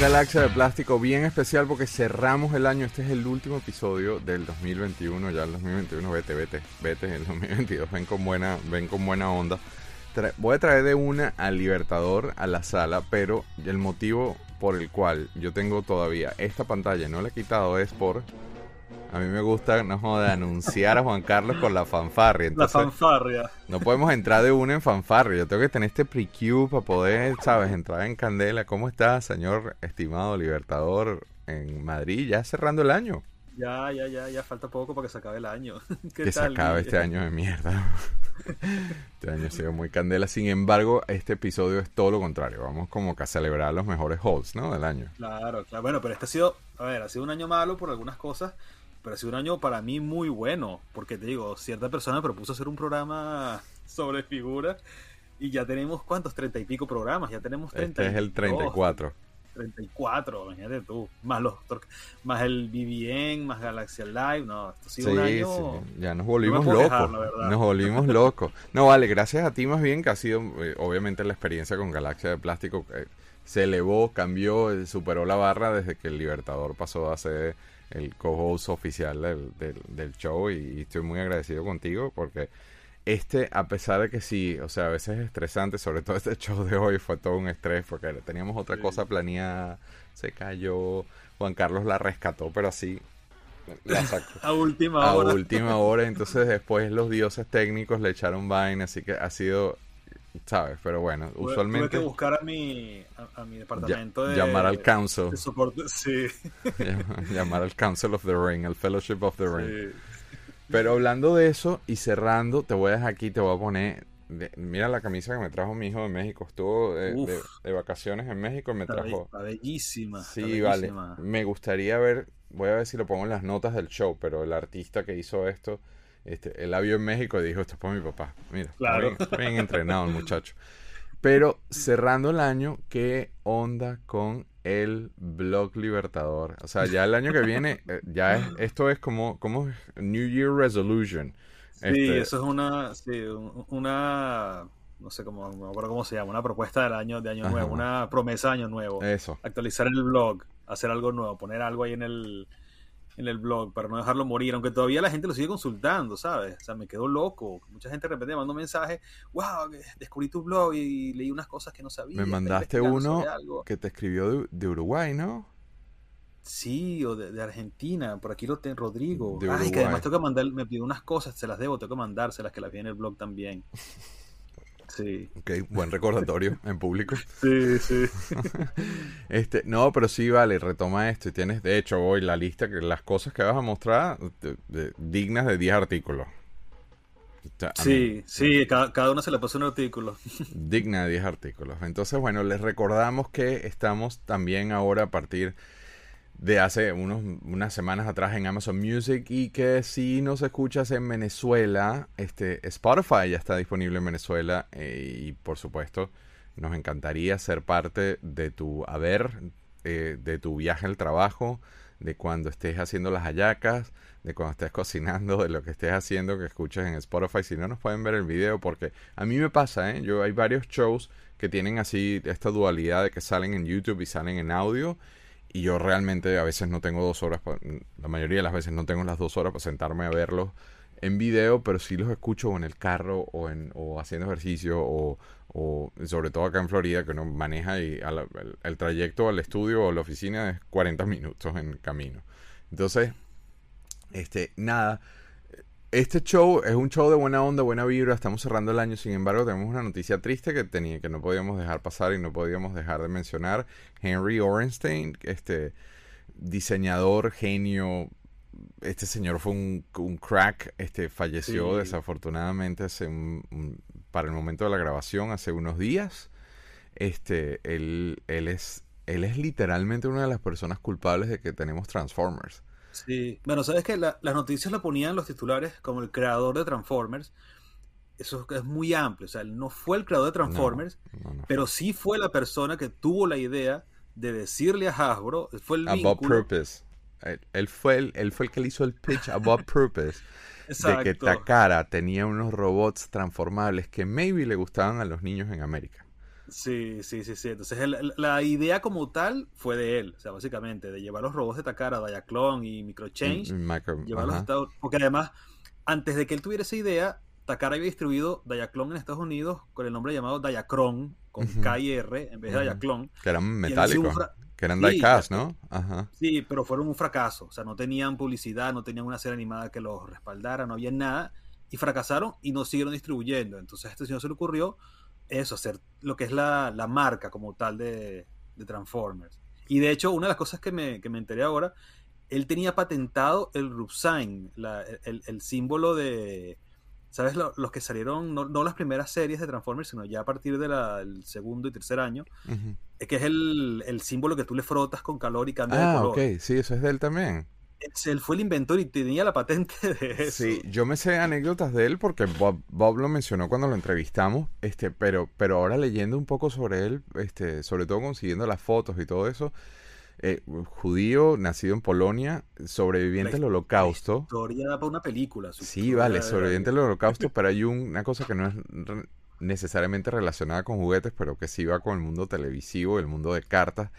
Galaxia de Plástico bien especial porque cerramos el año. Este es el último episodio del 2021. Ya el 2021, vete, vete, vete. El 2022 ven con buena, ven con buena onda. voy a traer de una al Libertador a la sala, pero el motivo por el cual yo tengo todavía esta pantalla no la he quitado es por a mí me gusta, no joder, anunciar a Juan Carlos con la fanfarria. la fanfarria. No podemos entrar de una en fanfarria. Yo tengo que tener este pre-queue para poder, ¿sabes? Entrar en candela. ¿Cómo está, señor estimado Libertador en Madrid? Ya cerrando el año. Ya, ya, ya, ya falta poco para que se acabe el año. que se acabe este año de mierda. este año ha sido muy candela. Sin embargo, este episodio es todo lo contrario. Vamos como que a celebrar los mejores holds, ¿no? Del año. Claro, claro. Bueno, pero este ha sido, a ver, ha sido un año malo por algunas cosas pero ha sido un año para mí muy bueno, porque te digo, cierta persona propuso hacer un programa sobre figuras y ya tenemos cuántos, treinta y pico programas, ya tenemos treinta. Este es el 34. 34, imagínate tú, más los más el BBN, más Galaxia Live, no, esto ha sido un año. Sí. Ya nos volvimos locos. nos volvimos locos. No, vale, gracias a ti más bien que ha sido, eh, obviamente la experiencia con Galaxia de Plástico eh, se elevó, cambió, eh, superó la barra desde que el Libertador pasó a ser el co-host oficial del, show y, estoy muy agradecido contigo porque este, a pesar de que sí, o sea, a veces es estresante, sobre todo este show de hoy fue todo un estrés porque teníamos otra cosa planeada, se cayó, Juan Carlos la rescató, pero así la sacó. a última hora. A última hora, entonces después los dioses técnicos le echaron vaina, así que ha sido ¿sabes? Pero bueno, usualmente... Tuve que buscar a mi, a, mi departamento de... Llamar al council. sí. llamar al Council of the Ring, al Fellowship of the Ring. Pero hablando de eso y cerrando, te voy a dejar aquí, te voy a poner... mira la camisa que me trajo mi hijo de México. Estuvo de, vacaciones en México y me trajo... Está bellísima. Sí, vale. Me gustaría ver... Voy a ver si lo pongo en las notas del show, pero el artista que hizo esto este, él la vio en México y dijo, esto es para mi papá. Mira, claro. bien, entrenado el muchacho. Pero cerrando el año, ¿qué onda con el blog Libertador? O sea, ya el año que viene, eh, ya es, esto es como, como New Year Resolution. Sí, este, eso es una, sí, una, no sé cómo, no cómo se llama, una propuesta del año, de año nuevo, una promesa de año nuevo. Eso. Actualizar el blog, hacer algo nuevo, poner algo ahí en el, en el blog para no dejarlo morir, aunque todavía la gente lo sigue consultando, ¿sabes? O sea, me quedó loco. Mucha gente de repente me mandó mensajes, wow, descubrí tu blog y leí unas cosas que no sabía. Me mandaste uno que te escribió de, Uruguay, ¿no? Sí, o de, Argentina, por aquí lo tengo, Rodrigo. Ay, que además tengo que mandar, me pidió unas cosas, se las debo, tengo que mandárselas, que las vi en el blog también. Sí. Ok, buen recordatorio en público. Sí, sí. este, no, pero sí, vale, retoma esto. Y tienes, de hecho, hoy la lista, que las cosas que vas a mostrar, dignas de 10 artículos. sí, sí, cada, cada, uno se le puso un artículo. Digna de 10 artículos. Entonces, bueno, les recordamos que estamos también ahora a partir de hace unos, unas semanas atrás en Amazon Music y que si nos escuchas en Venezuela, este Spotify ya está disponible en Venezuela eh, y por supuesto nos encantaría ser parte de tu haber, eh, de tu viaje al trabajo, de cuando estés haciendo las hallacas, de cuando estés cocinando, de lo que estés haciendo que escuches en Spotify. Si no nos pueden ver el video porque a mí me pasa, ¿eh? Yo hay varios shows que tienen así esta dualidad de que salen en YouTube y salen en audio y yo realmente a veces no tengo dos horas, la mayoría de las veces no tengo las dos horas para sentarme a verlos en video, pero sí los escucho en el carro o, en, o haciendo ejercicio o, sobre todo acá en Florida que uno maneja y el, trayecto al estudio o a la oficina es 40 minutos en camino. Entonces, este, nada, este show es un show de buena onda, buena vibra. Estamos cerrando el año, sin embargo, tenemos una noticia triste que tenía que no podíamos dejar pasar y no podíamos dejar de mencionar. Henry Orenstein, este diseñador, genio. Este señor fue un, crack, este falleció desafortunadamente hace para el momento de la grabación hace unos días. Este, él, él es él es literalmente una de las personas culpables de que tenemos Transformers. Sí, bueno, sabes que las noticias la ponían los titulares como el creador de Transformers. Eso es muy amplio, o sea, él no fue el creador de Transformers, pero sí fue la persona que tuvo la idea de decirle a Hasbro, fue el About Purpose. Él, fue el, él fue el que le hizo el pitch About Purpose. de que Takara tenía unos robots transformables que maybe le gustaban a los niños en América. Sí, sí, sí, sí. Entonces la idea como tal fue de él, o sea, básicamente, de llevar los robots de Takara, Diaclone y Microchange, llevarlos a Estados porque además, antes de que él tuviera esa idea, Takara había distribuido Diaclone en Estados Unidos con el nombre llamado Diacron, con K y R en vez de Diaclone. Que eran metálicos. Que eran diecast, ¿no? Ajá. Sí, pero fueron un fracaso. O sea, no tenían publicidad, no tenían una serie animada que los respaldara, no había nada. Y fracasaron y no siguieron distribuyendo. Entonces a este señor se le ocurrió eso, hacer lo que es la, marca como tal de, Transformers. Y de hecho, una de las cosas que me, que me enteré ahora, él tenía patentado el Rubsign, el, el, símbolo de, ¿sabes? los que salieron, no, las primeras series de Transformers, sino ya a partir del segundo y tercer año, es que es el, símbolo que tú le frotas con calor y cambia de ah, color. Ah, ok, sí, eso es de él también. Él fue el inventor y tenía la patente de eso. Sí, yo me sé anécdotas de él porque Bob, Bob, lo mencionó cuando lo entrevistamos, este, pero, pero ahora leyendo un poco sobre él, este, sobre todo consiguiendo las fotos y todo eso, eh, judío, nacido en Polonia, sobreviviente al holocausto. historia para una película. Sí, vale, sobreviviente al holocausto, pero hay una cosa que no es necesariamente relacionada con juguetes, pero que sí va con el mundo televisivo, el mundo de cartas.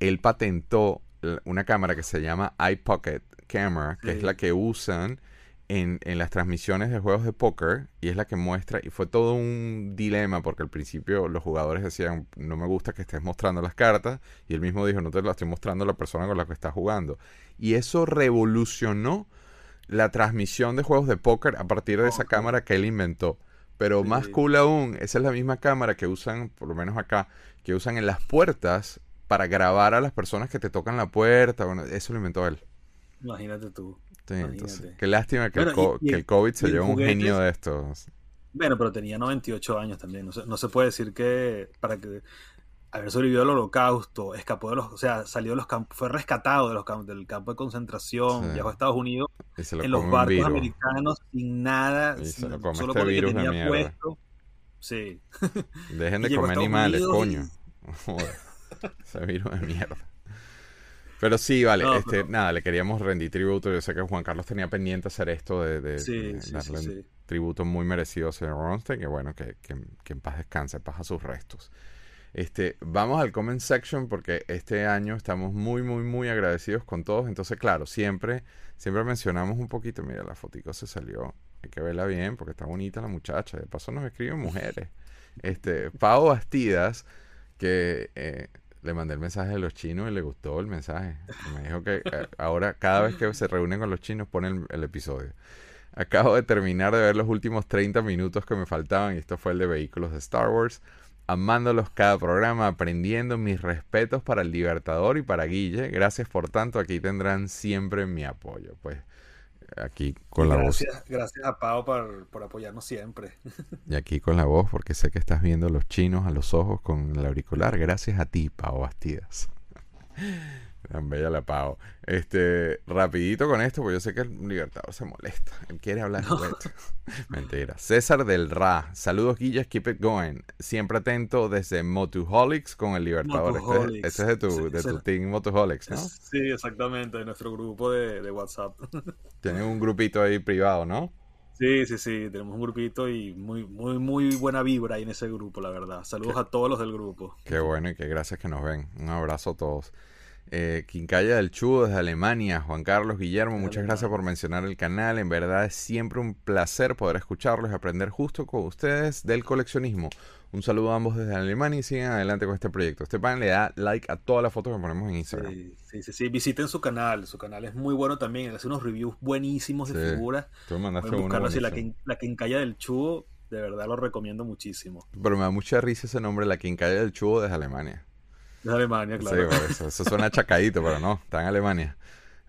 Él patentó una cámara que se llama iPocket Camera, que es la que usan en, en, las transmisiones de juegos de póker y es la que muestra, y fue todo un dilema porque al principio los jugadores decían, no me gusta que estés mostrando las cartas, y él mismo dijo, no te las estoy mostrando a la persona con la que estás jugando. Y eso revolucionó la transmisión de juegos de póker a partir de esa cámara que él inventó. Pero más cool aún, esa es la misma cámara que usan, por lo menos acá, que usan en las puertas para grabar a las personas que te tocan la puerta. Bueno, eso lo inventó él. Imagínate tú. qué lástima que, el, COVID se llevó un genio de estos. Bueno, pero tenía 98 años también. No se, no se puede decir que para que haber sobrevivido al holocausto, escapó de los, o sea, salió de los campos, fue rescatado de los campos, del campo de concentración, viajó a Estados Unidos en los barcos americanos sin nada, solo este que tenía puesto. Sí. Dejen de comer animales, coño. Ese virus de mierda. Pero sí, vale, este, nada, le queríamos rendir tributo. Yo sé que Juan Carlos tenía pendiente hacer esto de, darle tributo muy merecido a señor Ronstein, que bueno, que, en paz descanse, paz a sus restos. Este, vamos al comment section porque este año estamos muy, muy, muy agradecidos con todos. Entonces, claro, siempre, siempre mencionamos un poquito. Mira, la fotico se salió. Hay que verla bien porque está bonita la muchacha. De paso nos escriben mujeres. Este, Pau Bastidas que eh, le mandé el mensaje de los chinos y le gustó el mensaje. Me dijo que eh, ahora cada vez que se reúnen con los chinos ponen el, episodio. Acabo de terminar de ver los últimos 30 minutos que me faltaban y esto fue el de vehículos de Star Wars. Amándolos cada programa, aprendiendo mis respetos para el Libertador y para Guille. Gracias por tanto, aquí tendrán siempre mi apoyo. Pues aquí con la voz. Gracias gracias a Pau por, por, apoyarnos siempre. Y aquí con la voz, porque sé que estás viendo los chinos a los ojos con el auricular. Gracias a ti, Pau Bastidas. Tan bella la Pau. Este, rapidito con esto, porque yo sé que el Libertador se molesta. Él quiere hablar de esto. Mentira. César del Ra. Saludos, Guillas. Keep it going. Siempre atento desde Motuholics con el Libertador. Este, este, es de tu, de tu team Motuholics, ¿no? Sí, exactamente. De nuestro grupo de, de WhatsApp. Tienen un grupito ahí privado, ¿no? Sí, sí, sí, tenemos un grupito y muy, muy, muy buena vibra ahí en ese grupo, la verdad. Saludos a todos los del grupo. Qué bueno y qué gracias que nos ven. Un abrazo a todos. Eh, Quincaya del Chudo desde Alemania, Juan Carlos Guillermo, muchas gracias por mencionar el canal. En verdad es siempre un placer poder escucharlos y aprender justo con ustedes del coleccionismo. Un saludo a ambos desde Alemania y sigan adelante con este proyecto. Este pan le da like a todas las fotos que ponemos en Instagram. Sí, sí, sí, Visiten su canal. Su canal es muy bueno también. Hace unos reviews buenísimos de figuras. Tú mandaste uno así, la, la Quincalla del Chudo, de verdad lo recomiendo muchísimo. Pero me da mucha risa ese nombre, la Quincalla del Chudo desde Alemania. De Alemania, claro. Sí, eso, eso suena chacadito, pero no, está en Alemania.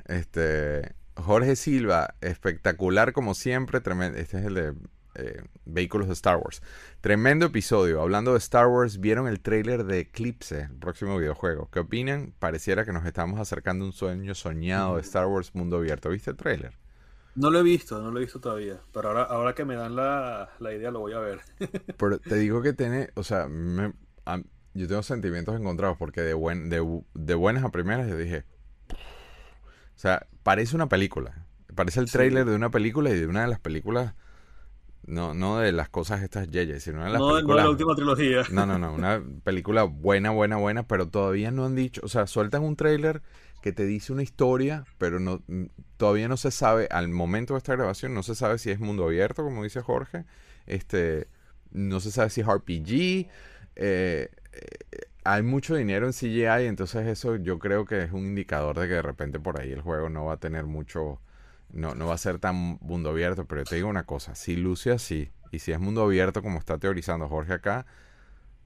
Este, Jorge Silva, espectacular como siempre, tremendo. Este es el de eh, Vehículos de Star Wars. Tremendo episodio. Hablando de Star Wars, ¿vieron el tráiler de Eclipse, el próximo videojuego? ¿Qué opinan? Pareciera que nos estamos acercando a un sueño soñado de Star Wars mundo abierto. ¿Viste el tráiler? No lo he visto, no lo he visto todavía. Pero ahora, ahora que me dan la, idea, lo voy a ver. pero te digo que tiene, o sea, me, yo tengo sentimientos encontrados porque de, buen, de, buenas a primeras yo dije, o sea, parece una película. Parece el tráiler de una película y de una de las películas No, no de las cosas estas JJ, sino de las no, películas. No de la última trilogía. No, no, no. Una película buena, buena, buena, pero todavía no han dicho. O sea, sueltan un tráiler que te dice una historia, pero no todavía no se sabe, al momento de esta grabación, no se sabe si es mundo abierto, como dice Jorge. Este, no se sabe si es RPG. Eh, hay mucho dinero en CGI, entonces eso yo creo que es un indicador de que de repente por ahí el juego no va a tener mucho, no, no va a ser tan mundo abierto, pero yo te digo una cosa, si luce así, y si es mundo abierto como está teorizando Jorge acá,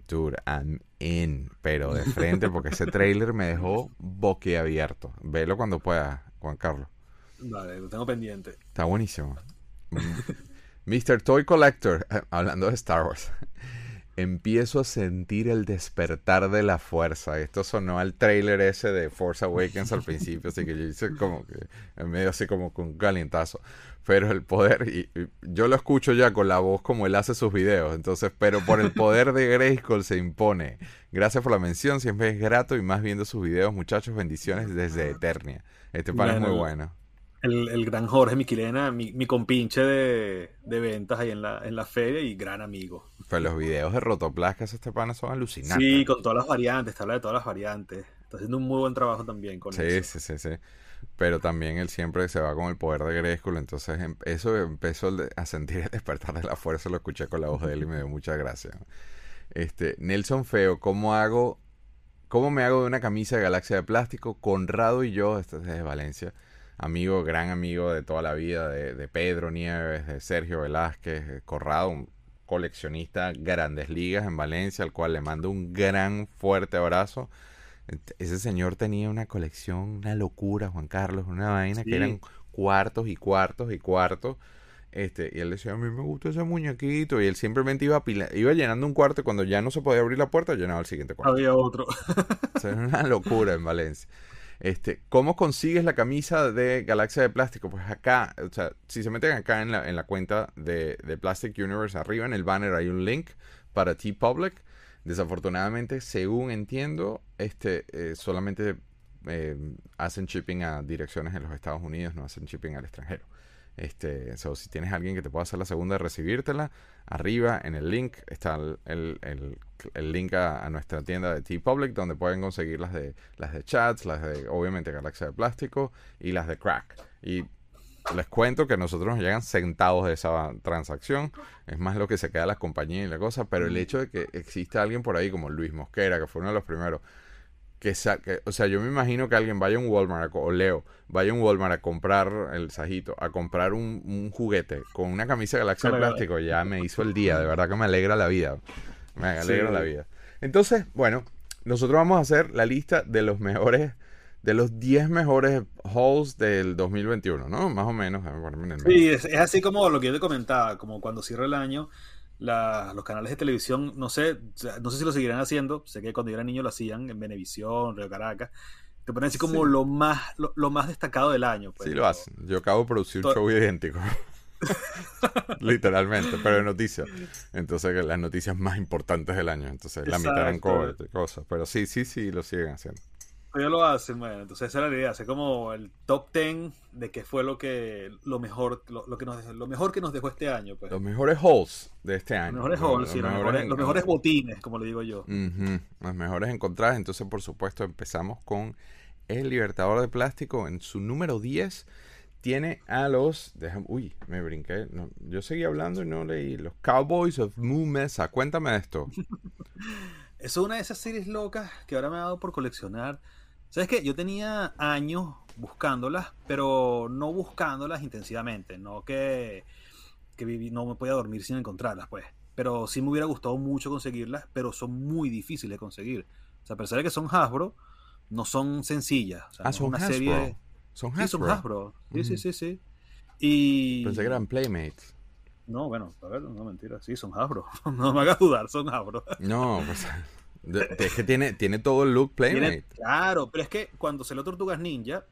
dude, I'm in, pero de frente, porque ese trailer me dejó boquiabierto. Velo cuando pueda, Juan Carlos. Vale, lo tengo pendiente. Está buenísimo. Mr. Toy Collector, hablando de Star Wars empiezo a sentir el despertar de la fuerza. Esto sonó al trailer ese de Force Awakens al principio, así que yo hice como que en medio así como con un calientazo. Pero el poder, y, yo lo escucho ya con la voz como él hace sus videos, entonces, pero por el poder de Grayskull se impone. Gracias por la mención, siempre es grato y más viendo sus videos, muchachos, bendiciones desde Eternia. Este pan es muy bueno. El, el, gran Jorge Miquilena, mi, mi compinche de, de, ventas ahí en la, en la feria y gran amigo. Pero los videos de Rotoplas que hace este pana son alucinantes. Sí, con todas las variantes, te habla de todas las variantes. Está haciendo un muy buen trabajo también con sí, eso. Sí, sí, sí. Pero también él siempre se va con el poder de Gresculo, entonces em, eso empezó a sentir el despertar de la fuerza, lo escuché con la voz de él y me dio mucha gracia. Este, Nelson Feo, ¿cómo hago, cómo me hago de una camisa de galaxia de plástico? Conrado y yo, este es desde Valencia, amigo, gran amigo de toda la vida, de, de Pedro Nieves, de Sergio Velázquez, Corrado, un coleccionista grandes ligas en Valencia, al cual le mando un gran fuerte abrazo. Ese señor tenía una colección, una locura, Juan Carlos, una vaina que eran cuartos y cuartos y cuartos. Este, y él decía, a mí me gusta ese muñequito. Y él simplemente iba, iba llenando un cuarto y cuando ya no se podía abrir la puerta, llenaba el siguiente cuarto. Había otro. era una locura en Valencia. Este, ¿Cómo consigues la camisa de Galaxia de Plástico? Pues acá, o sea, si se meten acá en la, en la cuenta de, de Plastic Universe, arriba en el banner hay un link para T-Public. Desafortunadamente, según entiendo, este eh, solamente eh, hacen shipping a direcciones en los Estados Unidos, no hacen shipping al extranjero. Este, so, si tienes alguien que te pueda hacer la segunda de recibírtela, arriba en el link está el, el, el, link a, nuestra tienda de T-Public, donde pueden conseguir las de, las de chats, las de obviamente Galaxia de Plástico y las de Crack. Y les cuento que a nosotros nos llegan centavos de esa transacción. Es más lo que se queda a las compañías y la cosa. Pero el hecho de que exista alguien por ahí como Luis Mosquera, que fue uno de los primeros, que, o sea, yo me imagino que alguien vaya a un Walmart o Leo vaya a un Walmart a comprar el sajito, a comprar un, juguete con una camisa Galaxia de plástico, ya me hizo el día, de verdad que me alegra la vida. Me alegra la vida. Entonces, bueno, nosotros vamos a hacer la lista de los mejores de los 10 mejores halls del 2021, ¿no? Más o menos. Sí, es, es, así como lo que yo te comentaba, como cuando cierra el año, los canales de televisión, no sé, no sé si lo seguirán haciendo, sé que cuando yo era niño lo hacían en Venevisión, Río Caracas, te ponen así como lo más lo, más destacado del año. Pues, sí, lo hacen. Yo acabo de producir un show idéntico. Literalmente, pero de noticias. Entonces, las noticias más importantes del año. Entonces, la mitad eran cosas. Pero sí, sí, sí, lo siguen haciendo ya lo hacen, bueno, entonces esa era la idea, hacer como el top 10 de qué fue lo que lo mejor lo, que nos lo mejor que nos dejó este año, pues. Los mejores halls de este año. Los mejores halls, sí, los, mejores, botines, como le digo yo. Los mejores encontrados, entonces por supuesto empezamos con el Libertador de Plástico en su número 10 tiene a los. uy, me brinqué. yo seguí hablando y no leí. Los Cowboys of Moo Mesa. Cuéntame de esto. es una de esas series locas que ahora me ha dado por coleccionar. ¿Sabes qué? Yo tenía años buscándolas, pero no buscándolas intensivamente, no que, que no me podía dormir sin encontrarlas, pues. Pero sí me hubiera gustado mucho conseguirlas, pero son muy difíciles de conseguir. O sea, a pesar de que son Hasbro, no son sencillas. ah, son una Hasbro. Serie... Son Hasbro. Sí, son Hasbro. Sí, sí, sí, sí. Y... Pensé que eran Playmates. No, bueno, a ver, no mentira. Sí, son Hasbro. no me hagas dudar, son Hasbro. no, pues es que tiene, tiene todo el look Playmate. claro, pero es que cuando se lo Tortugas Ninja,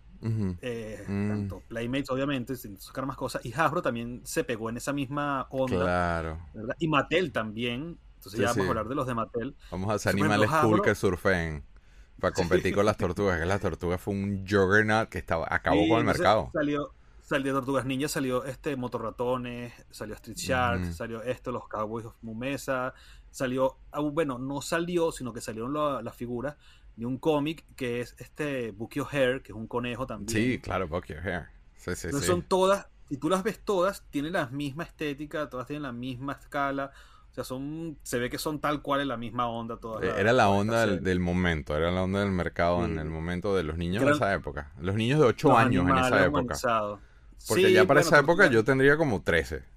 eh, mm. tanto Playmates obviamente, sin sacar más cosas, y Hasbro también se pegó en esa misma onda. Claro. Y Mattel también. Entonces ya vamos a hablar de los de Mattel. Vamos a hacer animales cool que surfen para competir con las tortugas, que las tortugas fue un juggernaut que estaba acabó con el mercado. Salió, Salió Tortugas Ninja, salió este Motorratones, salió Street Shark, salió esto, los Cowboys of Mumesa, salió, ah, bueno, no salió, sino que salieron las figuras de un cómic que es este Bucky O'Hare, que es un conejo también. Sí, claro, Bucky O'Hare. Sí, sí, Son todas, si tú las ves todas, tienen la misma estética, todas tienen la misma escala. O sea, son, se ve que son tal cual en la misma onda todas. Eh, era la onda del, momento, era la onda del mercado en el momento de los niños de esa época. Los niños de 8 años en esa época. Porque ya para esa época yo tendría como 13.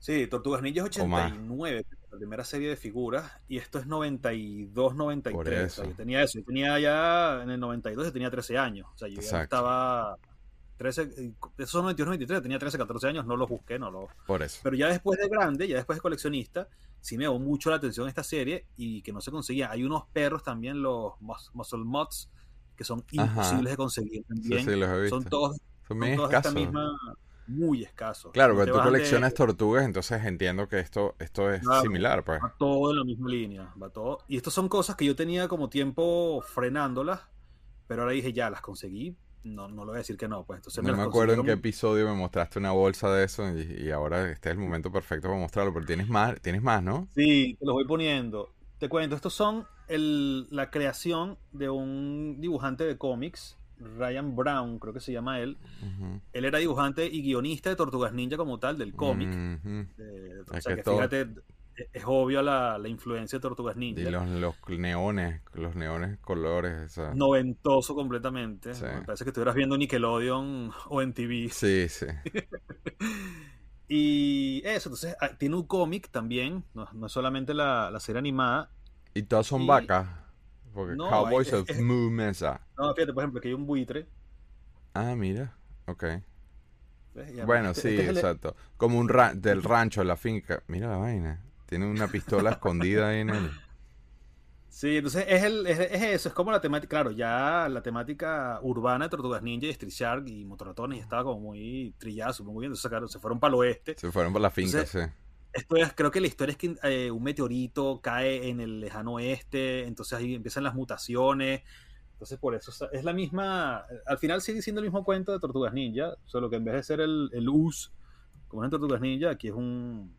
Sí, Tortugas Ninja 89, la primera serie de figuras, y esto es 92, 93. yo tenía eso, yo tenía ya en el 92, yo tenía 13 años. O sea, yo ya estaba 13, esos 92, 93, tenía 13, 14 años, no los busqué, no los... Por eso. Pero ya después de grande, ya después de coleccionista, sí me llamó mucho la atención esta serie y que no se conseguía. Hay unos perros también, los Muscle Mods, que son imposibles de conseguir también. Sí, los he visto. Son todos, son, son todos esta misma muy escasos. Claro, pero tú coleccionas tortugas, entonces entiendo que esto, esto es similar, pues. Va todo en la misma línea, va todo. Y estas son cosas que yo tenía como tiempo frenándolas, pero ahora dije, ya, las conseguí, no, no lo voy a decir que no, pues. Entonces no me, acuerdo en qué episodio me mostraste una bolsa de eso y, ahora este es el momento perfecto para mostrarlo, pero tienes más, tienes más, ¿no? Sí, te los voy poniendo. Te cuento, estos son el, la creación de un dibujante de cómics Ryan Brown, creo que se llama él. Él era dibujante y guionista de Tortugas Ninja como tal, del cómic. o sea que, fíjate, es obvio la, influencia de Tortugas Ninja. Y los, neones, los neones colores. Noventoso completamente. Me parece que estuvieras viendo Nickelodeon o en TV. Sí, sí. y eso, entonces ah, tiene un cómic también, no, es solamente la, serie animada. Y todas son vacas. Porque Cowboys of Moo Mesa. No, fíjate, por ejemplo, que hay un buitre. Ah, mira. Ok. Bueno, este, sí, este exacto. Como un del rancho, la finca. Mira la vaina. Tiene una pistola escondida ahí en él. Sí, entonces es, el, es, eso, es como la temática, claro, ya la temática urbana de Tortugas Ninja y Street Shark y Motoratones estaba como muy trillada, muy bien, entonces claro, se fueron para el oeste. Se fueron para la finca, sí. Esto es, creo que la historia es que eh, un meteorito cae en el lejano oeste, entonces ahí empiezan las mutaciones. Entonces, por eso es la misma. Al final sigue siendo el mismo cuento de Tortugas Ninja, solo que en vez de ser el, el US, como es en Tortugas Ninja, aquí es un,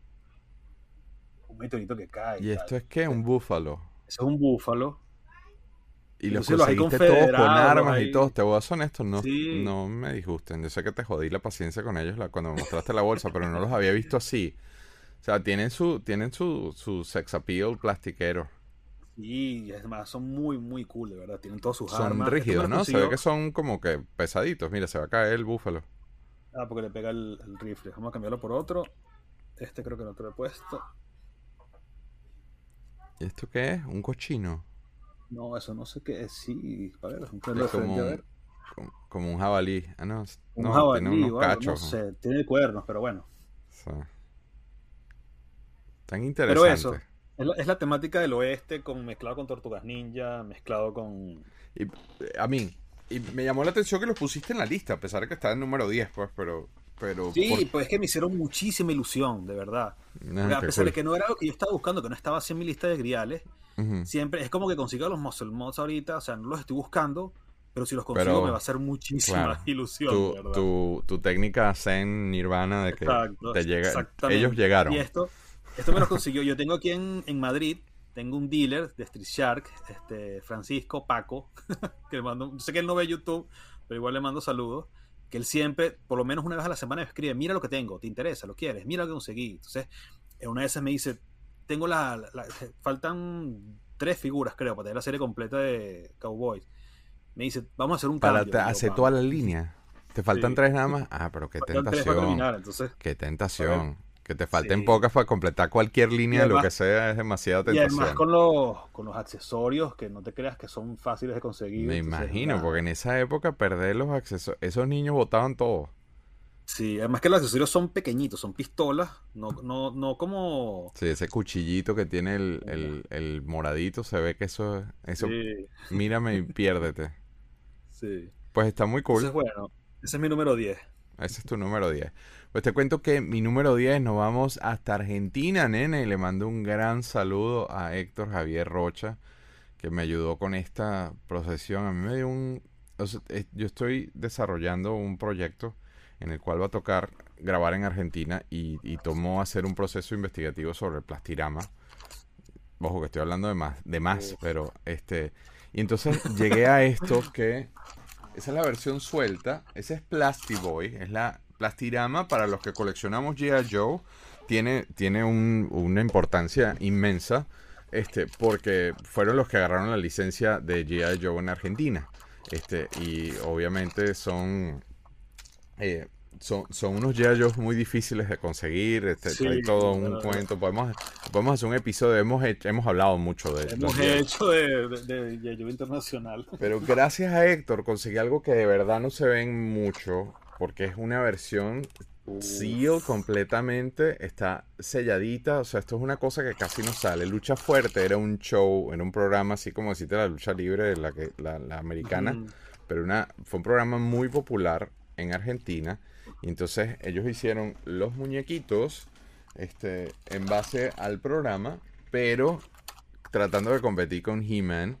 un meteorito que cae. ¿Y esto es qué? ¿Un búfalo? es un búfalo. Y los conseguiste todos con armas y todos. Te voy a ser honesto, no, no me disgusten. Yo sé que te jodí la paciencia con ellos cuando me mostraste la bolsa, pero no los había visto así. O sea, tienen su, tienen su, su sex appeal plastiquero. Sí, además son muy, muy cool, de verdad. Tienen todos sus son armas. Son rígidos, ¿no? Se ve que son como que pesaditos. Mira, se va a caer el búfalo. Ah, porque le pega el, rifle. Vamos a cambiarlo por otro. Este creo que no te lo he puesto. ¿Y esto qué es? ¿Un cochino? No, eso no sé qué es. Sí, a ver, es un como, un, como, un jabalí. Ah, no. Un jabalí, tiene unos cachos. No sé, tiene cuernos, pero bueno. Sí. Tan interesante. Pero eso, es la, temática del oeste con mezclado con Tortugas Ninja, mezclado con... Y, a mí, y me llamó la atención que los pusiste en la lista, a pesar de que está en número 10, pues, pero... pero sí, pues es que me hicieron muchísima ilusión, de verdad. Ah, a pesar de que no era lo que yo estaba buscando, que no estaba así en mi lista de griales, siempre es como que consigo los muscle mods ahorita, o sea, no los estoy buscando, pero si los consigo me va a hacer muchísima ilusión. Tu, tu, tu, técnica Zen Nirvana de que te llega, ellos llegaron. Y esto, esto me lo consiguió. Yo tengo aquí en, en Madrid, tengo un dealer de Street Shark, este Francisco Paco, que le mando, sé que él no ve YouTube, pero igual le mando saludos, que él siempre, por lo menos una vez a la semana, me escribe, mira lo que tengo, te interesa, lo quieres, mira lo que conseguí. Entonces, una vez me dice, tengo la, faltan tres figuras, creo, para tener la serie completa de Cowboys. Me dice, vamos a hacer un para Para hacer toda la línea. ¿Te faltan tres nada más? Ah, pero qué tentación. entonces, qué tentación. Que te falten pocas para completar cualquier línea de lo que sea es demasiado tentación. Y además con los, con los accesorios que no te creas que son fáciles de conseguir. Me imagino, porque en esa época perder los accesorios, esos niños botaban todo. Sí, además que los accesorios son pequeñitos, son pistolas, no, no, no como... Sí, ese cuchillito que tiene el, el, moradito, se ve que eso, eso mírame y piérdete. Sí. Pues está muy cool. Entonces, bueno, ese es mi número 10. Ese es tu número 10. Pues te cuento que mi número 10 nos vamos hasta Argentina, nene, y le mando un gran saludo a Héctor Javier Rocha, que me ayudó con esta procesión. A mí me dio un... yo estoy desarrollando un proyecto en el cual va a tocar grabar en Argentina y, y tomó hacer un proceso investigativo sobre el plastirama. Ojo que estoy hablando de más, de más, pero este... Y entonces llegué a esto que... Esa es la versión suelta. Ese es Plastiboy. Es la plastirama para los que coleccionamos G.I. Joe. Tiene, tiene una importancia inmensa. Este, porque fueron los que agarraron la licencia de G.I. Joe en Argentina. Este, y obviamente son eh, son, son unos Yayos muy difíciles de conseguir. Este, hay todo un cuento. Podemos, podemos hacer un episodio. Hemos, hemos hablado mucho de Hemos hecho de, de, internacional. Pero gracias a Héctor conseguí algo que de verdad no se ven mucho. Porque es una versión seal completamente. Está selladita. O sea, esto es una cosa que casi no sale. Lucha Fuerte era un show, era un programa así como decirte la lucha libre, la, que, la, la americana. Pero una, fue un programa muy popular en Argentina y entonces ellos hicieron los muñequitos este, en base al programa, pero tratando de competir con He-Man.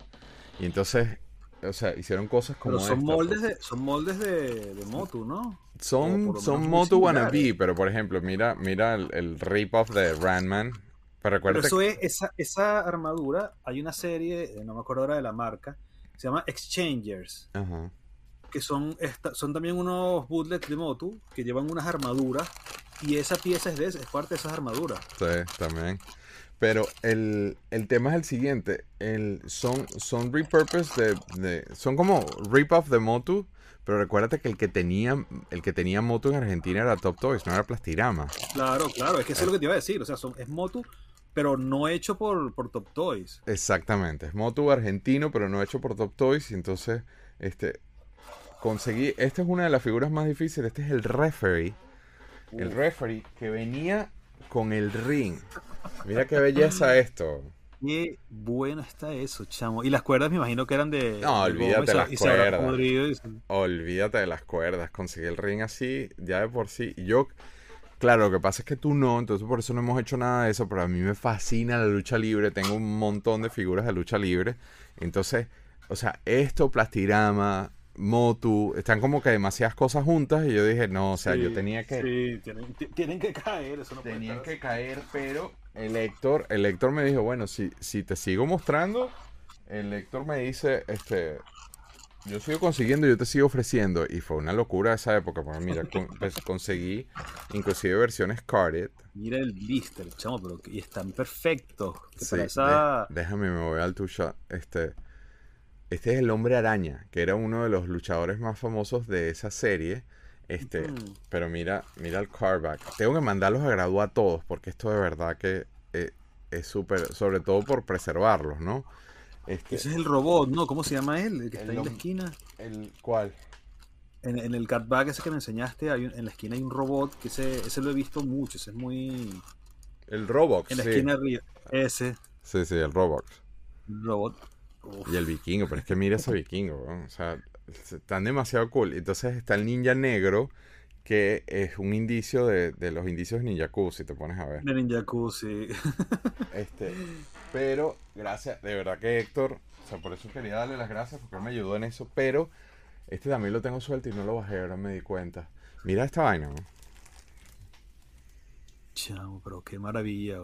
Y entonces, o sea, hicieron cosas como. Pero son moldes de, son moldes de, Motu, ¿no? Son, son Motu wannabe, pero por ejemplo, mira, mira el, rip-off de Randman. Pero, pero eso es, esa, esa armadura, hay una serie, eh, no me acuerdo ahora de la marca, se llama Exchangers. Ajá que son, son también unos bootlegs de Motu que llevan unas armaduras y esa pieza es, de, es parte de esas armaduras. Sí, también. Pero el, tema es el siguiente, el, son, son repurpose de, son como rip-off de Motu, pero recuérdate que el que tenía el que tenía Motu en Argentina era Top Toys, no era Plastirama. Claro, claro, es que eso es lo que te iba a decir, o sea, son, es Motu pero no hecho por, por Top Toys. Exactamente, es Motu argentino, pero no hecho por Top Toys, y entonces este conseguí, esta es una de las figuras más difíciles, este es el referee. El referee que venía con el ring. Mira qué belleza esto. Qué bueno está eso, chamo. Y las cuerdas me imagino que eran de... No, olvídate de las cuerdas. Olvídate de las cuerdas. Conseguí el ring así, ya de por sí. Yo, claro, lo que pasa es que tú no, entonces por eso no hemos hecho nada de eso, pero a mí me fascina la lucha libre. Tengo un montón de figuras de lucha libre. Entonces, o sea, esto, plastirama, Motu, están como que demasiadas cosas juntas y yo dije, no, o sea, yo tenía que... Sí, tienen, que caer, eso no Tenían que caer, pero el Héctor, el Héctor me dijo, bueno, si, si te sigo mostrando, el Héctor me dice, este, yo sigo consiguiendo, yo te sigo ofreciendo. Y fue una locura esa época, porque mira, pues, conseguí inclusive versiones carded. Mira el blister, chamo, pero y están perfectos. déjame, me voy al tuyo, este... Este es el hombre araña, que era uno de los luchadores más famosos de esa serie. Este, pero mira, mira el carback. Tengo que mandarlos a graduar a todos, porque esto de verdad que eh, es súper, sobre todo por preservarlos, ¿no? Este, Ese es el robot, ¿no? ¿Cómo se llama él? El que está en la esquina. ¿El cuál? En, el cardback ese que me enseñaste, hay en la esquina hay un robot, que ese, ese lo he visto mucho, ese es muy... El Robot. En la esquina arriba. Ese. Sí, sí, el Robot. Robot. Y el vikingo, pero es que mira ese vikingo, o sea, están demasiado cool. Entonces está el ninja negro, que es un indicio de, los indicios de Ninjaku, si te pones a ver. De Ninjaku, sí. Este, pero gracias, de verdad que Héctor, o sea, por eso quería darle las gracias porque él me ayudó en eso, pero este también lo tengo suelto y no lo bajé, ahora me di cuenta. Mira esta vaina, Chao, pero qué maravilla,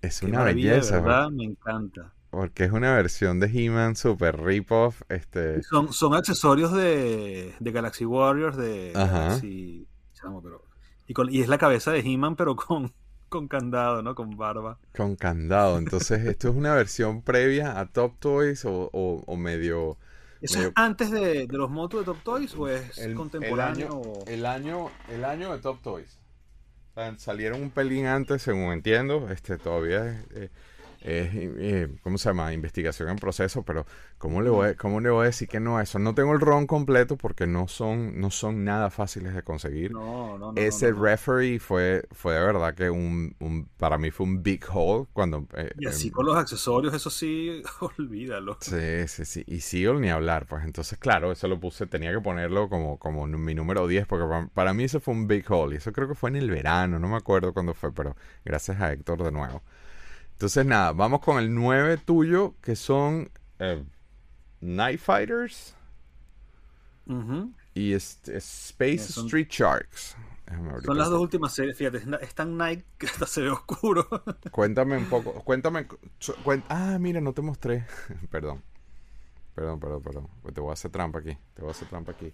Es una belleza, ¿verdad? Me encanta. Porque es una versión de He-Man super rip-off. Este... Son, son accesorios de, de Galaxy Warriors, de Galaxy, pero, y, con, y es la cabeza de He-Man, pero con, con candado, ¿no? Con barba. Con candado. Entonces, ¿esto es una versión previa a Top Toys o, o, medio... ¿Eso es antes de, de, los motos de Top Toys o es contemporáneo? El año, el año, de Top Toys. salieron un pelín antes, según entiendo. Este todavía es, eh, eh, ¿cómo se llama? Investigación en proceso, pero ¿cómo le, voy, ¿cómo le voy a decir que no a eso? No tengo el ron completo porque no son, no son nada fáciles de conseguir. Ese referee fue, fue de verdad que un, para mí fue un big hole cuando... Eh, y así em, con los accesorios, eso sí, olvídalo. Sí, sí, sí. Y Seal ni hablar, pues entonces, claro, eso lo puse, tenía que ponerlo como, como mi número 10 porque para, para mí eso fue un big hole. Y eso creo que fue en el verano, no me acuerdo cuándo fue, pero gracias a Héctor de nuevo. Entonces, nada, vamos con el 9 tuyo, que son eh, Night Fighters. y Space Street Sharks. Son las dos últimas series, fíjate, es tan Nike que hasta se ve oscuro. Cuéntame un poco, cuéntame. ah, mira, no te mostré. perdón. Perdón, perdón, perdón. Te voy a hacer trampa aquí. Te voy a hacer trampa aquí.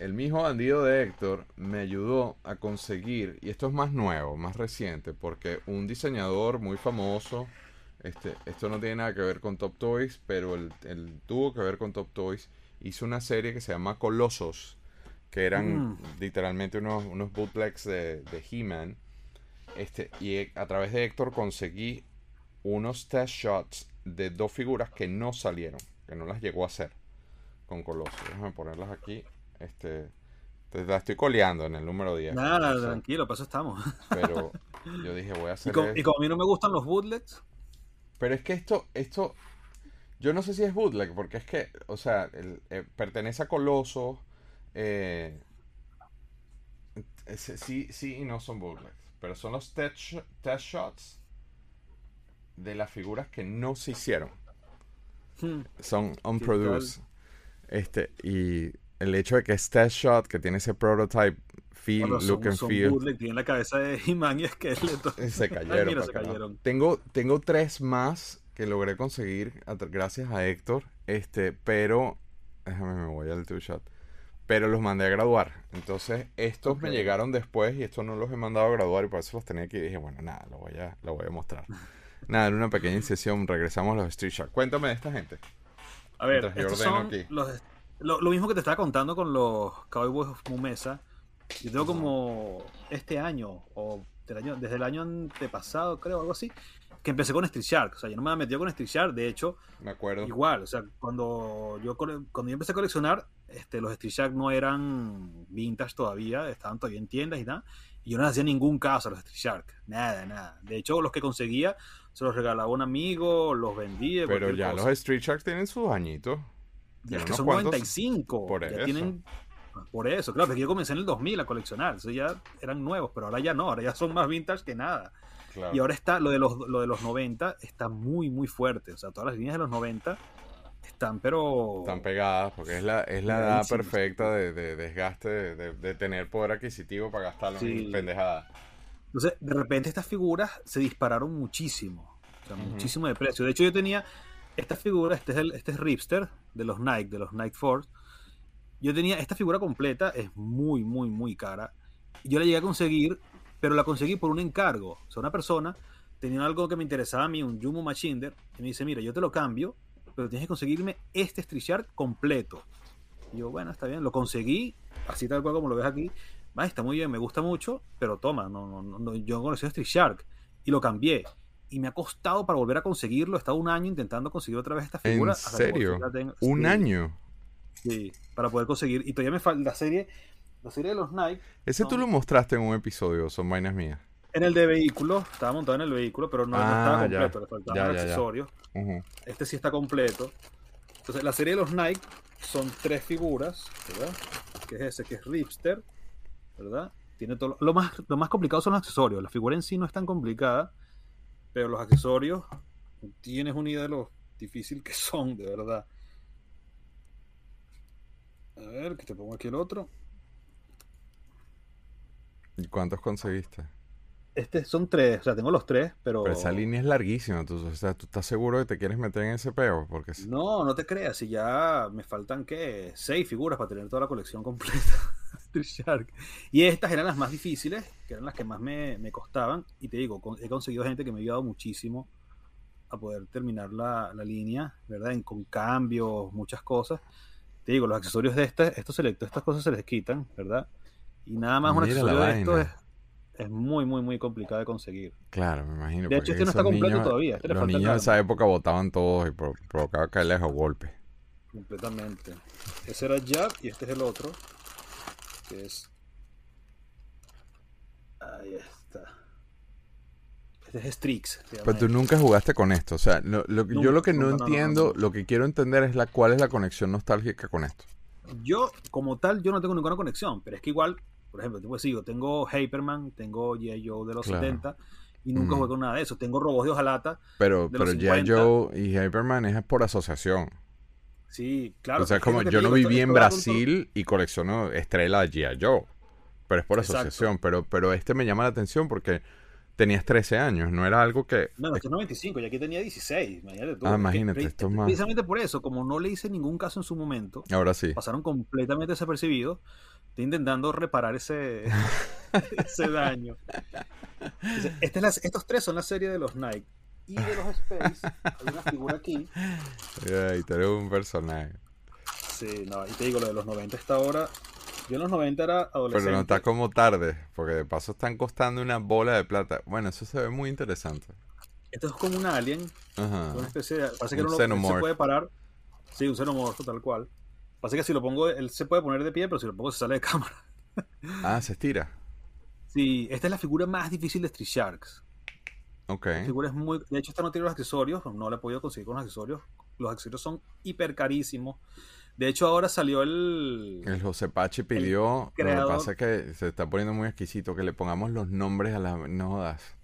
El mismo bandido de Héctor me ayudó a conseguir, y esto es más nuevo, más reciente, porque un diseñador muy famoso, este, esto no tiene nada que ver con Top Toys, pero él, tuvo que ver con Top Toys, hizo una serie que se llama Colosos que eran mm. literalmente unos, unos bootlegs de, de He-Man. Este, y a través de Héctor conseguí unos test shots de dos figuras que no salieron, que no las llegó a hacer con Colossus. Déjame ponerlas aquí. Este, te la estoy coleando en el número 10. Nada, tranquilo, para eso estamos. Pero yo dije, voy a hacer. ¿Y, como a mí no me gustan los bootlegs. Pero es que esto, esto, yo no sé si es bootleg, porque es que, o sea, eh, pertenece a Coloso eh, sí, sí y no son bootlegs. Pero son los test, shots de las figuras que no se hicieron. Hmm. Son unproduced. Este, y el hecho de que es test shot, que tiene ese prototype feel, look and feel. tiene la cabeza de He-Man y Skeletor. Se cayeron. se cayeron. Tengo, tengo tres más que logré conseguir gracias a Héctor. Este, pero. Déjame, me voy al two shot pero los mandé a graduar. Entonces, estos me llegaron después y estos no los he mandado a graduar y por eso los tenía aquí y dije, bueno, nada, lo voy a, lo voy a mostrar. nada, en una pequeña incisión regresamos a los Street Shark. Cuéntame de esta gente. A ver, estos son lo, mismo que te estaba contando con los Cowboys of Mumesa. Yo tengo como este año, o año, desde el año antepasado, creo, algo así, que empecé con Street Shark. O sea, yo no me había metido con Street Shark. De hecho, me acuerdo. igual, o sea, cuando yo, cuando yo empecé a coleccionar, este, los Street Shark no eran vintage todavía, estaban todavía en tiendas y nada. Y yo no hacía ningún caso a los Street Shark. Nada, nada. De hecho, los que conseguía se los regalaba un amigo, los vendía. Pero ya los Street Shark tienen sus añitos. Ya es que son 95. Por eso. Tienen, por eso, claro, que yo comencé en el 2000 a coleccionar. Eso ya eran nuevos, pero ahora ya no. Ahora ya son más vintage que nada. Y ahora está, lo de, los, lo de los 90 está muy, muy fuerte. O sea, todas las líneas de los 90 están, pero... Están pegadas, porque es la, es la edad perfecta de, desgaste, de, tener poder adquisitivo para gastarlo en pendejadas. Entonces, de repente estas figuras se dispararon muchísimo. O sea, muchísimo de precio. De hecho, yo tenía esta figura, este es, el, este es Ripster de los Nike, de los Nike Force. Yo tenía esta figura completa, es muy, muy, muy cara. Yo la llegué a conseguir pero la conseguí por un encargo. O sea, una persona tenía algo que me interesaba a mí, un Jumo Machinder, y me dice, mira, yo te lo cambio, pero tienes que conseguirme este Street completo. Y yo, bueno, está bien, lo conseguí, así tal cual como lo ves aquí. Va, está muy bien, me gusta mucho, pero toma, no, no, no, yo no conocí a Street Shark y lo cambié. Y me ha costado para volver a conseguirlo. He estado un año intentando conseguir otra vez esta figura. ¿En serio? ¿Un año? Sí, para poder conseguir. Y todavía me falta la serie la serie de los Nike. Ese tú lo mostraste en un episodio, son vainas mías. En el de vehículo, estaba montado en el vehículo, pero no, estaba ah, completo, le faltaban accesorios. Este sí está completo. Entonces, la serie de los Nike son tres figuras, ¿verdad? Que es ese, que es Ripster, ¿verdad? Tiene todo lo más, lo más complicado son los accesorios. La figura en sí no es tan complicada, pero los accesorios tienes una idea de lo difícil que son, de verdad. A ver, que te pongo aquí el otro. ¿Y cuántos conseguiste? Este son tres, o sea, tengo los tres, pero... Pero esa línea es larguísima, tú, o sea, ¿tú estás seguro que te quieres meter en ese peo? Porque... No, no te creas, si ya me faltan, ¿qué? Seis figuras para tener toda la colección completa. Shark. Y estas eran las más difíciles, que eran las que más me, costaban, y te digo, he conseguido gente que me ha ayudado muchísimo a poder terminar la, línea, ¿verdad? En, con cambios, muchas cosas. Te digo, los accesorios de este, estos selectos, estas cosas se les quitan, ¿verdad? Y nada más un accesorio de esto es, muy, muy, muy complicado de conseguir. Claro, me imagino. De hecho, este no está completo todavía. Este los niños de esa época votaban todos y provocaba caerles a golpe. Completamente. Ese era Jab y este es el otro. Que es. Ahí está. Este es Strix. Pero tú nunca jugaste con esto. O sea, lo, yo lo que no, entiendo, lo que quiero entender es la cuál es la conexión nostálgica con esto. Yo, como tal, yo no tengo ninguna conexión, pero es que igual, por ejemplo, te puedo decir, yo tengo Hyperman, tengo G.I. Joe de los 70 y nunca juego con nada de eso. Tengo robots de hojalata. Pero, pero G.I. Joe y Hyperman es por asociación. Sí, claro. O sea, como yo no viví en Brasil y colecciono estrella de G.I. Joe. Pero es por asociación. Pero, pero este me llama la atención porque tenías 13 años, no era algo que... No, esto es 95, y aquí tenía 16, imagínate tú. Ah, imagínate, esto es más... Precisamente por eso, como no le hice ningún caso en su momento, ahora sí. Pasaron completamente desapercibidos, estoy intentando reparar ese, ese daño. Este estos tres son la serie de los Nike y de los Space. Hay una figura aquí. Ay, tú eres un personaje. Sí, no, y te digo, lo de los 90 hasta ahora. Yo en los 90 era adolescente. Pero no está como tarde, porque de paso están costando una bola de plata. Bueno, eso se ve muy interesante. Esto es como un alien. Ajá. Una especie de. Parece que no, se puede parar. Sí, un xenomorfo, tal cual. Pasa que si lo pongo, él se puede poner de pie, pero si lo pongo se sale de cámara. ah, se estira. Sí, esta es la figura más difícil de Street Sharks. Ok. La figura es muy. De hecho, esta no tiene los accesorios, no la he podido conseguir con los accesorios. Los accesorios son hiper carísimos. De hecho, ahora salió el. El José Pachi pidió. Lo que pasa es que se está poniendo muy exquisito que le pongamos los nombres a las nodas.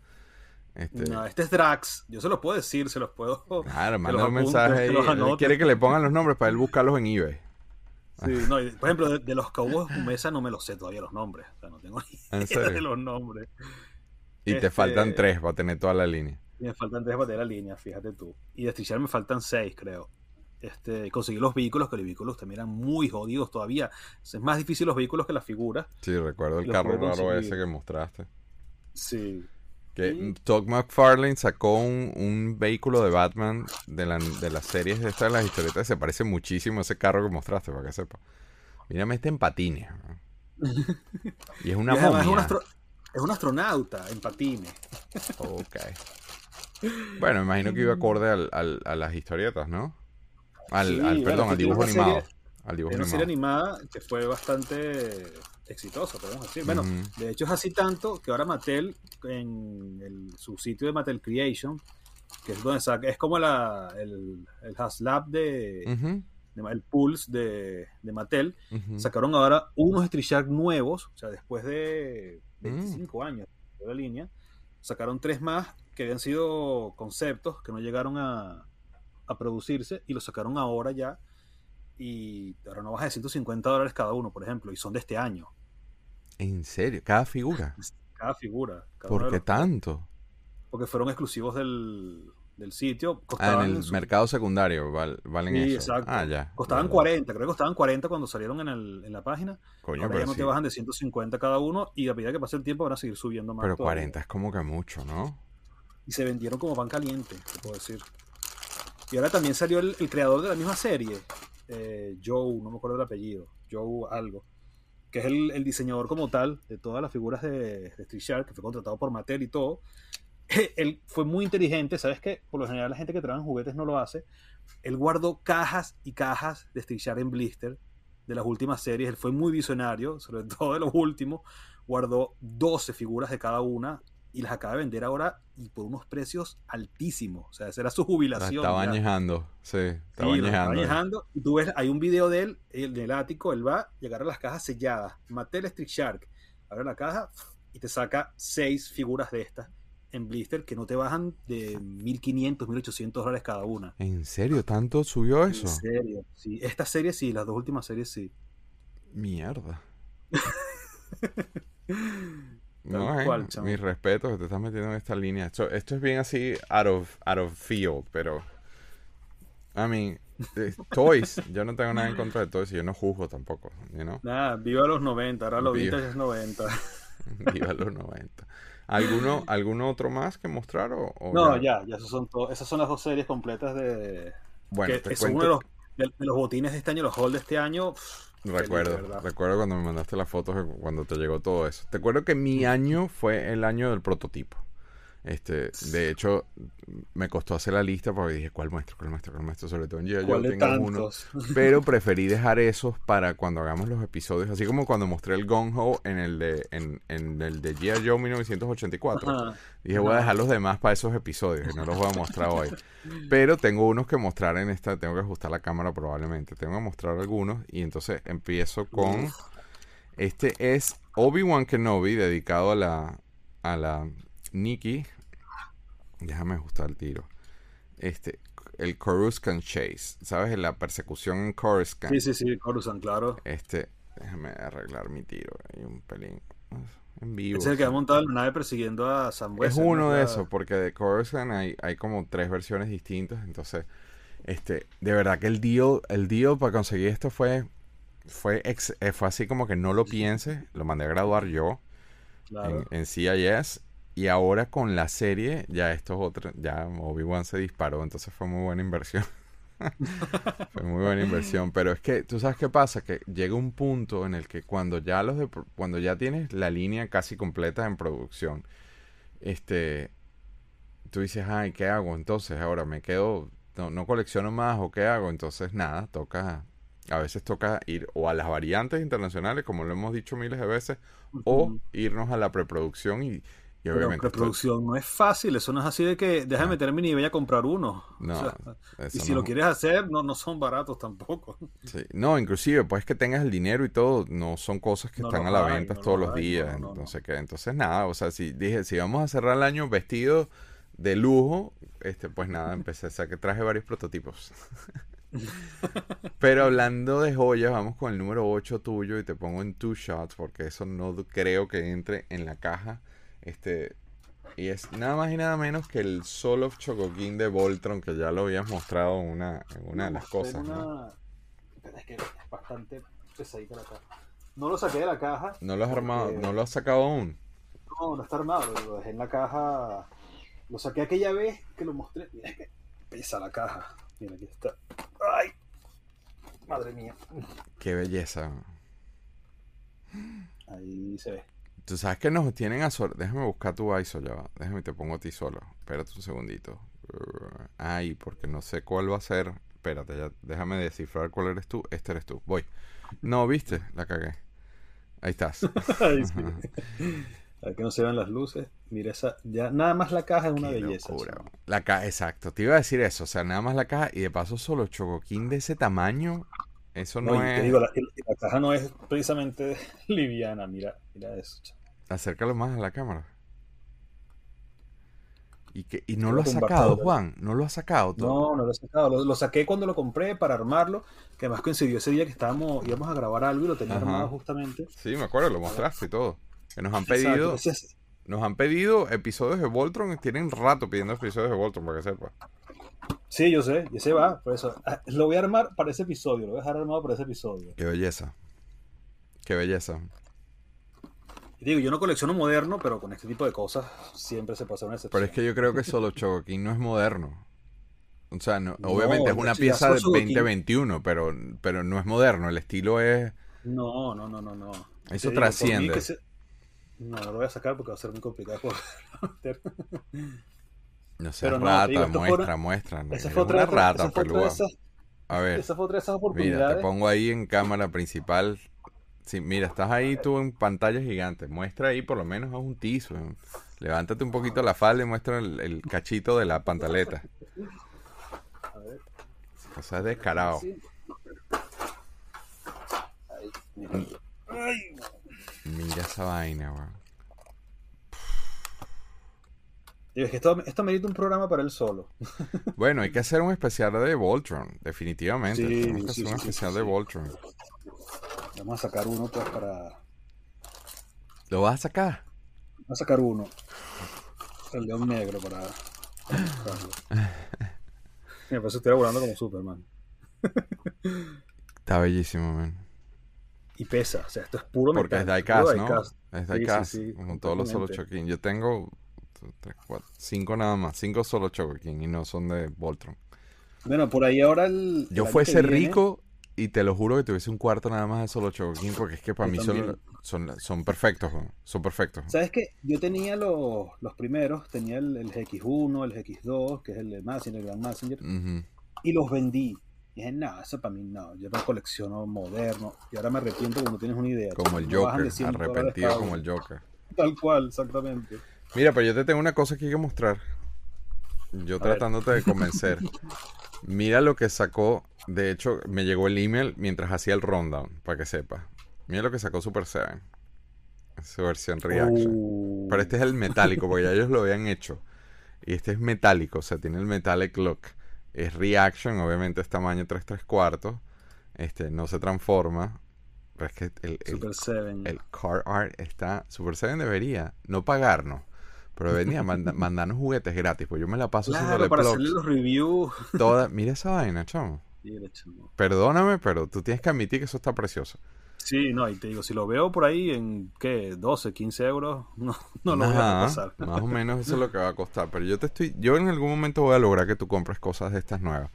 Este... No, este es Drax. Yo se los puedo decir, se los puedo. Claro, manda un mensaje ahí. quiere que le pongan los nombres para él buscarlos en eBay. Sí, no, por ejemplo, de, los Cowboys Mesa no me los sé todavía los nombres. O sea, no tengo ni idea de los nombres. Y te faltan este, tres para tener toda la línea. Y me faltan tres para tener la línea, fíjate tú. Y de Strichar me faltan seis, creo. Este, conseguir los vehículos, que los vehículos también eran muy jodidos todavía. Es más difícil los vehículos que las figuras. Sí, recuerdo el carro raro ese que mostraste. Sí. Que Todd McFarlane sacó un, vehículo de Batman de, la, de las series de estas de las historietas. Se parece muchísimo a ese carro que mostraste, para que sepa. Mírame este en patines. y es una momia. Es un, astronauta en patines. ok. Bueno, imagino que iba acorde al, a las historietas, ¿no? Al, perdón, al dibujo animado. al dibujo una serie animada que fue bastante exitosa, podemos decir. Bueno, de hecho es así tanto que ahora Mattel, en su sitio de Mattel Creation, que es donde saca, es como la, el, el Haslab de, el Pulse de, de Mattel, sacaron ahora unos Street Shark nuevos, o sea, después de 25 mm. años de la línea, sacaron tres más que habían sido conceptos que no llegaron a, a producirse y lo sacaron ahora ya. Y ahora no baja de 150 dólares cada uno, por ejemplo, y son de este año. ¿En serio? ¿Cada figura? Cada figura. ¿Por qué tanto? Porque fueron exclusivos del, sitio. ah, en el mercado secundario valen sí, Exacto. Ah, ya. Costaban 40, creo que costaban 40 cuando salieron en, el, en la página. Coño, ahora ya no te bajan de 150 cada uno y a medida que pase el tiempo van a seguir subiendo más. Pero 40 es como que mucho, ¿no? Y se vendieron como pan caliente, te puedo decir. Y ahora también salió el, creador de la misma serie, eh, Joe, no me acuerdo el apellido, Joe algo, que es el, diseñador como tal de todas las figuras de, Street Shark, que fue contratado por Mattel y todo. Él fue muy inteligente, ¿sabes qué? Por lo general la gente que trabaja en juguetes no lo hace. Él guardó cajas y cajas de Street Shark en blister de las últimas series. Él fue muy visionario, sobre todo de los últimos. Guardó 12 figuras de cada una y las acaba de vender ahora y por unos precios altísimos. O sea, esa era su jubilación. Estaba añejando, sí, estaba añejando. Y tú ves, hay un video de él en el ático, él va a llegar a las cajas selladas. Mattel Street Shark, abre la caja y te saca seis figuras de estas en blister que no te bajan de 1500, 1800 dólares cada una. ¿En serio? ¿Tanto subió eso? En serio, sí. Esta serie sí, las dos últimas series sí. Mierda. No, eh, mi respeto que te estás metiendo en esta línea. Esto, esto es bien así out of, out of field, pero... I mean, toys. Yo no tengo nada en contra de toys y yo no juzgo tampoco, you know? Nada, viva los 90, ahora los vintage es 90. viva los 90. ¿Alguno, ¿Alguno otro más que mostrar? O, no, ya, ya, esos son esas son las dos series completas de... Bueno, te es uno de los, de, los, botines de este año, los halls de este año... Recuerdo, recuerdo cuando me mandaste las fotos, cuando te llegó todo eso. Te acuerdo que mi año fue el año del prototipo. Este, de hecho, me costó hacer la lista porque dije, ¿cuál muestro? ¿Cuál muestro? ¿Cuál muestro? Sobre todo en G.I. yo tengo uno. Pero preferí dejar esos para cuando hagamos los episodios, así como cuando mostré el Gong Ho en el de, en, en el de G.I. Joe 1984. Dije, voy a dejar los demás para esos episodios y no los voy a mostrar hoy. Pero tengo unos que mostrar en esta, tengo que ajustar la cámara probablemente. Tengo que mostrar algunos y entonces empiezo con... Este es Obi-Wan Kenobi dedicado a la, a la Nikki, déjame ajustar el tiro. Este, el Coruscant Chase. ¿Sabes? La persecución en Coruscant. Sí, sí, sí, Coruscant, claro. Este, déjame arreglar mi tiro. Hay un pelín. En vivo. Es el que ha montado la nave persiguiendo a Sam Es uno de esos, porque de Coruscant hay, hay como tres versiones distintas. Entonces, este, de verdad que el deal, el deal para conseguir esto fue, fue, eh, fue así como que no lo piense. Lo mandé a graduar yo en, en CIS y ahora con la serie, ya estos otros, ya Obi-Wan se disparó, entonces fue muy buena inversión. fue muy buena inversión, pero es que tú sabes qué pasa, que llega un punto en el que cuando ya los de, cuando ya tienes la línea casi completa en producción, este tú dices, "Ay, ¿qué hago entonces? Ahora me quedo no, no colecciono más o qué hago?" Entonces nada, toca a veces toca ir o a las variantes internacionales, como lo hemos dicho miles de veces, o irnos a la preproducción y y obviamente. la producción no es fácil, eso no es así de que déjame no. meterme ni voy a comprar uno. No, y si lo quieres hacer, no, no son baratos tampoco. Sí. No, inclusive, pues que tengas el dinero y todo, no son cosas que están a la venta todos los días. entonces, ¿qué? entonces, nada, o sea, si dije, si vamos a cerrar el año vestido de lujo, este, pues nada, empecé, o sea, que traje varios prototipos. Pero hablando de joyas, vamos con el número 8 tuyo y te pongo en two shots porque eso no creo que entre en la caja este, y es nada más y nada menos que el Soul of Chocoquín de Voltron, que ya lo habías mostrado en una, en una de las cosas. Una... ¿no? Es que es bastante pesadita la caja. No lo saqué de la caja. ¿No lo has armado? ¿No lo has sacado aún? No, no está armado. Lo dejé en la caja. Lo saqué aquella vez que lo mostré. Mira, es que pesa la caja. Mira, aquí está. ¡Ay! Madre mía. Qué belleza. Ahí se ve. Tú sabes que nos tienen a solo. Déjame buscar tu ISO ya. Déjame te pongo a ti solo. Espérate un segundito. Ay, porque no sé cuál va a ser. Espérate, ya. Déjame descifrar cuál eres tú. Este eres tú. Voy. No, viste, la cagué. Ahí estás. Ahí sí. A que no se vean las luces. Mira esa. Ya, nada más la caja es una Qué belleza. Locura. La caja, exacto. Te iba a decir eso. O sea, nada más la caja. Y de paso, solo chocoquín de ese tamaño. Eso no, no es. Te digo, la, la, caja no es precisamente liviana. Mira, mira eso. Chaval. Acércalo más a la cámara. Y, que, y no lo, lo has sacado, Juan. No lo has sacado. Todo. No, no lo he sacado. Lo, lo, saqué cuando lo compré para armarlo. Que además coincidió ese día que estábamos, íbamos a grabar algo y lo tenía Ajá. armado justamente. Sí, me acuerdo, lo mostraste y todo. Que nos han pedido. Nos han pedido episodios de Voltron. Tienen rato pidiendo episodios de Voltron, para que sepa. Sí, yo sé, y ese va. Por eso. Ah, Lo voy a armar para ese episodio. Lo voy a dejar armado para ese episodio. Qué belleza. Qué belleza. Y digo, yo no colecciono moderno, pero con este tipo de cosas siempre se pasa una excepción. Pero es que yo creo que solo Chocoquín no es moderno. O sea, no, no, obviamente es una pieza de 2021, pero, pero no es moderno. El estilo es. No, no, no, no. no. Eso trasciende. Se... No, no lo voy a sacar porque va a ser muy complicado. no sé, rata, digo, muestra, una... muestra. Esa fue otra, rata, esa fue otra de esas, A ver. Esa fue otra de esas oportunidades. Mira, te pongo ahí en cámara principal Sí, mira, estás ahí tú en pantalla gigante. Muestra ahí por lo menos a un tizo. Levántate un poquito la falda y muestra el, el cachito de la pantaleta. A ver. O sea, es descarado. Mira. Esa vaina, weón. Es que esto, esto merita un programa para él solo. bueno, hay que hacer un especial de Voltron, definitivamente. Sí, Tenemos que sí, hacer un sí, especial sí, de. Voltron. Vamos a sacar uno pues para. ¿Lo vas a sacar? Vamos a sacar uno. El león negro para. Mira, pues estoy volando como Superman. Está bellísimo, man. Y pesa, o sea, esto es puro Porque metal, es diecast, ¿no? diecast. Es diecast, sí, sí, con todos los solo choquín. Yo tengo 3, 4, 5 nada más, 5 solo choquín y no son de Voltron. Bueno, por ahí ahora el. Yo fuese que rico y te lo juro que tuviese un cuarto nada más de solo choquín porque es que para Yo mí son, son, son perfectos, son perfectos. ¿Sabes qué? Yo tenía los, los primeros, tenía el, el GX1, el GX2, que es el de Messenger, el Grand Messenger, y los vendí. Y dije, no, eso para mí no, yo no colecciono moderno. Y ahora me arrepiento porque no tienes una idea. Como el Joker, de 100 dólares arrepentido como el Joker. Tal cual, exactamente. Mira, pero yo te tengo una cosa que hay que mostrar. Yo A ver. tratándote de convencer. Mira lo que sacó. De hecho, me llegó el email mientras hacía el rundown, para que sepa. Mira lo que sacó Super 7. Su versión reaction. Uh, Pero este es el metálico, porque ya ellos lo habían hecho. Y este es metálico, o sea, tiene el metallic look. Es reaction, obviamente es tamaño 3 3 cuartos. Este, no se transforma. Pero es que el, el, Super 7. el car art está. Super 7 debería no pagarnos. Pero venía manda- mandarnos juguetes gratis. Pues yo me la paso Claro, para plugs hacerle los reviews. toda- Mira esa vaina, chamo. Mira, chamo. Perdóname, pero tú tienes que admitir que eso está precioso. Sí, no, y te digo, si lo veo por ahí en, ¿qué? 12, 15 euros, no, no lo voy a pasar. Más o menos eso es lo que va a costar. Pero yo te estoy, yo en algún momento voy a lograr que tú compres cosas de estas nuevas.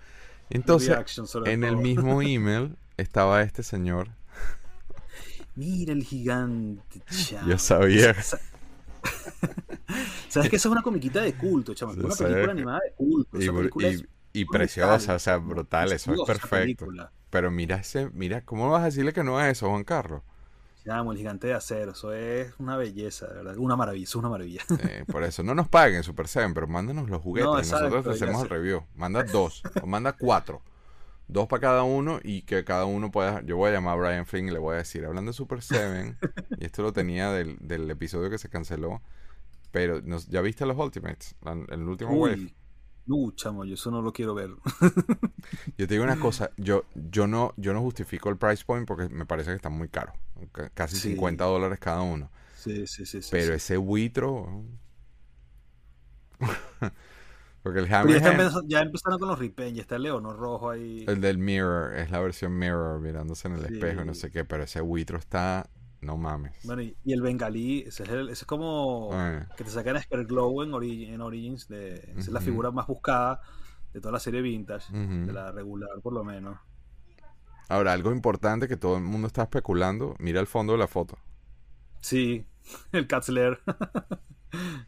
Entonces, en el mismo email estaba este señor. Mira el gigante, chamo. Yo sabía. Sabes que esa es una comiquita de culto, Yo una película animada de culto. Y, y- es y preciosa, o sea, brutal, eso es perfecto. película. Pero mira ese, mira, ¿cómo vas a decirle que no es eso, Juan Carlos? Chamo, el gigante de acero. Eso es una belleza, de verdad. Una maravilla, eso es una maravilla. Eh, por eso, no nos paguen Super Seven, pero mándanos los juguetes No, y nosotros te hacemos el review. Manda dos, o manda cuatro. Dos para cada uno y que cada uno pueda. Yo voy a llamar a Brian Flynn y le voy a decir, hablando de Super Seven, y esto lo tenía del, del episodio que se canceló, pero nos, ¿ya viste los Ultimates? La- el último wave. Uy, no, chamo, yo eso no lo quiero ver. Yo te digo una cosa, yo, yo no, yo no justifico el price point porque me parece que están muy caros. ca- Casi Sí. 50 dólares cada uno. Sí, sí, sí. sí, Pero sí. ese buitro. porque el Pero ya, empezando- ya empezaron con los ripen, ya está el leono rojo ahí. el del Mirror, es la versión Mirror mirándose en el Sí. espejo no sé qué, pero ese buitro está. No mames. Bueno, y, y el bengalí, ese es, el- ese es como Ah, que te sacan a Glow en, Ori- en Origins. De, esa es la figura más buscada de toda la serie vintage, de la regular por lo menos. Ahora, algo importante que todo el mundo está especulando, mira el fondo de la foto. Sí, el Katzler,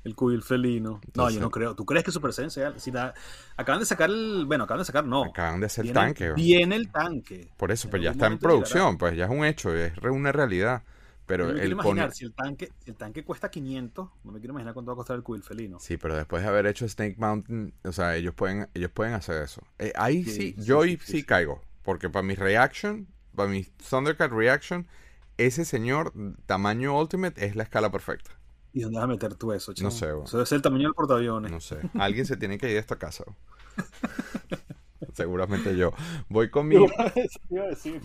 el cubil felino. no, yo no creo. ¿Tú crees que Saiyan sea? Si la- acaban de sacar el. Bueno, acaban de sacar, no. Acaban de hacer Viene- tanque. ¿no? Viene el tanque. Por eso, En pero ya algún está en llegará. producción, pues ya es un hecho, es una realidad. Pero Yo me quiero el imaginar, pone... si el tanque, el tanque cuesta 500, no me quiero imaginar cuánto va a costar el cubil felino. Sí, pero después de haber hecho Snake Mountain, o sea, ellos pueden, ellos pueden hacer eso. Eh, ahí sí, yo sí sí. caigo. Porque para mi reaction, para mi Thundercat reaction, ese señor, tamaño Ultimate, es la escala perfecta. ¿Y dónde vas a meter tú eso, chamo? sé, bueno. Eso debe ser el tamaño del portaaviones. No sé. Alguien se tiene que ir a esta casa. Seguramente yo. Voy con mi,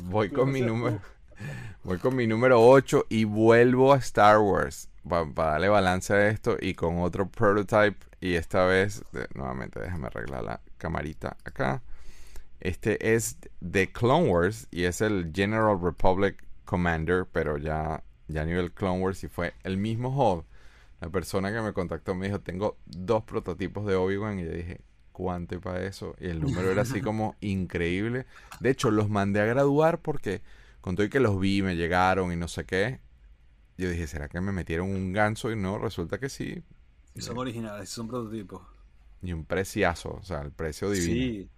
voy con mi número. Voy con mi número 8 y vuelvo a Star Wars para darle balance a esto y con otro prototype y esta vez, de- nuevamente déjame arreglar la camarita acá. Este es de Clone Wars y es el General Republic Commander, pero ya, ya a nivel Clone Wars y fue el mismo Hall. La persona que me contactó me dijo, tengo dos prototipos de Obi-Wan y yo dije, ¿cuánto para eso? Y el número era así como increíble. De hecho, los mandé a graduar porque con todo y que los vi, me llegaron y no sé qué. Yo dije, ¿será que me metieron un ganso? Y no, resulta que sí. Y son originales, son prototipos. Y un preciazo, o sea, el precio divino.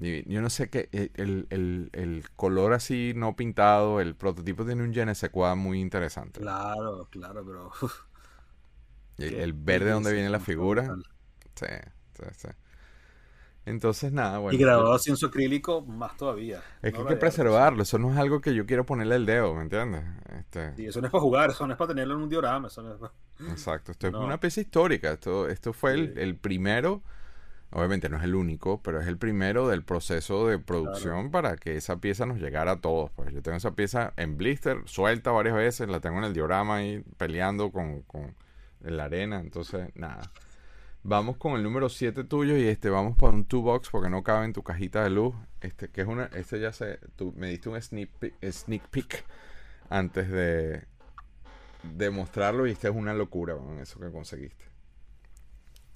Sí, yo no sé qué, el, el, color así no pintado, el prototipo tiene un GNSQ muy interesante. claro, claro, pero. Y el, el verde donde viene la figura. Sí, sí, sí. Entonces, nada, bueno. y grabado así en su acrílico, más todavía. Es que hay que preservarlo, eso no es algo que yo quiero ponerle el dedo, ¿me entiendes? Este, Sí, eso no es para jugar, eso no es para tenerlo en un diorama. Eso no es para- Exacto, esto es una pieza histórica, esto, esto fue el, Sí. el primero, obviamente no es el único, pero es el primero del proceso de producción para que esa pieza nos llegara a todos. Pues yo tengo esa pieza en blister, suelta varias veces, la tengo en el diorama ahí peleando con, con en la arena, entonces nada. Vamos con el número 7 tuyo y este vamos para un two box porque no cabe en tu cajita de luz. Este que es una este ya sé, tú me diste un sneak peek, sneak peek antes de de mostrarlo y esta es una locura con eso que conseguiste.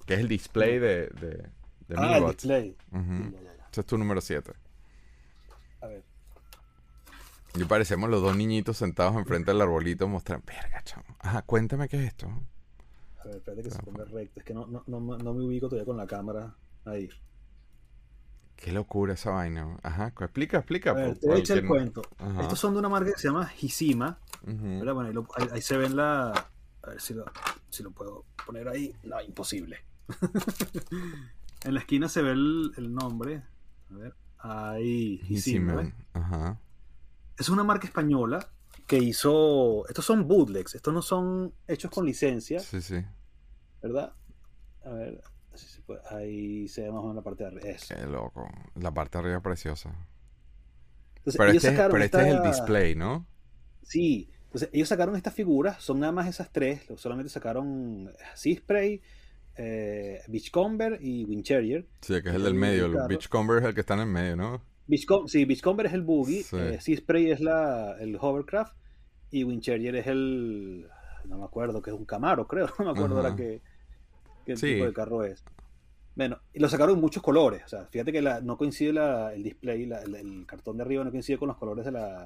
Que es el display de de, de Ah, el display. Ya, ya, ya. Ese es tu número 7. A ver. Y parecemos los dos niñitos sentados enfrente del arbolito mostrando. Verga, chamo. Ajá, cuéntame qué es esto. A ver, espérate que se ponga recto. Es que no, no, no, me- no me ubico todavía con la cámara ahí. Qué locura esa vaina. Ajá, explica, explica. A ver, te voy a echar el cuento. Ajá. Estos son de una marca que se llama. ¿verdad? Bueno, ahí, lo- ahí- ahí se ven la. A ver si lo, si lo puedo poner ahí. No, imposible. en la esquina se ve el, el nombre. A ver. Ahí. Man. ¿ves? Ajá. Es una marca española que hizo. Estos son bootlegs. Estos no son hechos con licencia, Sí, sí. ¿verdad? A ver. Ahí se ve más o menos la parte de arriba. Qué loco. La parte de arriba es preciosa. pero este, pero este es el display, ¿no? Sí. Entonces, ellos sacaron estas figuras, son nada más esas tres. Solamente sacaron Sea Spray, eh, Beachcomber y Wincherier. Sí, que es el del medio. El Beachcomber es el que está en el medio, ¿no? Sí, Beachcomber es el Boogie. Eh, sea Spray es la, el Hovercraft. Y Wincherier es el. No me acuerdo, que es un Camaro, creo. No me acuerdo ahora qué, qué tipo de carro es. Bueno, y lo sacaron en muchos colores. O sea, fíjate que la, no coincide el display, el, cartón de arriba no coincide con los colores de la.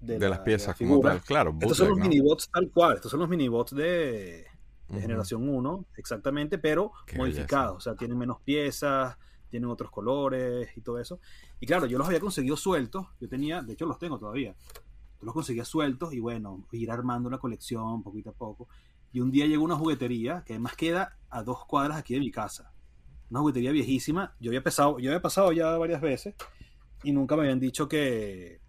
De, las piezas, como tal, claro. estos son los minibots tal cual. Estos son los minibots de, de generación 1, exactamente, pero modificados. O sea, tienen menos piezas, tienen otros colores y todo eso. Y claro, yo los había conseguido sueltos. Yo tenía, de hecho, los tengo todavía. Yo los conseguía sueltos y bueno, ir armando una colección poquito a poco. Y un día llegó una juguetería que además queda a dos cuadras aquí de mi casa. Una juguetería viejísima. Yo había, pasado, yo había pasado ya varias veces y nunca me habían dicho que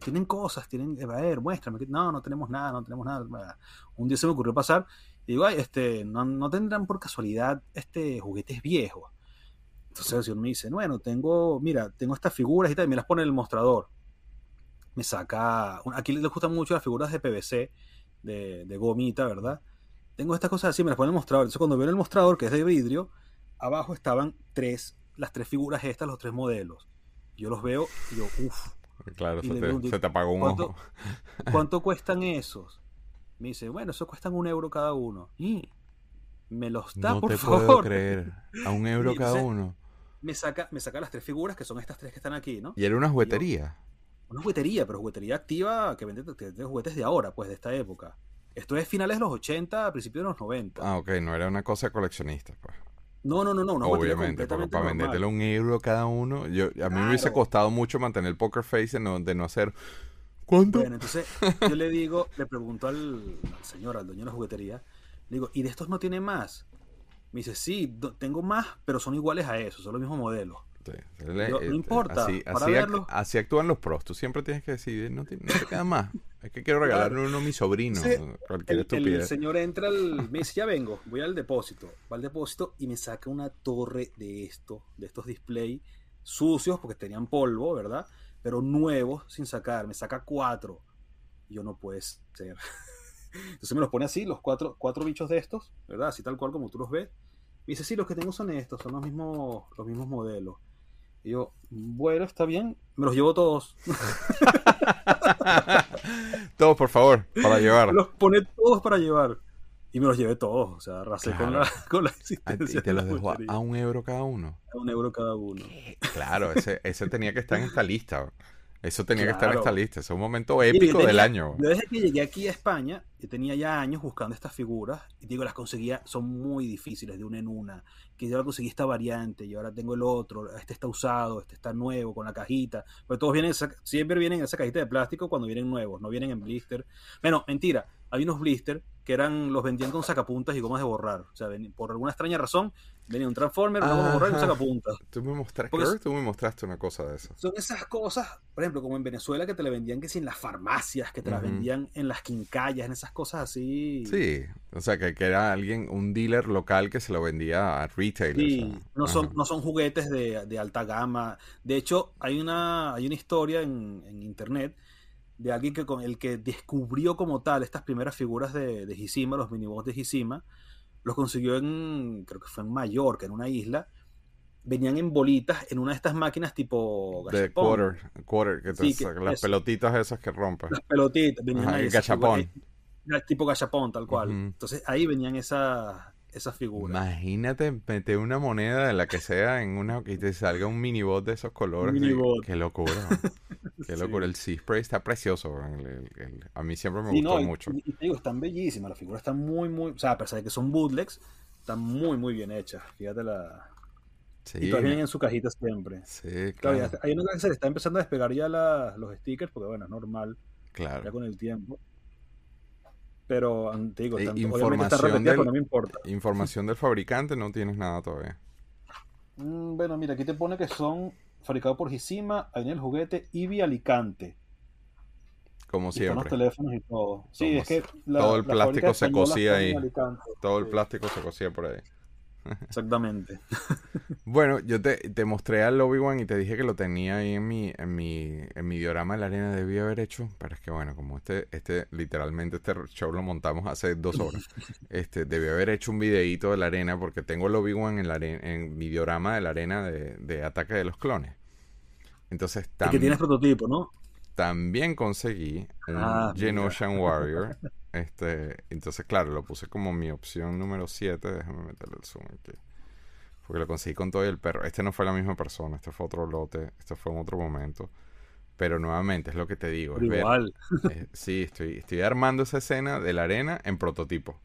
tienen cosas, tienen, a ver, muéstrame. No, no tenemos nada, no tenemos nada. Un día se me ocurrió pasar y digo, ay, este, no, no tendrán por casualidad este juguetes viejos. Entonces el señor me dice, bueno, tengo, mira, tengo estas figuras y tal, y me las pone en el mostrador. Me saca, aquí les gustan mucho las figuras de PVC, de, de gomita, ¿verdad? tengo estas cosas así, me las pone en el mostrador. Entonces, cuando veo el mostrador, que es de vidrio, abajo estaban tres, las tres figuras estas, los tres modelos. Yo los veo y yo, uff. Claro, se te, apagó un ¿cuánto, ojo. ¿Cuánto cuestan esos? Me dice, bueno, esos cuestan un euro cada uno. Y me los da, no por te favor. Puedo creer. A un euro cada uno. Me saca, me saca las tres figuras, que son estas tres que están aquí, ¿no? Y era una juguetería. una juguetería, pero juguetería activa que vende, juguetes de ahora, pues de esta época. Esto es finales de los 80, principios de los 90. Ah, ok, no era una cosa coleccionista, pues. No, no, no, no. Una Obviamente, pero para vendértelo un euro cada uno, yo, a mí me hubiese costado mucho mantener el poker face de no, hacer. ¿Cuánto? Bueno, entonces yo le digo, le pregunto al, señor, al dueño de la juguetería, le digo, ¿y de estos no tiene más? Me dice, sí, tengo más, pero son iguales a esos, son los mismos modelos no importa. Así, actúan los pros. Tú siempre tienes que decir, no te, queda más. Es que quiero regalarle uno a mi sobrino. cualquier el, el, señor entra al. Me dice, ya vengo, voy al depósito. Va al depósito y me saca una torre de esto, de estos display sucios porque tenían polvo, ¿verdad? Pero nuevos sin sacar. Me saca cuatro. Y yo no puede ser. Entonces me los pone así, los cuatro, cuatro bichos de estos, ¿verdad? Así tal cual como tú los ves. Me dice, sí, los que tengo son estos, son los mismos, los mismos modelos. Y yo, bueno, está bien, me los llevo todos. todos, por favor, para llevar. Los pone todos para llevar. Y me los llevé todos, o sea, arrasé con, la, con la existencia. Y te los dejó a, un euro cada uno. A un euro cada uno. Claro, ese, ese tenía que estar en esta lista. Eso tenía que estar en esta lista. Es un momento épico del año. Yo desde que llegué aquí a España, yo tenía ya años buscando estas figuras. Y digo, las conseguía, son muy difíciles de una en una. Que yo conseguí esta variante y ahora tengo el otro. Este está usado, este está nuevo con la cajita. Pero todos vienen, siempre vienen en esa cajita de plástico cuando vienen nuevos, no vienen en blister. Bueno, mentira. Hay unos blister que eran los vendían con sacapuntas y gomas de borrar. O sea, por alguna extraña razón, venía un Transformer, una goma de borrar y un sacapuntas. Tú me, mostraste, tú me mostraste una cosa de eso. Son esas cosas, por ejemplo, como en Venezuela que te la vendían que si en las farmacias, que te las vendían en las quincallas, en esas cosas así. Sí, o sea, que, era alguien, un dealer local que se lo vendía a retailers. Sí, no, son, no son juguetes de, alta gama. De hecho, hay una, hay una historia en, en internet de alguien que con el que descubrió como tal estas primeras figuras de, de Hishima, los minibots de Hishima, los consiguió en, creo que fue en Mallorca, en una isla. Venían en bolitas en una de estas máquinas tipo De quarter, quarter que las pelotitas esas que rompen. Las pelotitas, venían ahí. Gachapón. Tipo, gachapón, tal cual. Entonces ahí venían esas esa figura. Imagínate meter una moneda de la que sea en una y te salga un minibot de esos colores. Minibot. Qué locura. Qué locura. El Sea Spray está precioso. a mí siempre me gustó mucho. Y, te digo, están bellísimas. Las figuras están muy, muy. O sea, a pesar de que son bootlegs, están muy, muy bien hechas. Fíjate la. Sí. Y todas vienen en su cajita siempre. Sí, claro. hay una que se le está empezando a despegar ya los stickers, porque bueno, es normal. Claro. Ya con el tiempo. Pero, te digo, tanto, información del, no me importa. Información del fabricante no tienes nada todavía. Mm, bueno, mira, aquí te pone que son fabricados por Hishima, en el juguete Ibi Alicante. Como siempre. los teléfonos y todo. Sí, es que todo el plástico se cosía ahí. Todo el plástico se cosía por ahí. Exactamente. bueno, yo te, te mostré al Obi-Wan y te dije que lo tenía ahí en mi, en mi, en mi diorama de la arena. Debí haber hecho, pero es que bueno, como este, este, literalmente este show lo montamos hace dos horas. este, debí haber hecho un videíto de la arena porque tengo el Obi-Wan en, la en mi diorama de la arena de, de Ataque de los Clones. Entonces también... que tienes prototipo, ¿no? También conseguí un ah, Genoshan Warrior. Este, entonces, claro, lo puse como mi opción número 7. Déjame meterle el zoom aquí. Porque lo conseguí con todo el perro. Este no fue la misma persona, este fue otro lote, este fue en otro momento. Pero nuevamente, es lo que te digo. igual. Eh, sí, estoy, estoy armando esa escena de la arena en prototipo.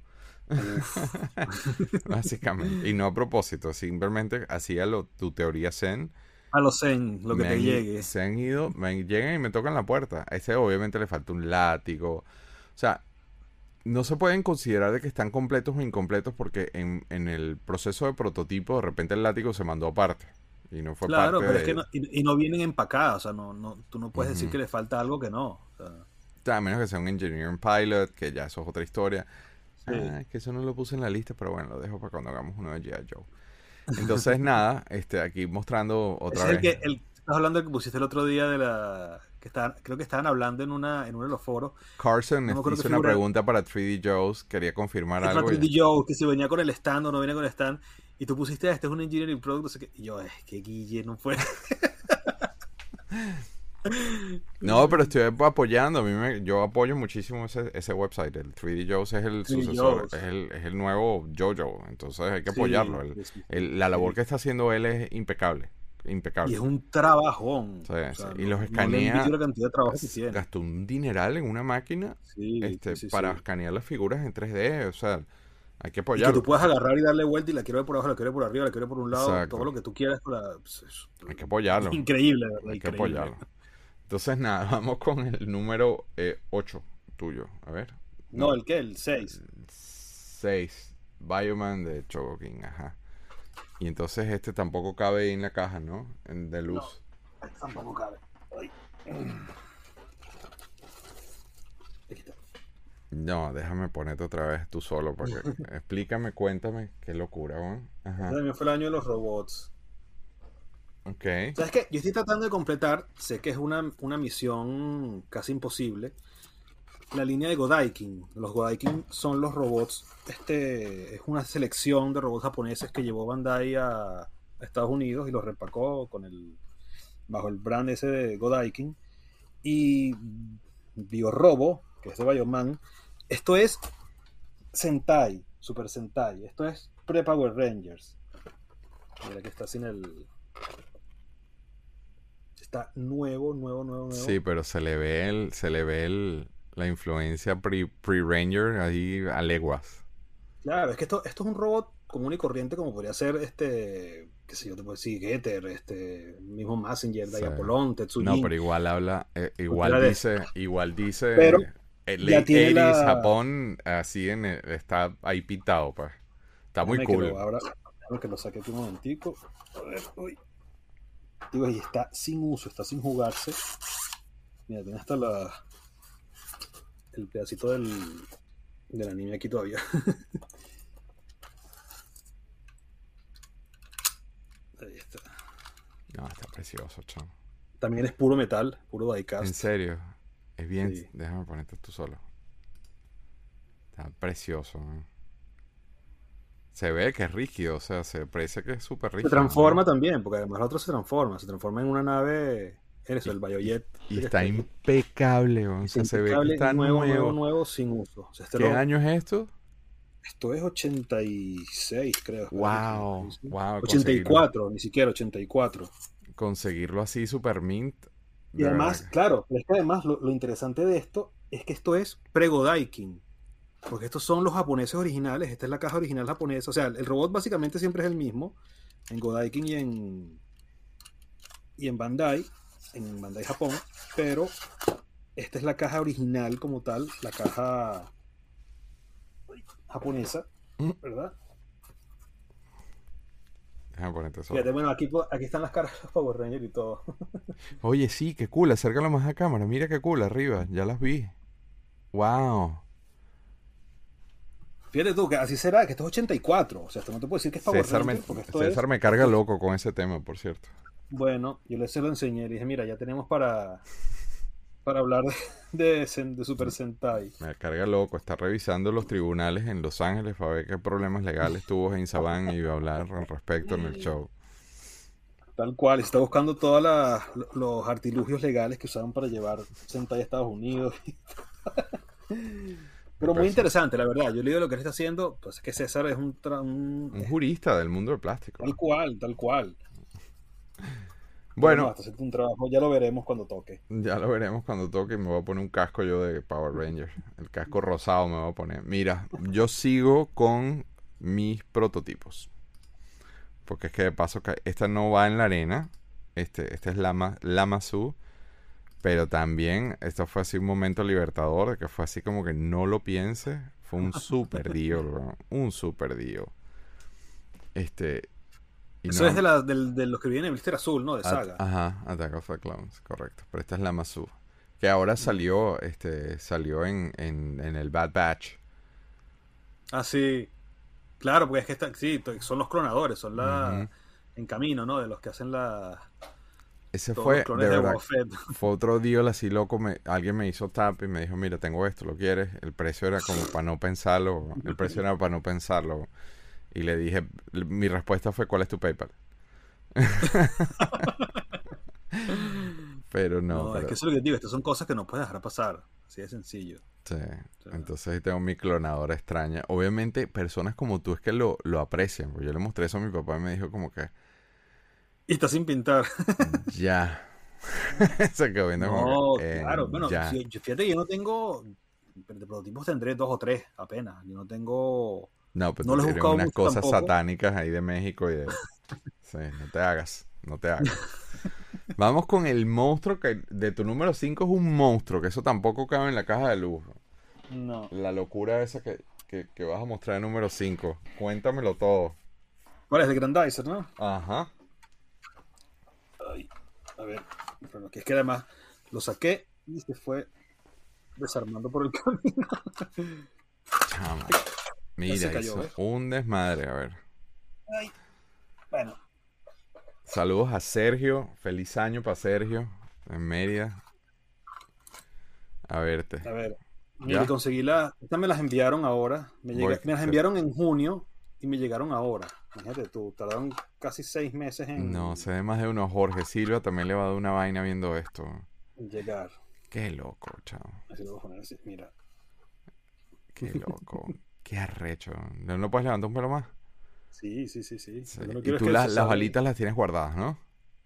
Básicamente. Y no a propósito, simplemente hacía lo, tu teoría Zen a los Zen, lo que te llegue. Se han ido, me llegan y me tocan la puerta. A ese obviamente le falta un látigo. O sea, no se pueden considerar de que están completos o incompletos porque en, en el proceso de prototipo de repente el látigo se mandó aparte. Y no fue claro, pero es que no, y, no vienen empacadas. O sea, no, no, tú no puedes decir que le falta algo que no. O sea, a menos que sea un engineering pilot, que ya eso es otra historia. Ah, que eso no lo puse en la lista, pero bueno, lo dejo para cuando hagamos uno de G.I. Joe. Entonces, nada, este, aquí mostrando otra vez. El que, el, estás hablando del que pusiste el otro día de la. que estaban, creo que estaban hablando en una en uno de los foros. Carson hizo una pregunta para 3D Joe's, quería confirmar algo. Para 3D Joe, que si venía con el stand o no venía con el stand. Y tú pusiste, este es un engineering product, no sé qué. Y yo, es que Guille no fue. No, pero estoy apoyando. A mí me, yo apoyo muchísimo ese, ese website. El 3D Joe's es el sucesor, es el, es el, nuevo JoJo. Entonces hay que apoyarlo. El, la labor que está haciendo él es impecable. Impecable. Y es un trabajón. y los escanea. gastó un dineral en una máquina este, para escanear las figuras en 3D. O sea, hay que apoyarlo. que tú puedas agarrar y darle vuelta y la quiero ver por abajo, la quiero ver por arriba, la quiero ver por un lado, todo lo que tú quieras. Pues, hay que apoyarlo. Increíble, ¿verdad? Hay que apoyarlo. Entonces, nada, vamos con el número 8 eh, tuyo. A ver. No, ¿el qué? El 6. 6. Bioman de Chogokin, ajá. Y entonces este tampoco cabe ahí en la caja, ¿no? En de luz. No, este tampoco cabe. No, déjame ponerte otra vez tú solo porque explícame, cuéntame, qué locura, ¿no? Ajá. Este fue el año de los robots. ¿Sabes qué? Yo estoy tratando de completar, sé que es una, una misión casi imposible, la línea de Godaikin. Los Godaikin son los robots, este es una selección de robots japoneses que llevó Bandai a, Estados Unidos y los repacó con el bajo el brand ese de Godaikin. Y Biorobo, que es de Bioman, esto es Sentai, Super Sentai, esto es Pre-Power Rangers. Mira que está sin el, está nuevo, nuevo, nuevo, nuevo. Sí, pero se le ve el, se le ve el, la influencia pre-Ranger ahí a leguas. Claro, es que esto, esto es un robot común y corriente como podría ser este, qué sé yo, te puedo decir, Getter, este, mismo Messenger, sí. Diapolón, Tetsujin. No, pero igual habla, eh, igual dice, igual dice, pero el, ya la... Japón así en está ahí pintado, pues. Está muy cool. Que lo, ahora, que lo saque un momentico. A ver, uy. Digo, y está sin uso, está sin jugarse. Mira, tiene hasta la el pedacito del, de la niña aquí todavía. Ahí está. No, está precioso, chamo. También es puro metal, puro diecast. En serio, es bien. Déjame ponerte tú solo. Está precioso. Se ve que es rígido, o sea, se parece que es súper rígido. Se transforma también, porque además el otro se transforma, se transforma en una nave, eres el Biojet. Y, está impecable, o sea, se ve que está nuevo, nuevo, nuevo, sin uso. este ¿Qué año es esto? Esto es 86, creo. Wow, wow. 84, ni siquiera 84. Conseguirlo así, super mint. Y además, claro, es que además lo, lo, interesante de esto es que esto es pre-Godaikin. Porque estos son los japoneses originales, esta es la caja original japonesa. O sea, el robot básicamente siempre es el mismo en Godaikin y en, y en Bandai, en Bandai Japón, pero esta es la caja original como tal, la caja japonesa. ¿verdad? Fíjate, bueno, aquí, aquí están las caras de los Power Rangers y todo. Oye, sí, qué cool, acércalo más a cámara, mira qué cool arriba, ya las vi. Wow. Fíjate tú, que así será, que esto es 84. O sea, esto no te puedo decir que es Power César, me, César me carga loco con ese tema, por cierto. Bueno, yo le se lo enseñé. Le dije, mira, ya tenemos para, para hablar de, de, Super Sentai. Me carga loco. Está revisando los tribunales en Los Ángeles para ver qué problemas legales tuvo en Saban y hablar al respecto en el show. Tal cual, está buscando todos los artilugios legales que usaron para llevar Sentai a Estados Unidos. Pero muy interesante, la verdad. Yo leído lo que él está haciendo, pues es que César es un, un, jurista del mundo del plástico. Tal cual, tal cual. Bueno, hasta un trabajo, ya lo veremos cuando toque. Ya lo veremos cuando toque y me voy a poner un casco yo de Power Ranger. El casco rosado me voy a poner. Mira, yo sigo con mis prototipos. Porque es que de paso, esta no va en la arena. Este, este es Lama, Lamazu. Pero también, esto fue así un momento libertador, que fue así como que no lo piense. Fue un super dio, un super dio. Este. Eso es de, la, de, los que viene el Blister Azul, ¿no? De Saga. ajá, Attack of the Clones, correcto. Pero esta es la Masu. Que ahora salió, este, salió en, en, en el Bad Batch. Ah, sí. Claro, porque es que está, sí, son los clonadores, son la. En camino, ¿no? De los que hacen la ese fue, de verdad, fue otro día así loco, me, alguien me hizo tap y me dijo, mira, tengo esto, ¿lo quieres? El precio era como para no pensarlo, el precio era para no pensarlo. Y le dije, mi respuesta fue, ¿cuál es tu PayPal? pero no. es que eso es lo que digo, estas son cosas que no puedes dejar pasar, así de sencillo. Sí, entonces tengo mi clonadora extraña. Obviamente, personas como tú es que lo, lo aprecian, porque yo le mostré eso a mi papá y me dijo como que y está sin pintar. ya. Se quedó viendo no, claro. Bueno, fíjate, yo no tengo. De prototipos tendré dos o tres apenas. Yo no tengo. No, pero no les unas cosas satánicas ahí de México y de. sí, no te hagas. No te hagas. Vamos con el monstruo que de tu número 5 es un monstruo, que eso tampoco cabe en la caja de luz. No. La locura esa que, que, vas a mostrar en número 5. Cuéntamelo todo. ¿Cuál es el Grandizer, no? Ajá a ver, bueno, que es que además lo saqué y se fue desarmando por el camino. Mira, un desmadre, a ver. bueno. Saludos a Sergio. Feliz año para Sergio en Mérida. A verte. A ver. Mira, conseguí la. Estas me las enviaron ahora. Me, me las enviaron en junio y me llegaron ahora. Imagínate tú, tardaron casi seis meses en. No, se ve más de uno. Jorge Silva también le va a dar una vaina viendo esto. Llegar. Qué loco, chao. Así lo voy a poner así, mira. Qué loco. Qué arrecho. ¿No puedes levantar un pelo más? Sí, sí, sí, sí. y tú las, balitas las tienes guardadas, ¿no?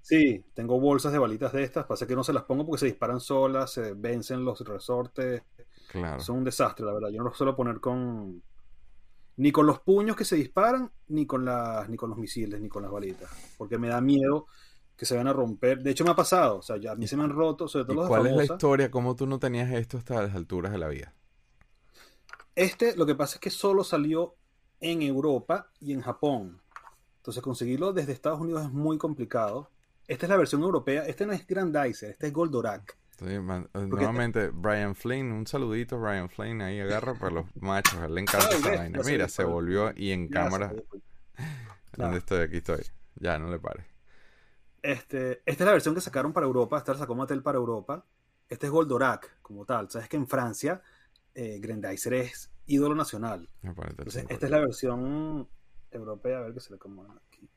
Sí, tengo bolsas de balitas de estas. Pasa que no se las pongo porque se disparan solas, se vencen los resortes. Claro. Son un desastre, la verdad. Yo no los suelo poner con, ni con los puños que se disparan, ni con, las, ni con los misiles, ni con las balitas. Porque me da miedo que se van a romper. De hecho, me ha pasado. O sea, ya a mí se me han roto, sobre todo los ¿Cuál es la historia? ¿Cómo tú no tenías esto hasta las alturas de la vida? Este, lo que pasa es que solo salió en Europa y en Japón. Entonces, conseguirlo desde Estados Unidos es muy complicado. Esta es la versión europea. Este no es Grandizer, este es Goldorak. Sí, eh, nuevamente, Brian Flynn, un saludito, Brian Flynn, ahí agarra para los machos, a él le encanta esa vaina. Mira, se volvió y en cámara. ¿Dónde estoy? Aquí estoy. Ya, no le pare. Este, esta es la versión que sacaron para Europa, esta la sacó Mattel para Europa. Este es Goldorak, como tal. Sabes que en Francia, eh, es ídolo nacional. Entonces, esta es la versión europea, a ver qué se le acomoda aquí.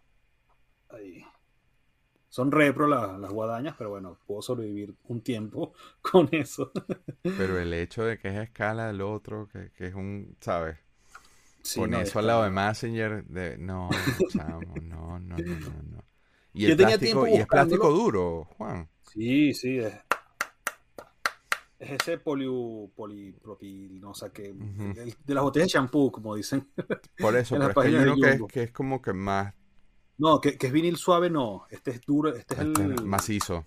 Ahí. Son repro las guadañas, pero bueno, puedo sobrevivir un tiempo con eso. Pero el hecho de que es a escala del otro, que, es un, ¿sabes? con eso al lado de Messenger, de no, chamo, no, no, no, no, Y el plástico, y es plástico duro, Juan. Sí, sí, es, es ese poli, polipropil, no sé qué, de las botellas de shampoo, como dicen. Por eso, pero es que hay uno que es, que es como que más no, que, es vinil suave, no. Este es duro, este es este el. Macizo.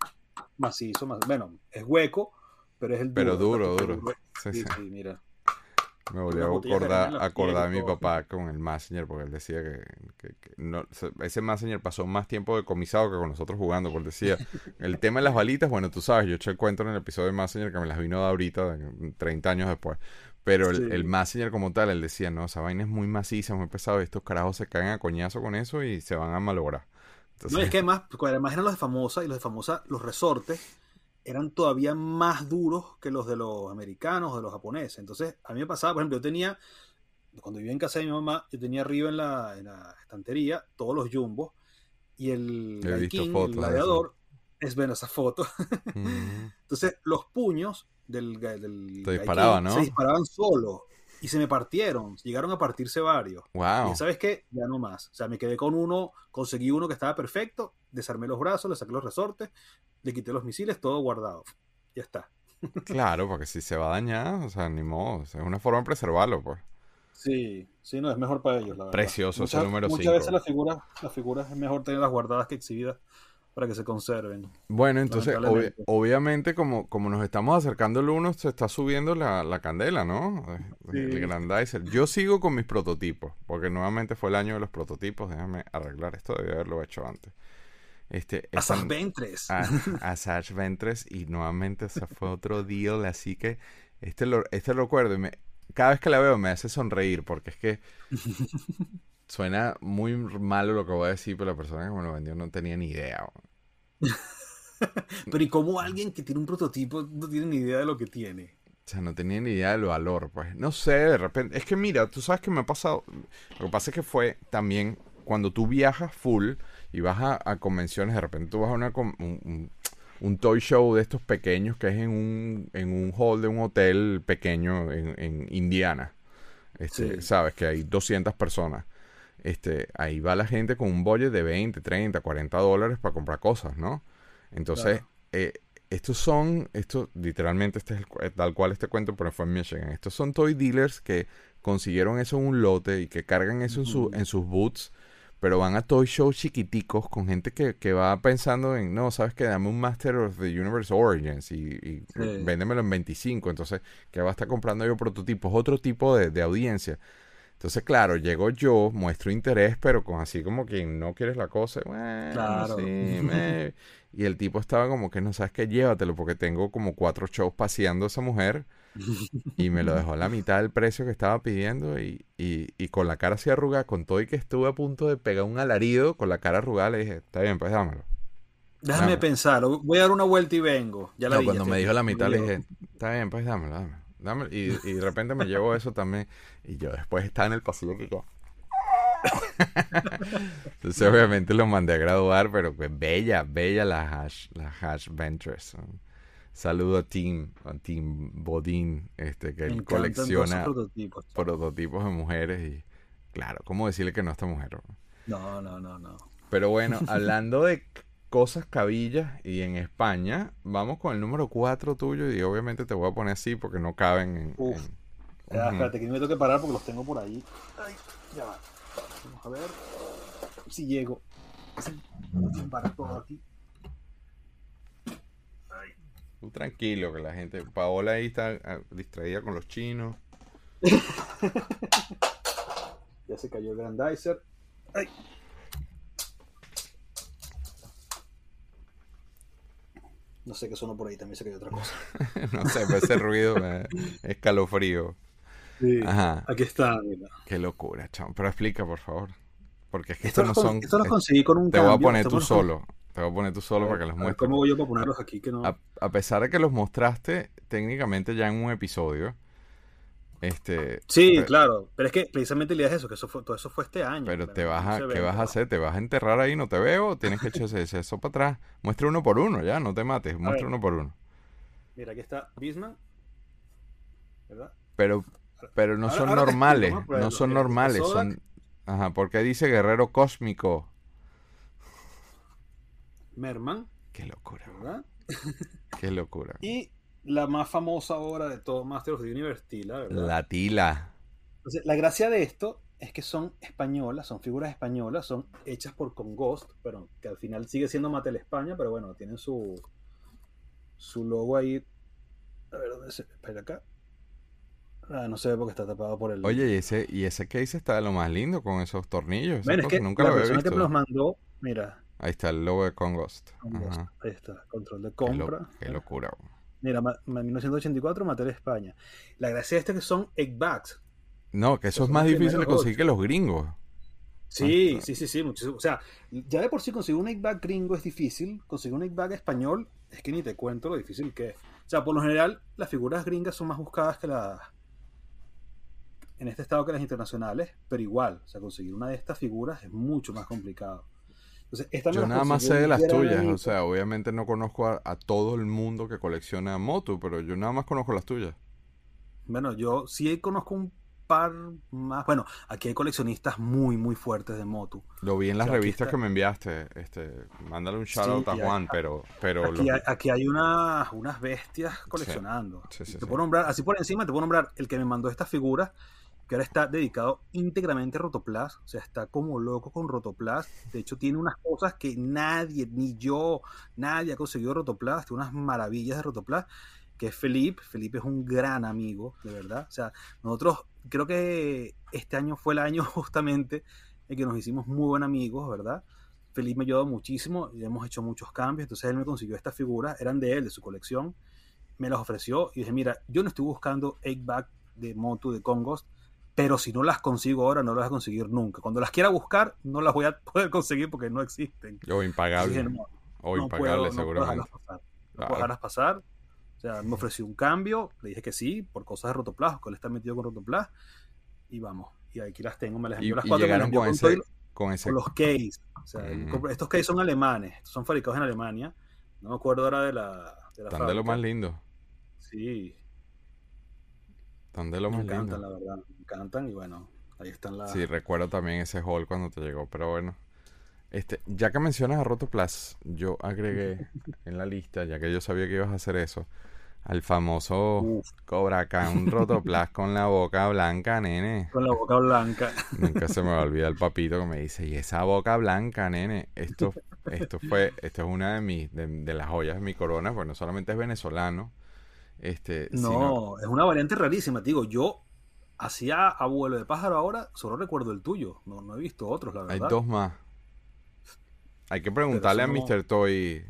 Macizo, más, bueno, es hueco, pero es el duro. Pero duro, duro. Sí, sí, mira. Me volvió a acordar, acordar a mi papá con el Messenger, porque él decía que, no, ese Messenger pasó más tiempo decomisado que con nosotros jugando, porque decía, el tema de las balitas, bueno, tú sabes, yo eché el cuento en el episodio de Messenger que me las vino de ahorita, 30 años después, Pero el, el Messenger como tal, él decía, no, esa vaina es muy maciza, muy pesado, y estos carajos se caen a coñazo con eso y se van a malograr. No, es que además, además eran los de Famosa, y los de Famosa, los resortes, eran todavía más duros que los de los americanos o de los japoneses. Entonces, a mí me pasaba, por ejemplo, yo tenía, cuando vivía en casa de mi mamá, yo tenía arriba en la, en la estantería todos los jumbos y el, el gladiador, es ver esa foto. Entonces, los puños del, del Te disparaban, ¿no? se disparaban solos y se me partieron, llegaron a partirse varios. Wow. Y sabes qué, ya no más. O sea, me quedé con uno, conseguí uno que estaba perfecto, desarmé los brazos, le saqué los resortes, le quité los misiles, todo guardado. Ya está. Claro, porque si se va a dañar, o sea, ni modo, es una forma de preservarlo, pues. Sí, sí, no, es mejor para ellos, la verdad. Precioso ese número 5. Muchas veces las figuras, las figuras es mejor tenerlas guardadas que exhibidas para que se conserven. Bueno, entonces, obviamente, como, como nos estamos acercando el uno, se está subiendo la, la candela, ¿no? El Grandizer. Yo sigo con mis prototipos, porque nuevamente fue el año de los prototipos. Déjame arreglar esto, debí haberlo hecho antes. Este, Asaj Ventres. Asaj Ventres, y nuevamente ese fue otro deal, así que este lo, este lo recuerdo. Y me, cada vez que la veo me hace sonreír, porque es que Suena muy malo lo que voy a decir, pero la persona que me lo vendió no tenía ni idea. pero ¿y cómo alguien que tiene un prototipo no tiene ni idea de lo que tiene? O sea, no tenía ni idea del valor, pues. No sé, de repente. Es que mira, tú sabes que me ha pasado. Lo que pasa es que fue también cuando tú viajas full y vas a, convenciones, de repente tú vas a una, un, un, toy show de estos pequeños que es en un, en un hall de un hotel pequeño en, en Indiana. Este, Sabes que hay 200 personas este, ahí va la gente con un budget de 20, 30, 40 dólares para comprar cosas, ¿no? Entonces, eh, estos son, esto literalmente este es el, tal cual este cuento, pero fue en Michigan. Estos son toy dealers que consiguieron eso en un lote y que cargan eso en, su, en sus boots, pero van a toy shows chiquiticos con gente que, que va pensando en, no, sabes que dame un Master of the Universe Origins y, y véndemelo en 25, entonces, que va a estar comprando yo prototipos, otro tipo de, de audiencia. Entonces, claro, llego yo, muestro interés, pero con así como que no quieres la cosa. Bueno, claro. sí, me... Y el tipo estaba como que no sabes qué, llévatelo, porque tengo como cuatro shows paseando a esa mujer. Y me lo dejó a la mitad del precio que estaba pidiendo. Y, y, y con la cara así arrugada, con todo y que estuve a punto de pegar un alarido, con la cara arrugada, le dije, está bien, pues dámelo. Déjame pensar, voy a dar una vuelta y vengo. Ya la no, cuando me dijo la mitad, le dije, está bien, pues dámelo, dámelo y, de repente me llevo eso también. Y yo después estaba en el pasillo que yo. Entonces obviamente lo mandé a graduar, pero pues bella, bella la hash, la hash ventures. Saludo a Tim, a Tim Bodin, este, que él colecciona prototipos, prototipos, de mujeres y claro, ¿cómo decirle que no a esta mujer? No, no, no, no. Pero bueno, hablando de cosas cabillas y en España. Vamos con el número 4 tuyo y obviamente te voy a poner así porque no caben en... Uf. Espérate, que no me tengo que parar porque los tengo por ahí. Ay, ya va. Vamos a ver si llego. para todo aquí. Tú tranquilo, que la gente... Paola ahí está ah, distraída con los chinos. ya se cayó el Grandizer. Ay. No sé qué sonó por ahí, también que hay otra cosa. no sé, pero ese ruido es escalofrío. Sí, Ajá. aquí está, mira. Qué locura, chamo. Pero explica, por favor. Porque es que estos no son. Esto los conseguí con un Te voy a poner tú solo. Te voy a poner tú solo para que los muestres. ¿Cómo voy yo para ponerlos aquí? Que no... a, pesar de que los mostraste técnicamente ya en un episodio, este, sí, claro, pero es que precisamente le idea es eso, que eso fue, todo eso fue este año. Pero te vas a, ¿qué vas a hacer? ¿Te vas a enterrar ahí? ¿No te veo? Tienes que echarse eso para atrás. Muestra uno por uno, ya, no te mates, muestra uno por uno. Mira, aquí está Bisman, ¿verdad? Pero, pero no son normales, no son normales, son... Ajá, porque dice guerrero cósmico. Merman. Qué locura. ¿verdad? Qué locura. Y la más famosa obra de todo Master of the Universe, Tila, ¿verdad? La Tila. Entonces, la gracia de esto es que son españolas, son figuras españolas, son hechas por Congost, pero que al final sigue siendo Mattel España, pero bueno, tienen su su logo ahí. A ver, ¿dónde se? Espera acá. Ah, no se ve porque está tapado por el. Oye, y ese, y ese case está de lo más lindo con esos tornillos. es que nunca la persona que me los mandó, mira. Ahí está el logo de Congost. Ahí está, control de compra. Qué, locura. Mira, 1984, Mattel España. La gracia de este que son eggbacks. No, que eso es más difícil de conseguir que los gringos. Sí, sí, sí, sí, muchísimo. O sea, ya de por sí conseguir un eggback gringo es difícil, conseguir un eggback español es que ni te cuento lo difícil que es. O sea, por lo general, las figuras gringas son más buscadas que las. en este estado que las internacionales, pero igual, o sea, conseguir una de estas figuras es mucho más complicado. Yo nada más sé de las tuyas, o sea, obviamente no conozco a, todo el mundo que colecciona moto, pero yo nada más conozco las tuyas. Bueno, yo sí conozco un par más. Bueno, aquí hay coleccionistas muy, muy fuertes de moto. Lo vi en las revistas que me enviaste. Este, mándale un shout out a Juan, pero, pero aquí, hay, aquí hay unas, unas bestias coleccionando. te puedo nombrar, así por encima, te puedo nombrar el que me mandó estas figuras que ahora está dedicado íntegramente a Rotoplas, o sea, está como loco con Rotoplas, de hecho tiene unas cosas que nadie, ni yo, nadie ha conseguido Rotoplas, tiene unas maravillas de Rotoplas, que es Felipe, Felipe es un gran amigo, de verdad, o sea, nosotros creo que este año fue el año justamente en que nos hicimos muy buenos amigos, ¿verdad? Felipe me ayudó muchísimo y hemos hecho muchos cambios, entonces él me consiguió estas figuras, eran de él, de su colección, me las ofreció y dije, mira, yo no estoy buscando 8-back de Moto de Congos, pero si no las consigo ahora, no las voy a conseguir nunca. Cuando las quiera buscar, no las voy a poder conseguir porque no existen. O impagable. o impagable, seguramente. No puedo dejarlas pasar. O sea, me ofreció un cambio, le dije que sí, por cosas de Rotoplas, que él está metido con Rotoplas, y vamos. Y aquí las tengo, me las envió las cuatro. llegaron con, ese, con, ese... los case. O sea, mm. estos case son alemanes, son fabricados en Alemania. No me acuerdo ahora de la. De Están de lo más lindo. Sí, están de lo me encantan, la verdad. Me encantan y bueno, ahí están las. Sí, recuerdo también ese hall cuando te llegó, pero bueno. Este, ya que mencionas a Rotoplas, yo agregué en la lista, ya que yo sabía que ibas a hacer eso, al famoso Cobra Khan Rotoplas con la boca blanca, nene. Con la boca blanca. Nunca se me va a olvidar el papito que me dice, y esa boca blanca, nene. Esto, esto fue, esto es una de mis, de, de las joyas de mi corona, pues no solamente es venezolano, este, no, es una variante rarísima. digo, yo hacía abuelo de pájaro ahora, solo recuerdo el tuyo. No, no he visto otros, la verdad. Hay dos más. Hay que preguntarle a Mr. Toy,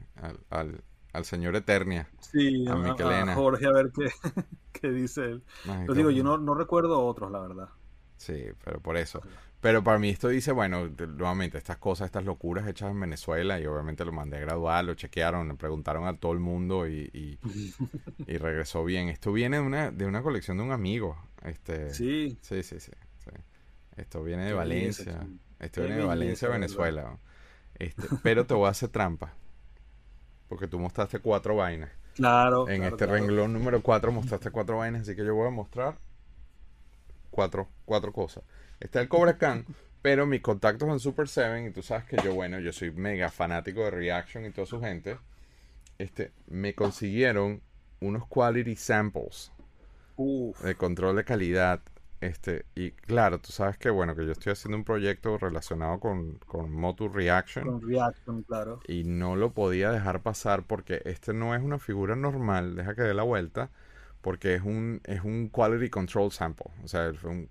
al, al, señor Eternia. Sí, a, Jorge, a ver qué, qué dice él. Pero digo, yo no, no recuerdo otros, la verdad. Sí, pero por eso. Pero para mí esto dice, bueno, nuevamente, estas cosas, estas locuras hechas en Venezuela, y obviamente lo mandé a graduar, lo chequearon, le preguntaron a todo el mundo y, y, regresó bien. Esto viene de una, de una colección de un amigo. Este, sí. Sí, sí, sí. Esto viene de Valencia. Esto viene de Valencia, Venezuela. Este, pero te voy a hacer trampa. Porque tú mostraste cuatro vainas. Claro. En este renglón número cuatro mostraste cuatro vainas, así que yo voy a mostrar cuatro, cuatro cosas. Está el Cobra Khan, pero mis contactos en Super 7, y tú sabes que yo, bueno, yo soy mega fanático de Reaction y toda su gente, este, me consiguieron unos quality samples de control de calidad. Este, y claro, tú sabes que bueno, que yo estoy haciendo un proyecto relacionado con, con Moto Reaction. Con Reaction, claro. Y no lo podía dejar pasar porque este no es una figura normal, deja que dé la vuelta, porque es un, es un quality control sample. O sea, es un,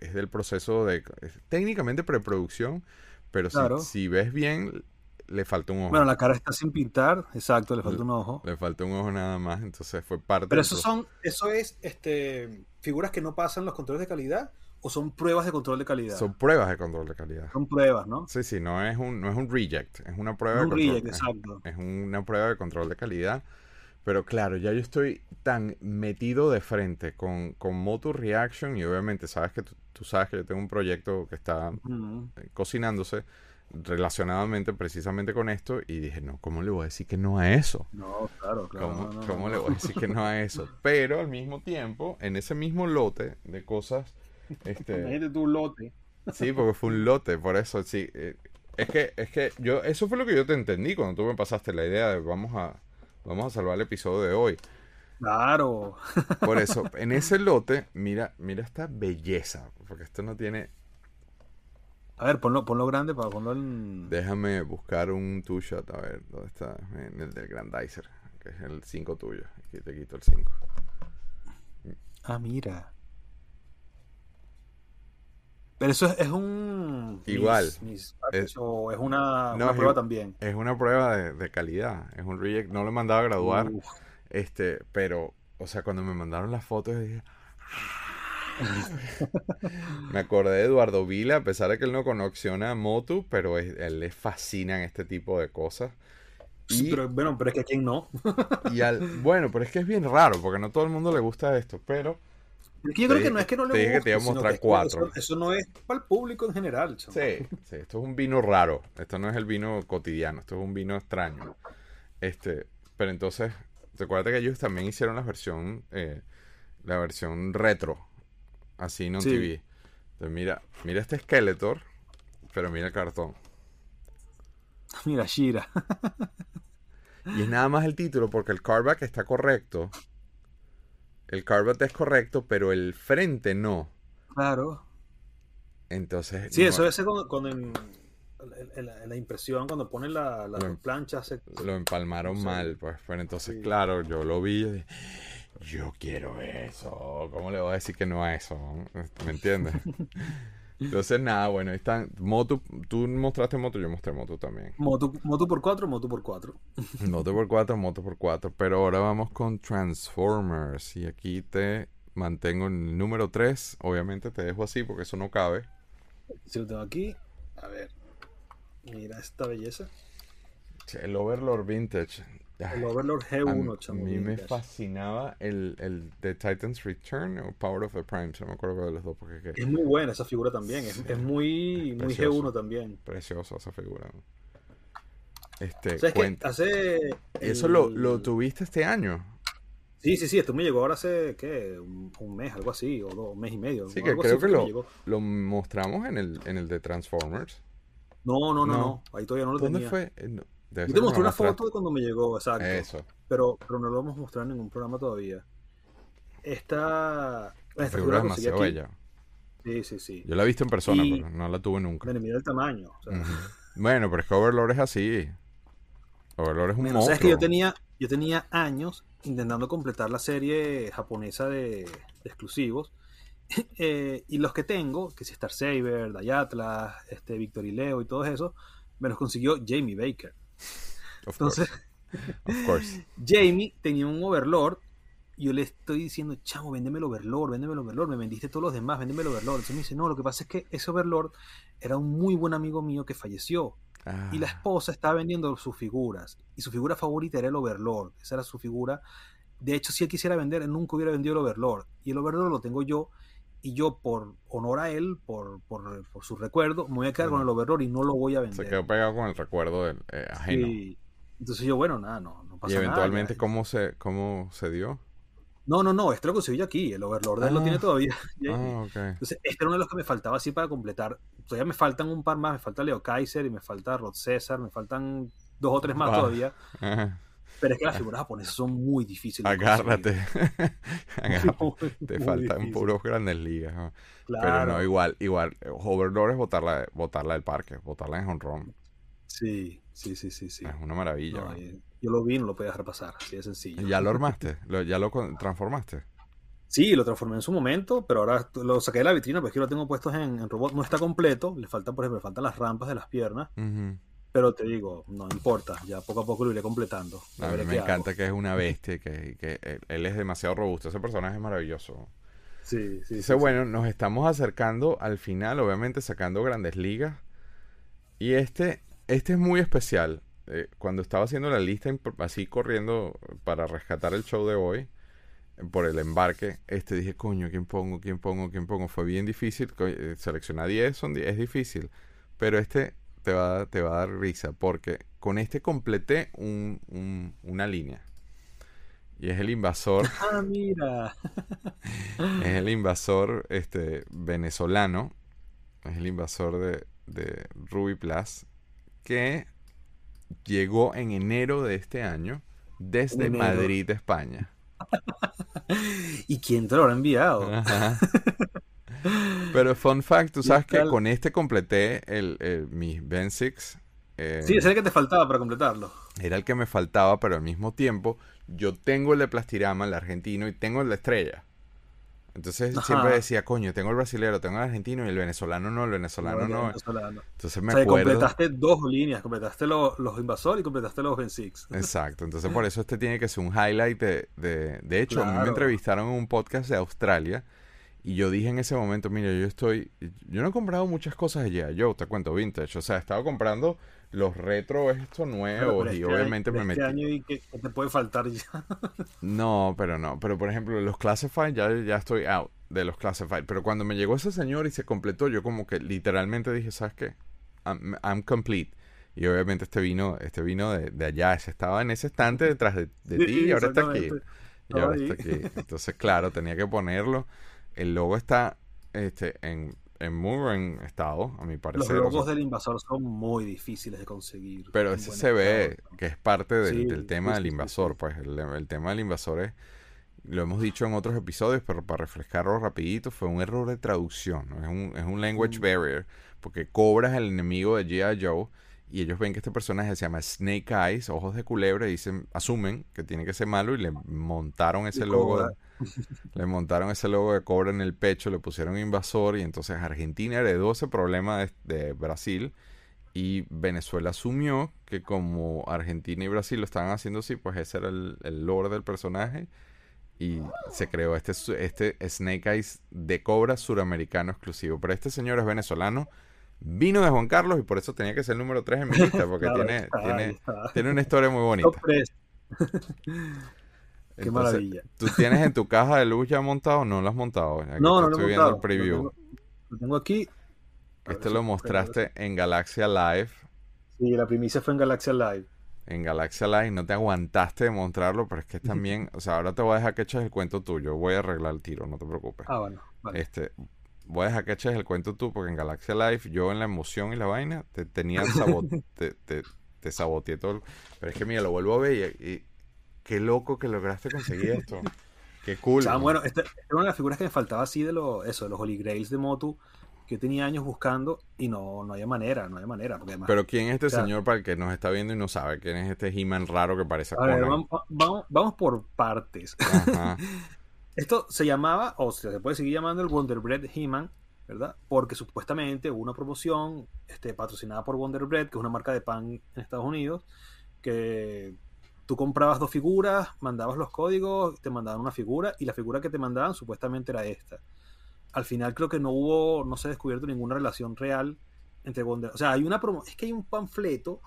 es del proceso de técnicamente preproducción, pero si, ves bien, le falta un ojo. Bueno, la cara está sin pintar, exacto, le falta un ojo. Le falta un ojo nada más, entonces fue parte. Pero eso son, eso es, este, figuras que no pasan los controles de calidad o son pruebas de control de calidad. Son pruebas de control de calidad. Son pruebas, ¿no? Sí, sí, no es un, no es un reject, es una prueba de control. Reject, exacto. Es una prueba de control de calidad pero claro, ya yo estoy tan metido de frente con, con Motor Reaction y obviamente sabes que tú, sabes que yo tengo un proyecto que está eh, cocinándose relacionadamente precisamente con esto y dije, no, ¿cómo le voy a decir que no a eso? No, claro, claro. ¿Cómo, le voy a decir que no a eso? Pero al mismo tiempo, en ese mismo lote de cosas... Este, Imagínate tu lote. Sí, porque fue un lote, por eso sí. Eh, es que, es que yo, eso fue lo que yo te entendí cuando tú me pasaste la idea de vamos a Vamos a salvar el episodio de hoy. Claro. Por eso, en ese lote, mira, mira esta belleza, porque esto no tiene... A ver, ponlo, ponlo grande para ponlo en... Déjame buscar un two shot, a ver, ¿dónde está? En el del Grandizer, que es el 5 tuyo. Aquí te quito el 5. Ah, mira. Pero eso es, un... Igual. es, o es una, prueba también. Es una prueba de, calidad. Es un reject. No lo he mandado a graduar. Este, pero, o sea, cuando me mandaron las fotos, dije, me acordé de Eduardo Vila, a pesar de que él no conexiona a Motu, pero él le fascinan este tipo de cosas. pero, bueno, pero es que a quién no. y al, bueno, pero es que es bien raro, porque no todo el mundo le gusta esto, pero... Es que yo creo que no es que no le guste. que te iba a mostrar cuatro. Eso, no es para el público en general. Sí, sí, esto es un vino raro. Esto no es el vino cotidiano, esto es un vino extraño. Este, pero entonces, recuerda que ellos también hicieron la versión, eh, la versión retro Así no sí. TV. Entonces mira, mira este Skeletor, pero mira el cartón. Mira Shira. y es nada más el título porque el cardback está correcto. El cardback es correcto, pero el frente no. Claro. Entonces. Sí, eso es cuando, en, la impresión, cuando ponen la, la plancha. Lo empalmaron mal, pues. Pero entonces, claro, yo lo vi. Y yo quiero eso. ¿Cómo le voy a decir que no a eso? ¿Me entiendes? Entonces, nada, bueno, ahí están. Moto, tú mostraste moto, yo mostré moto también. Moto, moto por 4, moto por 4. moto por 4, moto por 4. Pero ahora vamos con Transformers. Y aquí te mantengo en el número 3. Obviamente te dejo así porque eso no cabe. Si lo tengo aquí, a ver. Mira esta belleza. El Overlord Vintage. El Overlord G1, A mí me fascinaba el, el The Titan's Return o Power of the Prime, no me acuerdo de los dos. Porque, es muy buena esa figura también, es, es muy, muy G1 también. Preciosa esa figura. Este, hace ¿Eso lo, lo, tuviste este año? Sí, sí, sí, esto me llegó ahora hace, ¿qué? Un, mes, algo así, o dos, un mes y medio. Sí, que creo que lo, lo, mostramos en el, en el de Transformers. No, no, no, no, ahí todavía no lo ¿Dónde tenía. ¿Dónde fue? Yo te mostré una foto de cuando me llegó, exacto. Eso. Pero, pero no lo hemos mostrado en ningún programa todavía. Esta. Esta figura es demasiado bella. Sí, sí, sí. Yo la he visto en persona, pero no la tuve nunca. mira el tamaño. Bueno, pero es que Overlord es así. Overlord es un monstruo. Sabes que yo tenía, yo tenía años intentando completar la serie japonesa de, exclusivos. Eh, y los que tengo, que si Star Saber, Dayatlas, este, Victor y Leo y todo eso, me los consiguió Jamie Baker. Entonces, Jamie tenía un Overlord. Y yo le estoy diciendo, chamo, véndeme el Overlord, véndeme el Overlord, me vendiste todos los demás, véndeme el Overlord. Entonces me dice, no, lo que pasa es que ese Overlord era un muy buen amigo mío que falleció. Y la ah. esposa estaba vendiendo sus figuras. Y su figura favorita era el Overlord. Esa era su figura. De hecho, si él quisiera vender, él nunca hubiera vendido el Overlord. Y el Overlord lo tengo yo y yo por honor a él, por, por, su recuerdo, me voy a quedar con el overlord y no lo voy a vender. Se quedó pegado con el recuerdo del, eh, ajeno. Entonces yo, bueno, nada, no, no pasa nada. ¿Y eventualmente cómo se cómo se dio? No, no, no, este lo conseguí aquí, el Overlord él lo tiene ah. todavía. Ah, okay. Entonces, este era uno de los que me faltaba así para completar. Todavía me faltan un par más, me falta Leo Kaiser y me falta Rod César, me faltan dos o tres más todavía. Pero es que las figuras japonesas son muy difíciles. Agárrate. Te faltan puros grandes ligas. Pero no, igual, igual. Overlord es botarla, botarla del parque, botarla en home run. Sí, sí, sí, sí, sí. Es una maravilla. yo lo vi, no lo podía dejar pasar, así de sencillo. ¿Ya lo armaste? ¿Ya lo transformaste? Sí, lo transformé en su momento, pero ahora lo saqué de la vitrina porque lo tengo puesto en, robot. No está completo, le faltan, por ejemplo, le faltan las rampas de las piernas. Pero te digo, no importa, ya poco a poco lo iré completando. A, mí me encanta que es una bestia, que, que él es demasiado robusto. Ese personaje es maravilloso. Sí, sí. Dice, bueno, nos estamos acercando al final, obviamente sacando grandes ligas. Y este, este es muy especial. Eh, cuando estaba haciendo la lista, así corriendo para rescatar el show de hoy, por el embarque, este dije, coño, ¿quién pongo? ¿Quién pongo? ¿Quién pongo? Fue bien difícil. Eh, seleccionar 10 son, es difícil. Pero este te va, te va a dar risa porque con este completé un, una línea. Y es el invasor. Ah, mira. es el invasor este, venezolano. Es el invasor de, de Ruby Plus. Que llegó en enero de este año desde Madrid, España. ¿Y quién te lo ha enviado? Pero fun fact, tú sabes que con este completé el, mi Ben 6. Eh, sí, es el que te faltaba para completarlo. Era el que me faltaba, pero al mismo tiempo yo tengo el de Plastirama, el argentino, y tengo el de Estrella. Entonces siempre decía, coño, tengo el brasilero, tengo el argentino y el venezolano no, el venezolano no. Entonces me acuerdo. completaste dos líneas, completaste los, los invasores y completaste los Ben Six. Exacto, entonces por eso este tiene que ser un highlight de. De, de hecho, a mí me entrevistaron en un podcast de Australia y yo dije en ese momento, mira, yo estoy. Yo no he comprado muchas cosas allá, yo te cuento vintage. O sea, he estado comprando los retro estos nuevos y obviamente me metí. año y que, te puede faltar ya. no, pero no. Pero por ejemplo, los Classified ya, ya estoy out de los Classified. Pero cuando me llegó ese señor y se completó, yo como que literalmente dije, ¿sabes qué? I'm, complete. Y obviamente este vino, este vino de, allá, ese estaba en ese estante detrás de, ti y ahora está aquí. Y ahora está aquí. Entonces, claro, tenía que ponerlo. El logo está este, en en muy buen estado, a mi parecer. Los logos del invasor son muy difíciles de conseguir. Pero ese se ve que es parte del, tema del invasor, pues el, tema del invasor es, lo hemos dicho en otros episodios, pero para refrescarlo rapidito, fue un error de traducción, es, un, es un language mm. barrier, porque cobras el enemigo de G.I. Joe y ellos ven que este personaje se llama Snake Eyes, ojos de culebra, y dicen, asumen que tiene que ser malo y le montaron ese logo. Le montaron ese logo de cobra en el pecho, le pusieron invasor y entonces Argentina heredó ese problema de, Brasil y Venezuela asumió que como Argentina y Brasil lo estaban haciendo así, pues ese era el, el lore del personaje y se creó este, este Snake Eyes de cobra suramericano exclusivo. Pero este señor es venezolano, vino de Juan Carlos y por eso tenía que ser el número 3 en mi lista, porque tiene, tiene, tiene, una historia muy bonita. Qué maravilla. ¿Tú tienes en tu caja de luz ya montado o no lo has montado? no, no lo estoy viendo el preview. Lo tengo, aquí. Este lo mostraste en Galaxia Live. Sí, la primicia fue en Galaxia Live. En Galaxia Live no te aguantaste de mostrarlo, pero es que también, o sea, ahora te voy a dejar que eches el cuento tuyo. Voy a arreglar el tiro, no te preocupes. Ah, bueno. Este, voy a dejar que eches el cuento tú, porque en Galaxia Live yo en la emoción y la vaina te tenía te, te, te, saboteé todo. Pero es que mira, lo vuelvo a ver y qué loco que lograste conseguir esto. Qué cool. O bueno, esta era una de las figuras que me faltaba así de lo, eso, de los Holy Grails de Motu, que tenía años buscando y no, no había manera, no había manera. Porque Pero ¿quién es este señor para el que nos está viendo y no sabe? ¿Quién es este He-Man raro que parece a ver, vamos, vamos, por partes. Esto se llamaba, o se puede seguir llamando el Wonder Bread He-Man, ¿verdad? Porque supuestamente hubo una promoción este, patrocinada por Wonder Bread, que es una marca de pan en Estados Unidos, que tú comprabas dos figuras, mandabas los códigos, te mandaban una figura y la figura que te mandaban supuestamente era esta. Al final creo que no hubo, no se ha descubierto ninguna relación real entre Wonder. O sea, hay una promo, es que hay un panfleto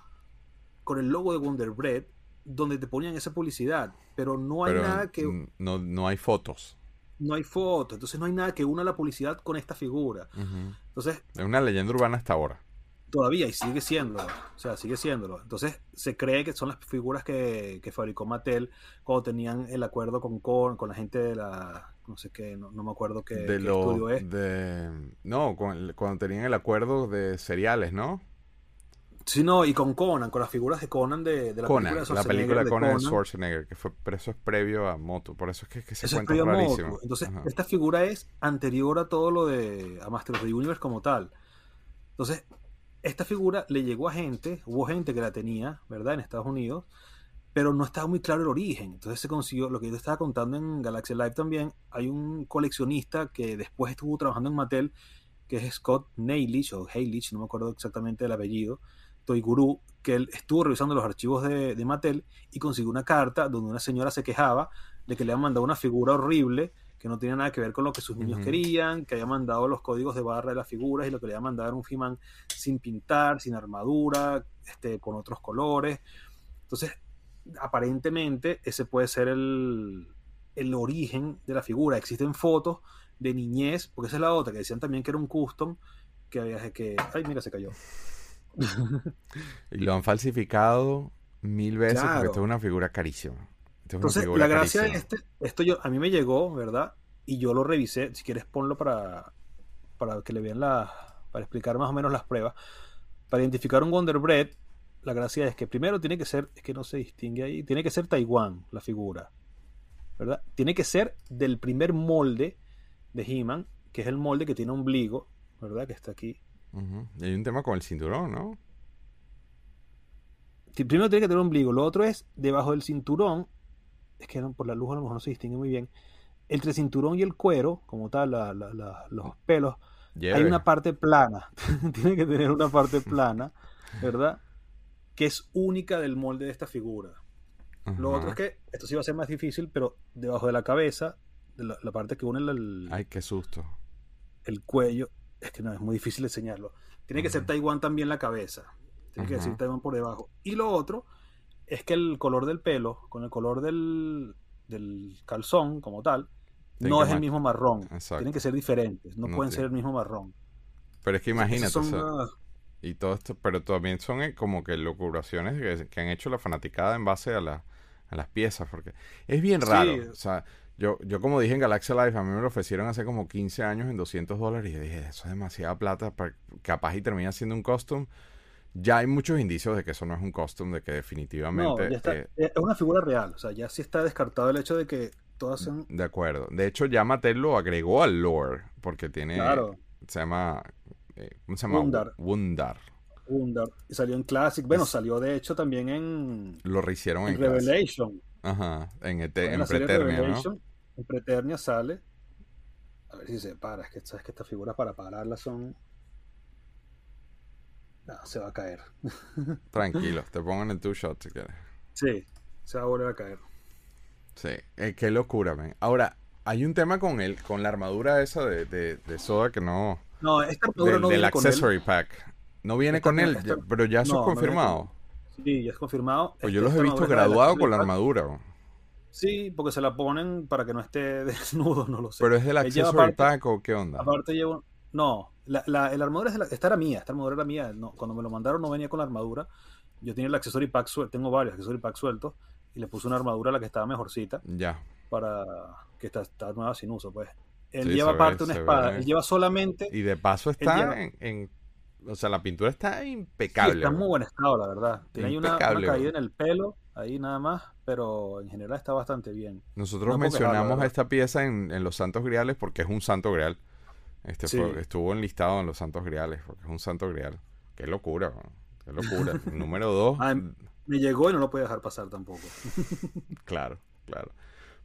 con el logo de Wonder Bread donde te ponían esa publicidad, pero no hay nada que no, no hay fotos. No hay fotos, entonces no hay nada que una la publicidad con esta figura. Entonces es una leyenda urbana hasta ahora. Todavía, y sigue siendo, o sea, sigue siéndolo. Entonces, se cree que son las figuras que, fabricó Mattel cuando tenían el acuerdo con, con, la gente de la, no sé qué, no, me acuerdo qué, de estudio es. De, no, cuando tenían el acuerdo de seriales, ¿no? Sí, no, y con Conan, con las figuras de Conan de, la película de la película de Conan, Schwarzenegger, que fue, pero eso es previo a Moto, por eso es que, se cuenta rarísimo. Entonces, esta figura es anterior a todo lo de a Master of the Universe como tal. Entonces, esta figura le llegó a gente, hubo gente que la tenía, ¿verdad? En Estados Unidos, pero no estaba muy claro el origen. Entonces se consiguió, lo que yo estaba contando en Galaxy Live también, hay un coleccionista que después estuvo trabajando en Mattel, que es Scott Neilich, o Heilich, no me acuerdo exactamente el apellido, Toy Guru, que él estuvo revisando los archivos de, de Mattel y consiguió una carta donde una señora se quejaba de que le han mandado una figura horrible que no tenía nada que ver con lo que sus niños querían, que había mandado los códigos de barra de las figuras y lo que le había mandado era un He-Man sin pintar, sin armadura, este, con otros colores. Entonces, aparentemente, ese puede ser el, el origen de la figura. Existen fotos de niñez, porque esa es la otra, que decían también que era un custom, que había que... Ay, mira, se cayó. y lo han falsificado mil veces porque esto es una figura carísima. Entonces, la gracia de este, esto yo, a mí me llegó, ¿verdad? Y yo lo revisé. Si quieres, ponlo para, para que le vean la. para explicar más o menos las pruebas. Para identificar un Wonder Bread, la gracia es que primero tiene que ser, es que no se distingue ahí, tiene que ser Taiwán la figura, ¿verdad? Tiene que ser del primer molde de He-Man, que es el molde que tiene ombligo, ¿verdad? Que está aquí. Y hay un tema con el cinturón, ¿no? Primero tiene que tener ombligo, lo otro es debajo del cinturón es que por la luz a lo mejor no se distingue muy bien, entre el cinturón y el cuero, como tal, los pelos, hay una parte plana. Tiene que tener una parte plana, ¿verdad? Que es única del molde de esta figura. Lo otro es que esto sí va a ser más difícil, pero debajo de la cabeza, de la, parte que une el. Ay, qué susto. El cuello. Es que no, es muy difícil enseñarlo. Tiene que ser Taiwán también la cabeza. Tiene que decir Taiwán por debajo. Y lo otro es que el color del pelo, con el color del, del calzón como tal, no es el mismo marrón. Tienen que ser diferentes, no, pueden ser el mismo marrón. Pero es que imagínate, y todo esto, pero también son eh, como que locuraciones que, han hecho la fanaticada en base a, la, a las piezas, porque es bien raro. O sea, yo, yo como dije en Galaxy Life, a mí me lo ofrecieron hace como 15 años en 200 dólares y dije, eso es demasiada plata, para, capaz y termina siendo un costume. Ya hay muchos indicios de que eso no es un costume, de que definitivamente... No, eh, es una figura real, o sea, ya sí está descartado el hecho de que de acuerdo. De hecho, ya Mattel lo agregó al lore, porque tiene... Se llama... Eh, ¿Cómo se llama? Wundar. Wundar. Y salió en Classic. Bueno, salió de hecho también en... Lo rehicieron en, Revelation. Ajá, en, en Preternia, ¿no? En Preternia sale... A ver si se para. Es que sabes que estas figuras para pararlas son... No, se va a caer. Tranquilo, te pongo en el two shot si quieres. Sí, se va a volver a caer. Sí, eh, qué locura, man. Ahora, hay un tema con el, con la armadura esa de, de, Soda que no. No, esta armadura no viene accessory pack. No viene con él, pero ya eso es confirmado. sí, ya es confirmado. Pues yo los he visto graduados con la armadura. Sí, porque se la ponen para que no esté desnudo, no lo sé. ¿Pero es del accessory pack o qué onda? Aparte llevo... No, la, la, armadura es de la, esta era mía, esta armadura era mía. No, cuando me lo mandaron no venía con la armadura. Yo tenía el accessory pack suelto, tengo varios accessory pack sueltos y le puse una armadura a la que estaba mejorcita. Ya. Para que está, está nueva sin uso, pues. Él lleva aparte una espada, él lleva solamente. Y de paso está en, O sea, la pintura está impecable. está en muy buen estado, la verdad. Tiene ahí una, caída en el pelo, ahí nada más, pero en general está bastante bien. Nosotros mencionamos esta pieza en, Los Santos Griales porque es un santo grial. Este estuvo enlistado en Los Santos Griales porque es un santo grial. Qué locura, qué locura. Número dos. Ah, me llegó y no lo puede dejar pasar tampoco. claro, claro.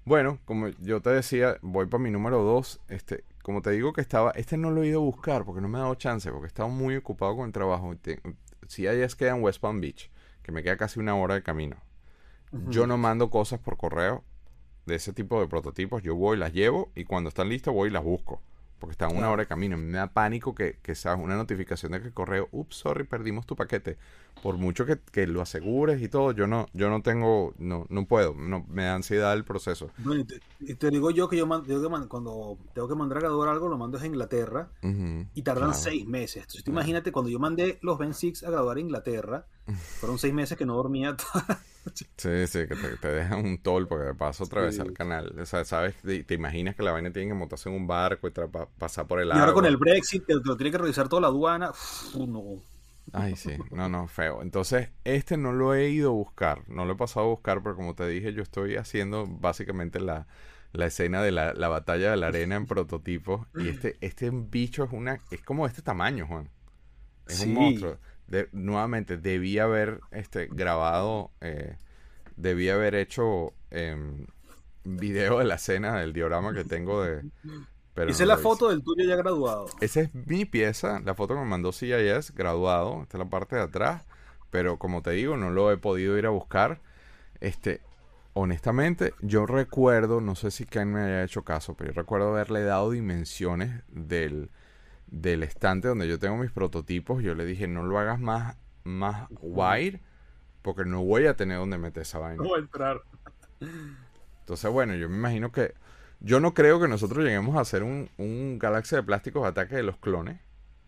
Bueno, como yo te decía, voy para mi número dos. Este, como te digo que estaba, este no lo he ido a buscar porque no me ha dado chance, porque estaba muy ocupado con el trabajo. Si hay es queda en West Palm Beach, que me queda casi una hora de camino. Yo no mando cosas por correo de ese tipo de prototipos. Yo voy, las llevo y cuando están listas voy y las busco porque está una hora de camino. Me da pánico que, que sea una notificación de que el correo, ups, sorry, perdimos tu paquete. Por mucho que, que, lo asegures y todo, yo no, yo no tengo, no, no puedo, no, me da ansiedad el proceso. y, te, digo yo que yo cuando tengo que mandar a graduar algo, lo mando a Inglaterra y tardan seis meses. Entonces, imagínate, cuando yo mandé los Ben Six a graduar a Inglaterra, fueron seis meses que no dormía. Sí, sí, que te, dejan un toll porque paso atravesar el canal. O sea, ¿sabes? Te, imaginas que la vaina tiene que montarse en un barco y pasar por el agua. Y ahora con el Brexit, que lo tiene que revisar toda la aduana. no. Ay, sí, no, no, feo. Entonces, este no lo he ido a buscar, no lo he pasado a buscar, pero como te dije, yo estoy haciendo básicamente la, la escena de la, la, batalla de la arena en prototipos. Y este, este bicho es una, es como este tamaño, Juan. Es un monstruo nuevamente, debía haber este, grabado, eh, debía haber hecho eh, video de la escena del diorama que tengo de... Pero Esa es la foto del tuyo ya graduado. Esa es mi pieza, la foto que me mandó CIS, graduado, esta es la parte de atrás, pero como te digo, no lo he podido ir a buscar. Este, honestamente, yo recuerdo, no sé si Ken me haya hecho caso, pero yo recuerdo haberle dado dimensiones del, del estante donde yo tengo mis prototipos, yo le dije, no lo hagas más, más wide, porque no voy a tener donde meter esa vaina. No voy a entrar. Entonces, bueno, yo me imagino que... Yo no creo que nosotros lleguemos a hacer un, un galaxia de plásticos ataque de los clones,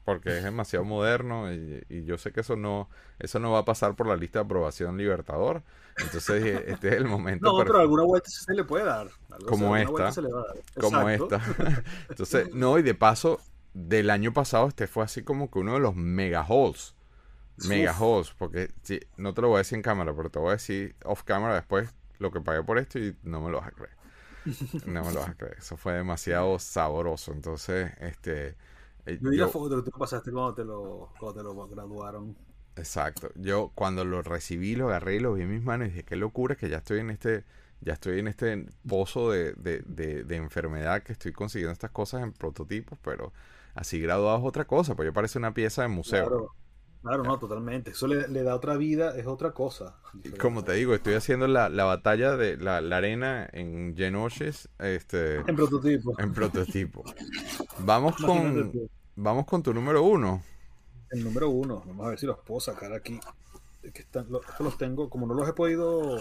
porque es demasiado moderno y, yo sé que eso no eso no va a pasar por la lista de aprobación Libertador. Entonces, este es el momento. No, pero alguna vuelta se le puede dar. como esta. Como esta. Entonces, no, y de paso, del año pasado este fue así como que uno de los mega halls. Mega halls, porque sí, no te lo voy a decir en cámara, pero te voy a decir off camera después lo que pagué por esto y no me lo vas a creer. No me lo vas a creer. Eso fue demasiado sabroso. Entonces, este. Eh, yo la foto que tú pasaste cuando te, lo, cuando te lo graduaron. Exacto. Yo cuando lo recibí, lo agarré y lo vi en mis manos y dije, qué locura que ya estoy en este ya estoy en este pozo de, de, enfermedad que estoy consiguiendo estas cosas en prototipos, pero así graduado es otra cosa, pues yo parece una pieza de museo. Claro, no, totalmente. Eso le, da otra vida, es otra cosa. Como te digo, estoy haciendo la, batalla de la, arena en Genoshes. Este, en prototipo. En prototipo. Vamos con, vamos con tu número uno. El número uno. Vamos a ver si los puedo sacar aquí. Que están, los tengo, como no los he podido...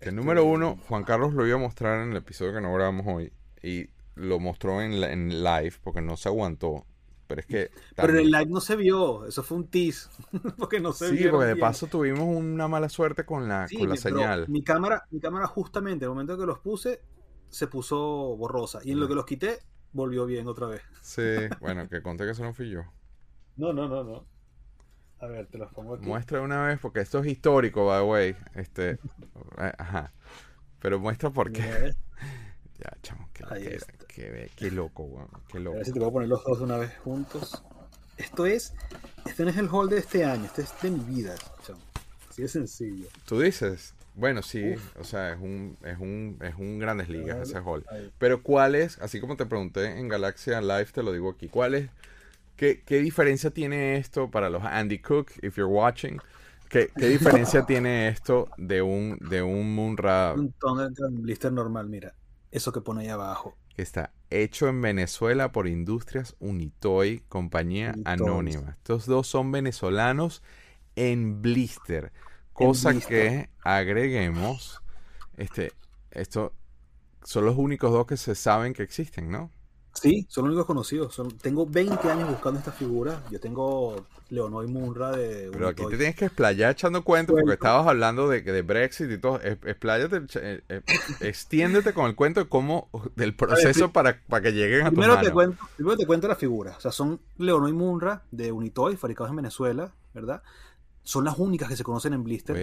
El número uno, Juan Carlos lo iba a mostrar en el episodio que no grabamos hoy. Y lo mostró en, en live porque no se aguantó. Pero es que. Pero en el live no se vio, eso fue un tease. porque no se Sí, porque de paso tuvimos una mala suerte con la, con la señal. Mi cámara, mi cámara, justamente, el momento que los puse, se puso borrosa. Y en lo que los quité, volvió bien otra vez. Sí, bueno, que conté que eso no fui yo. No, no, no, no. A ver, te los pongo aquí. Muestra una vez, porque esto es histórico, by the way. Este. Ajá. Pero muestra por qué. Ya, chamo, qué, qué, loco, weón. Qué loco. A ver si te puedo poner los dos una vez juntos. Esto es. Este no es el hall de este año, este es de mi vida, chamo. Así de sencillo. Tú dices. Bueno, sí, o sea, es un, es un, es un grandes ligas ese hall. Pero ¿cuál es? Así como te pregunté en Galaxia Live, te lo digo aquí. ¿Cuál es? ¿Qué, qué diferencia tiene esto para los Andy Cook, if you're watching? ¿Qué, qué diferencia tiene esto de un, de un Munra? Un blister normal, mira eso que pone ahí abajo. Está hecho en Venezuela por Industrias Unitoy, compañía anónima. Estos dos son venezolanos en blister. Cosa que agreguemos, este, esto son los únicos dos que se saben que existen, ¿no? Sí, son los únicos conocidos. Son, tengo 20 años buscando esta figura. Yo tengo Leonor Munra de. Pero aquí te tienes que explayar echando cuentos porque estabas hablando de, de Brexit y todo. Expláyate, eh, eh, extiéndete con el cuento de cómo, del proceso para, para que lleguen a tu mano. Te cuento, primero te cuento la figura. O sea, son Leonor y Munra de Unitoy, fabricados en Venezuela, ¿verdad? Son las únicas que se conocen en blister.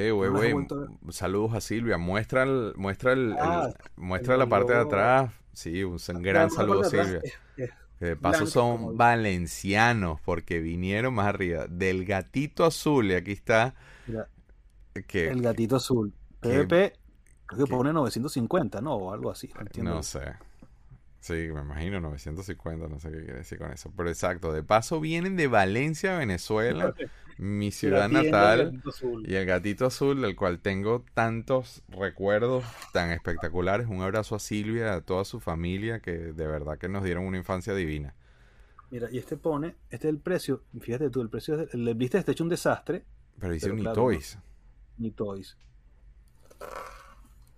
Saludos a Silvia. Muestra, el, muestra, el, ah, muestra la parte de atrás Sí, un gran saludo, Silvia. Que de paso son valencianos, porque vinieron más arriba. Del gatito azul, y aquí está. que, el gatito azul. PvP, creo que pone 950, ¿no? O algo así. No sé. Sí, me imagino 950, no sé qué quiere decir con eso. Pero exacto, de paso vienen de Valencia, Venezuela, mi ciudad natal, y el gatito azul, del cual tengo tantos recuerdos tan espectaculares. Un abrazo a Silvia, a toda su familia, que de verdad que nos dieron una infancia divina. Mira, y este pone, este es el precio, fíjate tú, el precio, el viste está hecho un desastre. Pero dice ni toys. ni toys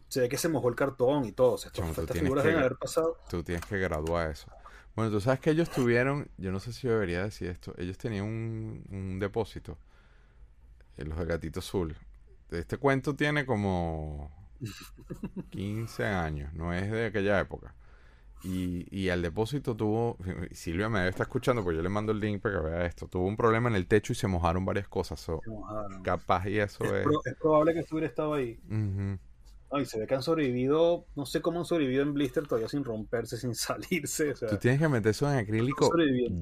se ve que se mojó el cartón y todo. O sea, estas figuras deben haber pasado. Tú tienes que graduar eso. Bueno, tú sabes que ellos tuvieron, yo no sé si yo debería decir esto, ellos tenían un, un depósito, en los de Gatito Azul. Este cuento tiene como 15 años, no es de aquella época. Y, y al depósito tuvo, Silvia me debe estar escuchando, porque yo le mando el link para que vea esto. Tuvo un problema en el techo y se mojaron varias cosas. Capaz y eso es. Es, probable que estuviera estado ahí. Ay, se ve que han sobrevivido, no sé cómo han sobrevivido en blister todavía sin romperse, sin salirse. Tú tienes que meter eso en acrílico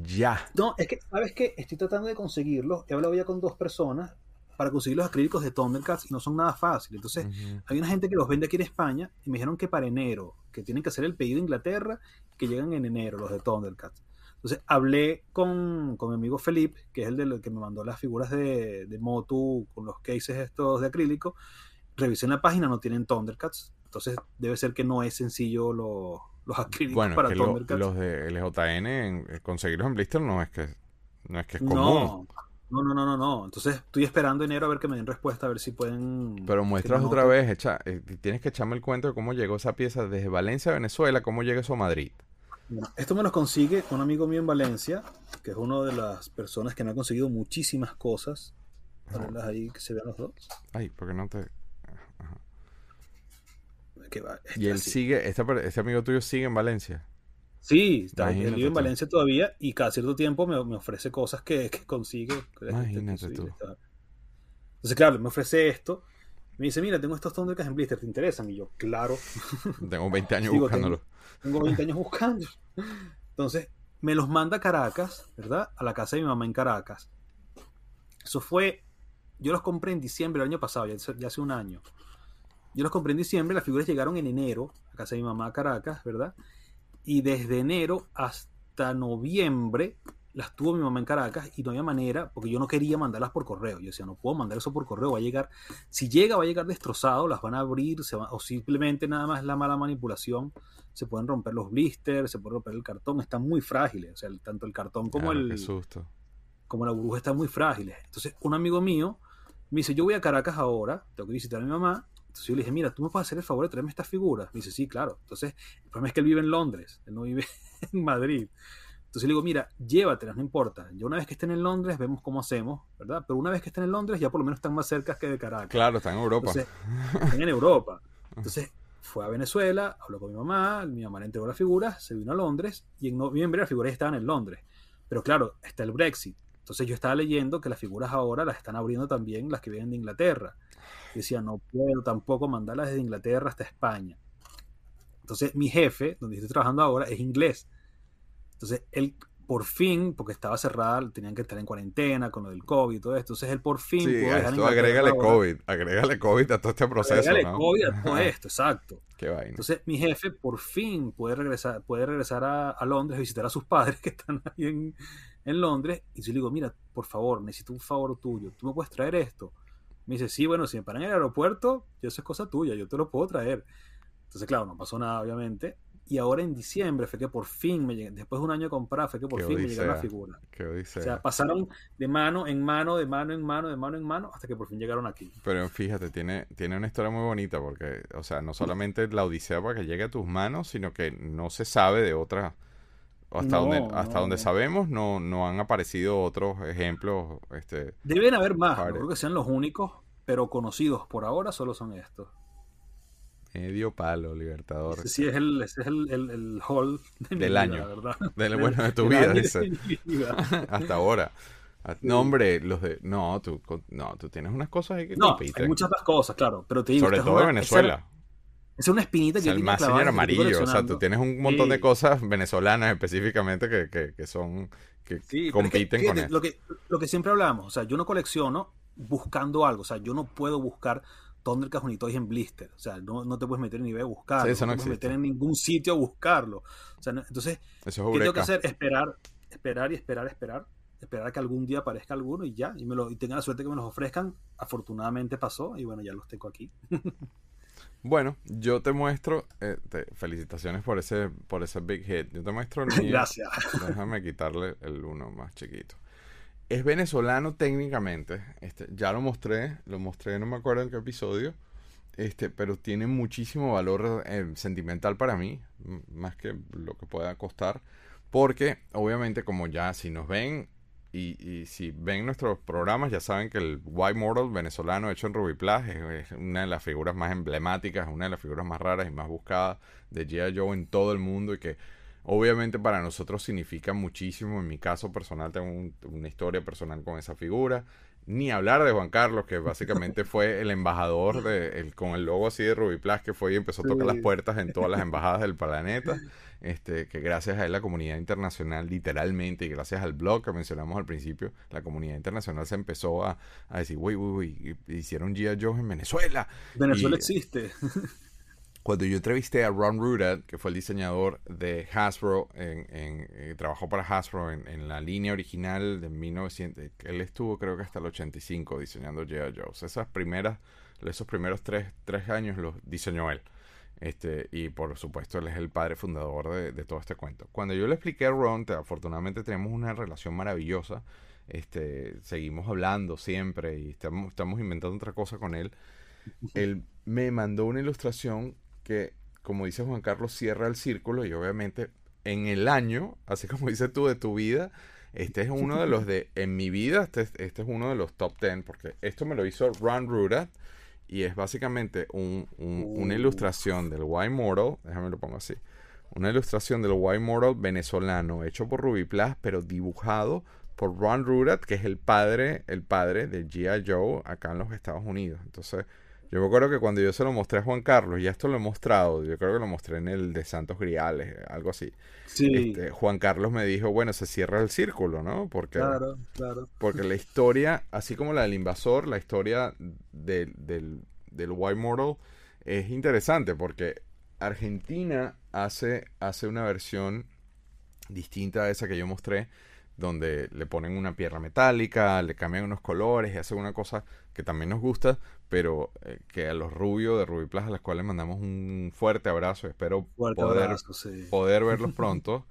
ya. No, es que, ¿sabes qué? Estoy tratando de conseguirlos. He hablado ya con dos personas para conseguir los acrílicos de Thundercats y no son nada fáciles. Entonces, hay una gente que los vende aquí en España y me dijeron que para enero, que tienen que hacer el pedido de Inglaterra, que llegan en enero los de Thundercats. Entonces, hablé con, con mi amigo Felipe, que es el de, que me mandó las figuras de, de Motu con los cases estos de acrílico revisé en la página, no tienen Thundercats. Entonces debe ser que no es sencillo los acrílicos para Thundercats. los de LJN, eh, conseguirlos en blister no es que, no es, que es común. No, no, no, no, no. Entonces estoy esperando enero a ver que me den respuesta, a ver si pueden... Pero muestras otra vez, echa, eh, tienes que echarme el cuento de cómo llegó esa pieza desde Valencia, Venezuela, cómo llega eso a Madrid. esto me lo consigue un amigo mío en Valencia, que es una de las personas que me ha conseguido muchísimas cosas. Ponerlas ahí que se vean los dos. Ay, porque no te y él sigue, este, este, amigo tuyo sigue en Valencia. Sí, está, él vive en Valencia todavía y cada cierto tiempo me, ofrece cosas que, consigue. Imagínate tú. Entonces, claro, me ofrece esto. Me dice, mira, tengo estos Thundercats en blister, ¿te interesan? Y yo, claro. Tengo 20 años buscándolo. Tengo, 20 años buscando. Entonces, me los manda a Caracas, ¿verdad? A la casa de mi mamá en Caracas. Eso fue, yo los compré en diciembre del año pasado, ya hace un año. Yo los compré en diciembre, las figuras llegaron en enero a casa de mi mamá a Caracas, ¿verdad? Y desde enero hasta noviembre las tuvo mi mamá en Caracas y no había manera, porque yo no quería mandarlas por correo. Yo decía, no puedo mandar eso por correo, va a llegar, si llega va a llegar destrozado, las van a abrir, se o simplemente nada más la mala manipulación, se pueden romper los blisters, se puede romper el cartón, están muy frágiles, o sea, tanto el cartón como el... Como la burbuja están muy frágiles. Entonces, un amigo mío me dice, yo voy a Caracas ahora, tengo que visitar a mi mamá, entonces yo le dije, mira, tú me puedes hacer el favor de traerme estas figuras. Me dice, sí, claro. Entonces, el problema es que él vive en Londres, él no vive en Madrid. Entonces le digo, mira, llévatelas, no importa. Yo una vez que estén en Londres vemos cómo hacemos, ¿verdad? Pero una vez que estén en Londres ya por lo menos están más cerca que de Caracas. Claro, están en Europa. están en Europa. Entonces fue a Venezuela, habló con mi mamá, mi mamá le entregó las figuras, se vino a Londres y en noviembre las figuras estaban en Londres. Pero claro, está el Brexit. Entonces yo estaba leyendo que las figuras ahora las están abriendo también las que vienen de Inglaterra. Decía, no puedo tampoco mandarlas desde Inglaterra hasta España. Entonces mi jefe, donde estoy trabajando ahora, es inglés. Entonces, él por fin, porque estaba cerrada, tenían que estar en cuarentena con lo del COVID y todo esto. Entonces él por fin sí, esto agrégale COVID, agrégale COVID a todo este proceso. Agrégale COVID a todo esto, exacto. Qué vaina. Entonces mi jefe por fin puede regresar, puede regresar a, Londres a visitar a sus padres que están ahí en, en, Londres. Y yo le digo, mira, por favor, necesito un favor tuyo. ¿Tú me puedes traer esto? Me dice, sí, bueno, si me paran en el aeropuerto, eso es cosa tuya, yo te lo puedo traer. Entonces, claro, no pasó nada, obviamente. Y ahora en diciembre fue que por fin me llegué, después de un año de comprar, fue que por fin me llegó la figura. o sea, pasaron de mano en mano, de mano en mano, de mano en mano, hasta que por fin llegaron aquí. Pero fíjate, tiene, tiene una historia muy bonita, porque, o sea, no solamente la odisea para que llegue a tus manos, sino que no se sabe de otra hasta donde hasta donde sabemos no no han aparecido otros ejemplos este deben haber más no creo que sean los únicos pero conocidos por ahora solo son estos Medio palo, Libertador. Sí, es el, es el, el, hall del año. Del, bueno, de tu vida, dice. Hasta ahora. Ah, no, hombre, los de. No, tú, no, tú tienes unas cosas ahí que no, Hay muchas más cosas, claro. Pero te digo, Sobre todo en Venezuela. Es una espinita que más señor amarillo. O sea, tú tienes un montón de cosas venezolanas específicamente que, que, que son. que compiten con eso. Lo que, lo que siempre hablamos, o sea, yo no colecciono buscando algo. O sea, yo no puedo buscar Thundercats Unitoys en blister. O sea, no, no te puedes meter ni a buscar. no, te puedes meter en ningún sitio a buscarlo. O sea, entonces, ¿qué tengo que hacer? Esperar, esperar y esperar, esperar. Esperar a que algún día aparezca alguno y ya. Y, me lo, y tenga la suerte que me los ofrezcan. Afortunadamente pasó y bueno, ya los tengo aquí. Bueno, yo te muestro, eh, felicitaciones por ese, por ese big hit. Yo te muestro el mío. Gracias. Déjame quitarle el uno más chiquito es venezolano técnicamente. Este, ya lo mostré, lo mostré, no me acuerdo en qué episodio. Este, pero tiene muchísimo valor eh, sentimental para mí, más que lo que pueda costar. Porque, obviamente, como ya si nos ven y, si ven nuestros programas, ya saben que el White Mortal venezolano hecho en Ruby Plus es, una de las figuras más emblemáticas, una de las figuras más raras y más buscadas de G.I. Joe en todo el mundo y que Obviamente para nosotros significa muchísimo. En mi caso personal tengo una historia personal con esa figura. Ni hablar de Juan Carlos, que básicamente fue el embajador de, con el logo así de Rubiplas, que fue y empezó a tocar las puertas en todas las embajadas del planeta. Este, que gracias a él la comunidad internacional, literalmente, y gracias al blog que mencionamos al principio, la comunidad internacional se empezó a, decir, uy, uy, uy, hicieron G.I. Joe en Venezuela. Venezuela existe. cuando yo entrevisté a Ron Rudat, que fue el diseñador de Hasbro, en, eh, trabajó para Hasbro en, la línea original de 1900, él estuvo creo que hasta el 85 diseñando G.I. Joe. Esas primeras, esos primeros tres, tres, años los diseñó él. Este, y por supuesto él es el padre fundador de, todo este cuento. Cuando yo le expliqué a Ron, afortunadamente tenemos una relación maravillosa. Este, seguimos hablando siempre y estamos, inventando otra cosa con él. Él me mandó una ilustración que, como dice Juan Carlos, cierra el círculo y obviamente en el año, así como dices tú, de tu vida, este es uno de los de, en mi vida, este, este es uno de los top 10, porque esto me lo hizo Ron Ruda y es básicamente un, una uh. ilustración del White Mortal, déjame lo pongo así, una ilustración del White Mortal venezolano hecho por Ruby Plus, pero dibujado por Ron Rudat, que es el padre, el padre de G.I. Joe acá en los Estados Unidos. Entonces, yo me acuerdo que cuando yo se lo mostré a Juan Carlos, y esto lo he mostrado, yo creo que lo mostré en el de Santos Griales, algo así. Sí. Este, Juan Carlos me dijo, bueno, se cierra el círculo, ¿no? Porque, claro, claro. Porque la historia, así como la del invasor, la historia del, del White Mortal es interesante porque Argentina hace, hace una versión distinta a esa que yo mostré, donde le ponen una pierna metálica, le cambian unos colores y hacen una cosa que también nos gusta, pero eh, que a los rubios de Rubiplas, a los cuales mandamos un fuerte abrazo, espero poder, poder verlos pronto,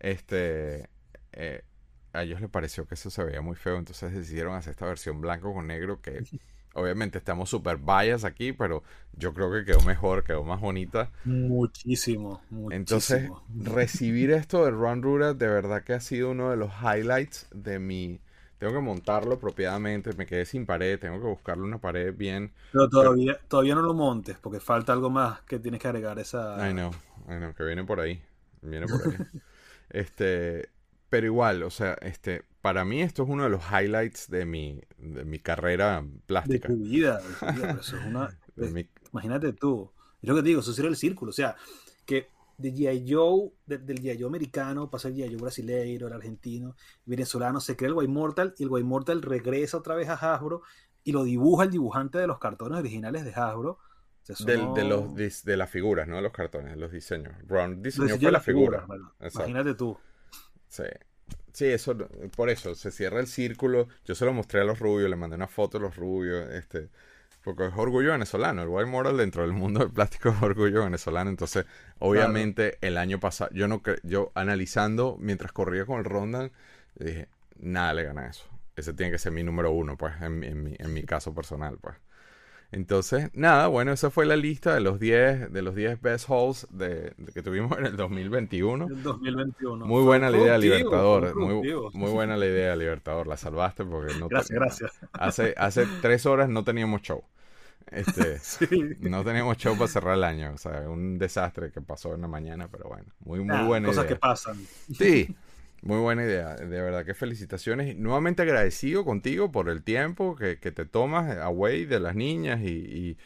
este, eh, a ellos les pareció que eso se veía muy feo, entonces decidieron hacer esta versión blanco con negro que obviamente estamos súper bias aquí, pero yo creo que quedó mejor, quedó más bonita. Muchísimo, muchísimo. Entonces, recibir esto de Ron Rura de verdad que ha sido uno de los highlights de mi... Tengo que montarlo apropiadamente, me quedé sin pared, tengo que buscarle una pared bien. Pero todavía, todavía no lo montes, porque falta algo más que tienes que agregar esa... Ay no, ay no, que viene por ahí, viene por ahí. este, pero igual, o sea, este, para mí esto es uno de los highlights de mi, de mi carrera plástica. De tu vida, de tu vida eso es una, Imagínate tú, es lo que te digo, eso sería el círculo, o sea, que de G.I. Joe, del G.I. Joe americano, pasa el G.I. Joe brasileiro, el argentino, el venezolano, se crea el White Mortal y el White Mortal regresa otra vez a Hasbro y lo dibuja el dibujante de los cartones originales de Hasbro. de, los, de las figuras, no de los cartones, de los diseños. Brown diseñó fue la figura. imagínate tú. Sí. Sí, eso, por eso, se cierra el círculo. Yo se lo mostré a los rubios, le mandé una foto a los rubios, este, porque es orgullo venezolano. El White Moral dentro del mundo del plástico es orgullo venezolano. Entonces, obviamente, el año pasado, yo no yo analizando mientras corría con el Rondan, dije, nada le gana eso. Ese tiene que ser mi número uno, pues, en, mi, en mi caso personal, pues. Entonces, nada, bueno, esa fue la lista de los 10 de los 10 best halls de, que tuvimos en el 2021. El 2021. Muy buena la idea, Libertador. Muy, muy, buena la idea, Libertador. La salvaste porque no Gracias, gracias. Hace, hace tres horas no teníamos show. Este, No teníamos show para cerrar el año. O sea, un desastre que pasó en la mañana, pero bueno, muy, muy buena cosas que pasan. Sí, Muy buena idea, de verdad que felicitaciones. Nuevamente agradecido contigo por el tiempo que, te tomas away de las niñas y,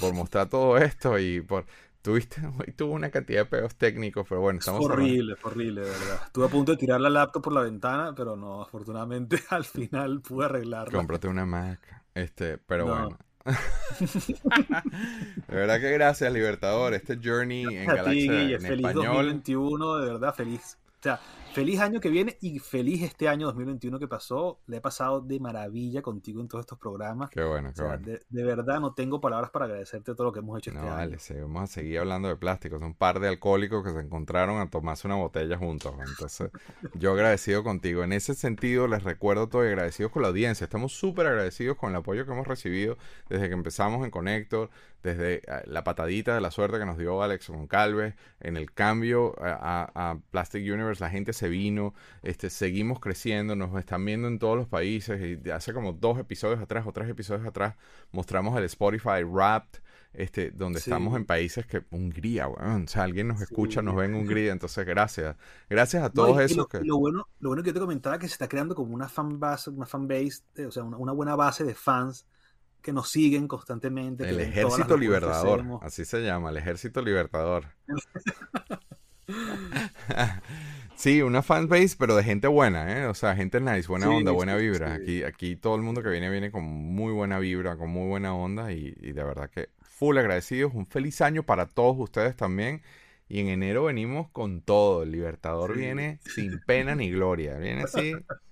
por mostrar todo esto y por... Tuviste, tuvo una cantidad de pedos técnicos, pero bueno, estamos... horrible, horrible, de verdad. Estuve a punto de tirar la laptop por la ventana, pero no, afortunadamente al final pude arreglarla. Cómprate una Mac, este, pero bueno. de verdad que gracias, Libertador. Este journey en Galaxia en feliz español. 2021, de verdad feliz. O sea, feliz año que viene y feliz este año 2021 que pasó. Le he pasado de maravilla contigo en todos estos programas. Qué bueno, qué bueno. De, verdad no tengo palabras para agradecerte todo lo que hemos hecho este no, vale, Sí, vamos a seguir hablando de plásticos. Un par de alcohólicos que se encontraron a tomarse una botella juntos. Entonces, yo agradecido contigo. En ese sentido, les recuerdo todo y agradecidos con la audiencia. Estamos súper agradecidos con el apoyo que hemos recibido desde que empezamos en Connector desde eh, la patadita de la suerte que nos dio Alex Goncalves, en el cambio a, Plastic Universe, la gente se vino, este, seguimos creciendo, nos están viendo en todos los países y hace como dos episodios atrás o tres episodios atrás mostramos el Spotify Wrapped, este, donde estamos en países que Hungría, o sea, alguien nos escucha, nos ve en Hungría, entonces gracias, gracias a todos esos lo, que... Lo bueno, lo bueno que yo te comentaba que se está creando como una fan base, una fan base, eh, o sea, una buena base de fans que nos siguen constantemente. El Ejército Libertador, así se llama, el Ejército Libertador. sí, una fanbase, pero de gente buena, ¿eh? O sea, gente nice, buena onda, buena vibra. Aquí, aquí todo el mundo que viene viene con muy buena vibra, con muy buena onda y, de verdad que full agradecidos. Un feliz año para todos ustedes también. Y en enero venimos con todo. El Libertador viene sin pena ni gloria. Viene así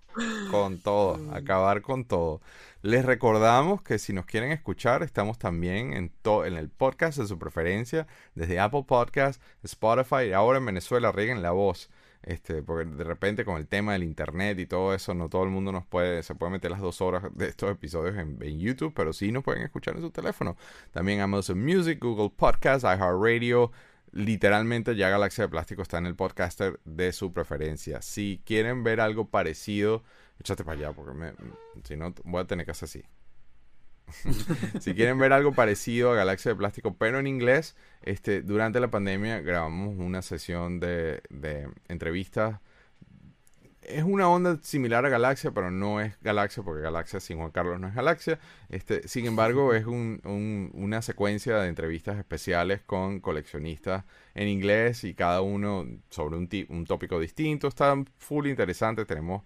con todo, acabar con todo. Les recordamos que si nos quieren escuchar, estamos también en, en el podcast de su preferencia, desde Apple Podcast, Spotify, ahora en Venezuela, rieguen la voz. Este, porque de repente con el tema del internet y todo eso, no todo el mundo nos puede, se puede meter las dos horas de estos episodios en, YouTube, pero sí nos pueden escuchar en su teléfono. También Amazon Music, Google Podcast, iHeartRadio. Literalmente ya Galaxia de Plástico está en el podcaster de su preferencia. Si quieren ver algo parecido Échate para allá, porque si no voy a tener que hacer así. si quieren ver algo parecido a Galaxia de Plástico, pero en inglés, este, durante la pandemia grabamos una sesión de, de entrevistas. Es una onda similar a Galaxia, pero no es Galaxia, porque Galaxia sin Juan Carlos no es Galaxia. Este, sin embargo, es un, una secuencia de entrevistas especiales con coleccionistas en inglés y cada uno sobre un, un tópico distinto. Está full interesante. Tenemos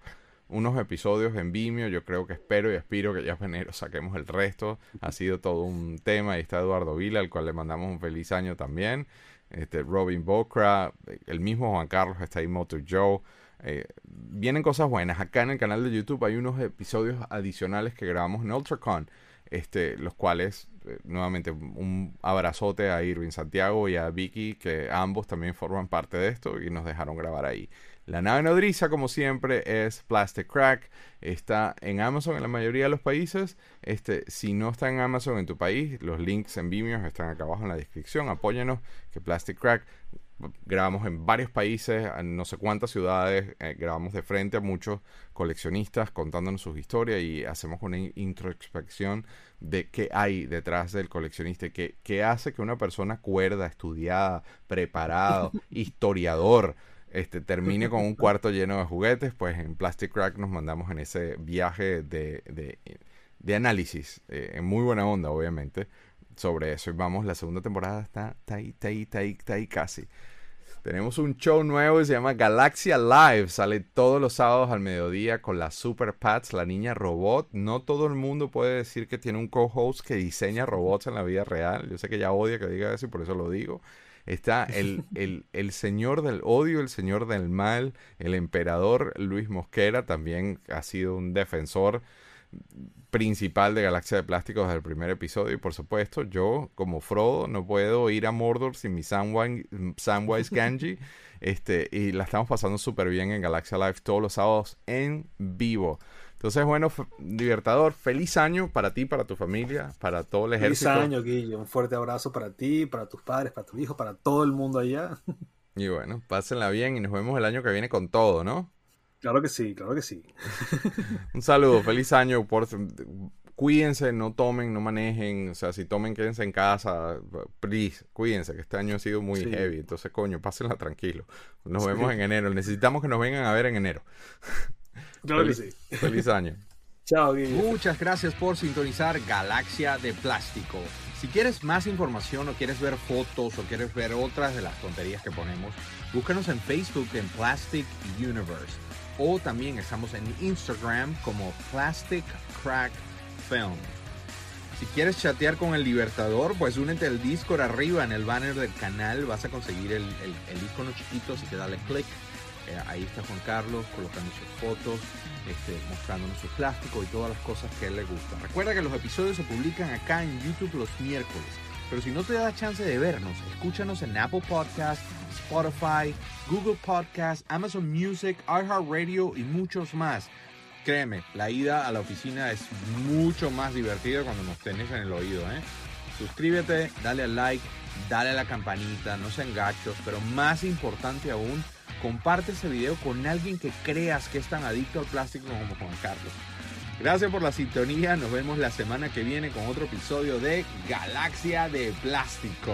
unos episodios en Vimeo. Yo creo que espero y aspiro que ya en enero saquemos el resto. Ha sido todo un tema. Ahí está Eduardo Vila, al cual le mandamos un feliz año también. Este, Robin Bocra, el mismo Juan Carlos está ahí, Motor Joe. Eh, vienen cosas buenas. Acá en el canal de YouTube hay unos episodios adicionales que grabamos en UltraCon, este, los cuales, eh, nuevamente, un abrazote a Irving Santiago y a Vicky, que ambos también forman parte de esto y nos dejaron grabar ahí. La nave nodriza, como siempre, es Plastic Crack. Está en Amazon en la mayoría de los países. Este, si no está en Amazon en tu país, los links en Vimeo están acá abajo en la descripción. Apóyanos, que Plastic Crack grabamos en varios países, en no sé cuántas ciudades, eh, grabamos de frente a muchos coleccionistas contándonos sus historias y hacemos una introspección de qué hay detrás del coleccionista, qué, qué hace que una persona cuerda, estudiada, preparado, historiador, este, termine con un cuarto lleno de juguetes, pues en Plastic Crack nos mandamos en ese viaje de, de, análisis, eh, en muy buena onda, obviamente, sobre eso. Y vamos, la segunda temporada está, está ahí, está ahí, está ahí, está ahí casi. Tenemos un show nuevo que se llama Galaxia Live. Sale todos los sábados al mediodía con la Super Pats, la niña robot. No todo el mundo puede decir que tiene un co-host que diseña robots en la vida real. Yo sé que ella odia que diga eso y por eso lo digo. Está el, el, el señor del odio, el señor del mal, el emperador Luis Mosquera, también ha sido un defensor principal de Galaxia de Plástico desde el primer episodio. Y por supuesto, yo, como Frodo, no puedo ir a Mordor sin mi Samwise, Samwise Ganji. Este, y la estamos pasando súper bien en Galaxia Live todos los sábados en vivo. Entonces, bueno, Libertador, feliz año para ti, para tu familia, para todo el ejército. Feliz año, Guillo. Un fuerte abrazo para ti, para tus padres, para tu hijo, para todo el mundo allá. Y bueno, pásenla bien y nos vemos el año que viene con todo, ¿no? Claro que sí, claro que sí. Un saludo, feliz año. Por, cuídense, no tomen, no manejen. O sea, si tomen, quédense en casa. Please, cuídense, que este año ha sido muy heavy. Entonces, coño, pásenla tranquilo. Nos vemos en enero. Necesitamos que nos vengan a ver en enero. Claro que sí. Feliz año. Chao, Guillermo. Muchas gracias por sintonizar Galaxia de Plástico. Si quieres más información o quieres ver fotos o quieres ver otras de las tonterías que ponemos, búscanos en Facebook en Plastic Universe o también estamos en Instagram como Plastic Crack Film. Si quieres chatear con el Libertador, pues únete al Discord arriba en el banner del canal. Vas a conseguir el, icono chiquito, así que dale click. Eh, ahí está Juan Carlos colocando sus fotos, este, mostrándonos su plástico y todas las cosas que a él le gustan. Recuerda que los episodios se publican acá en YouTube los miércoles. Pero si no te da chance de vernos, escúchanos en Apple Podcast, Spotify, Google Podcast, Amazon Music, iHeartRadio y muchos más. Créeme, la ida a la oficina es mucho más divertida cuando nos tenés en el oído. ¿eh? Suscríbete, dale al like, dale a la campanita, no sean gachos, pero más importante aún, comparte ese video con alguien que creas que es tan adicto al plástico como Juan Carlos. Gracias por la sintonía. Nos vemos la semana que viene con otro episodio de Galaxia de Plástico.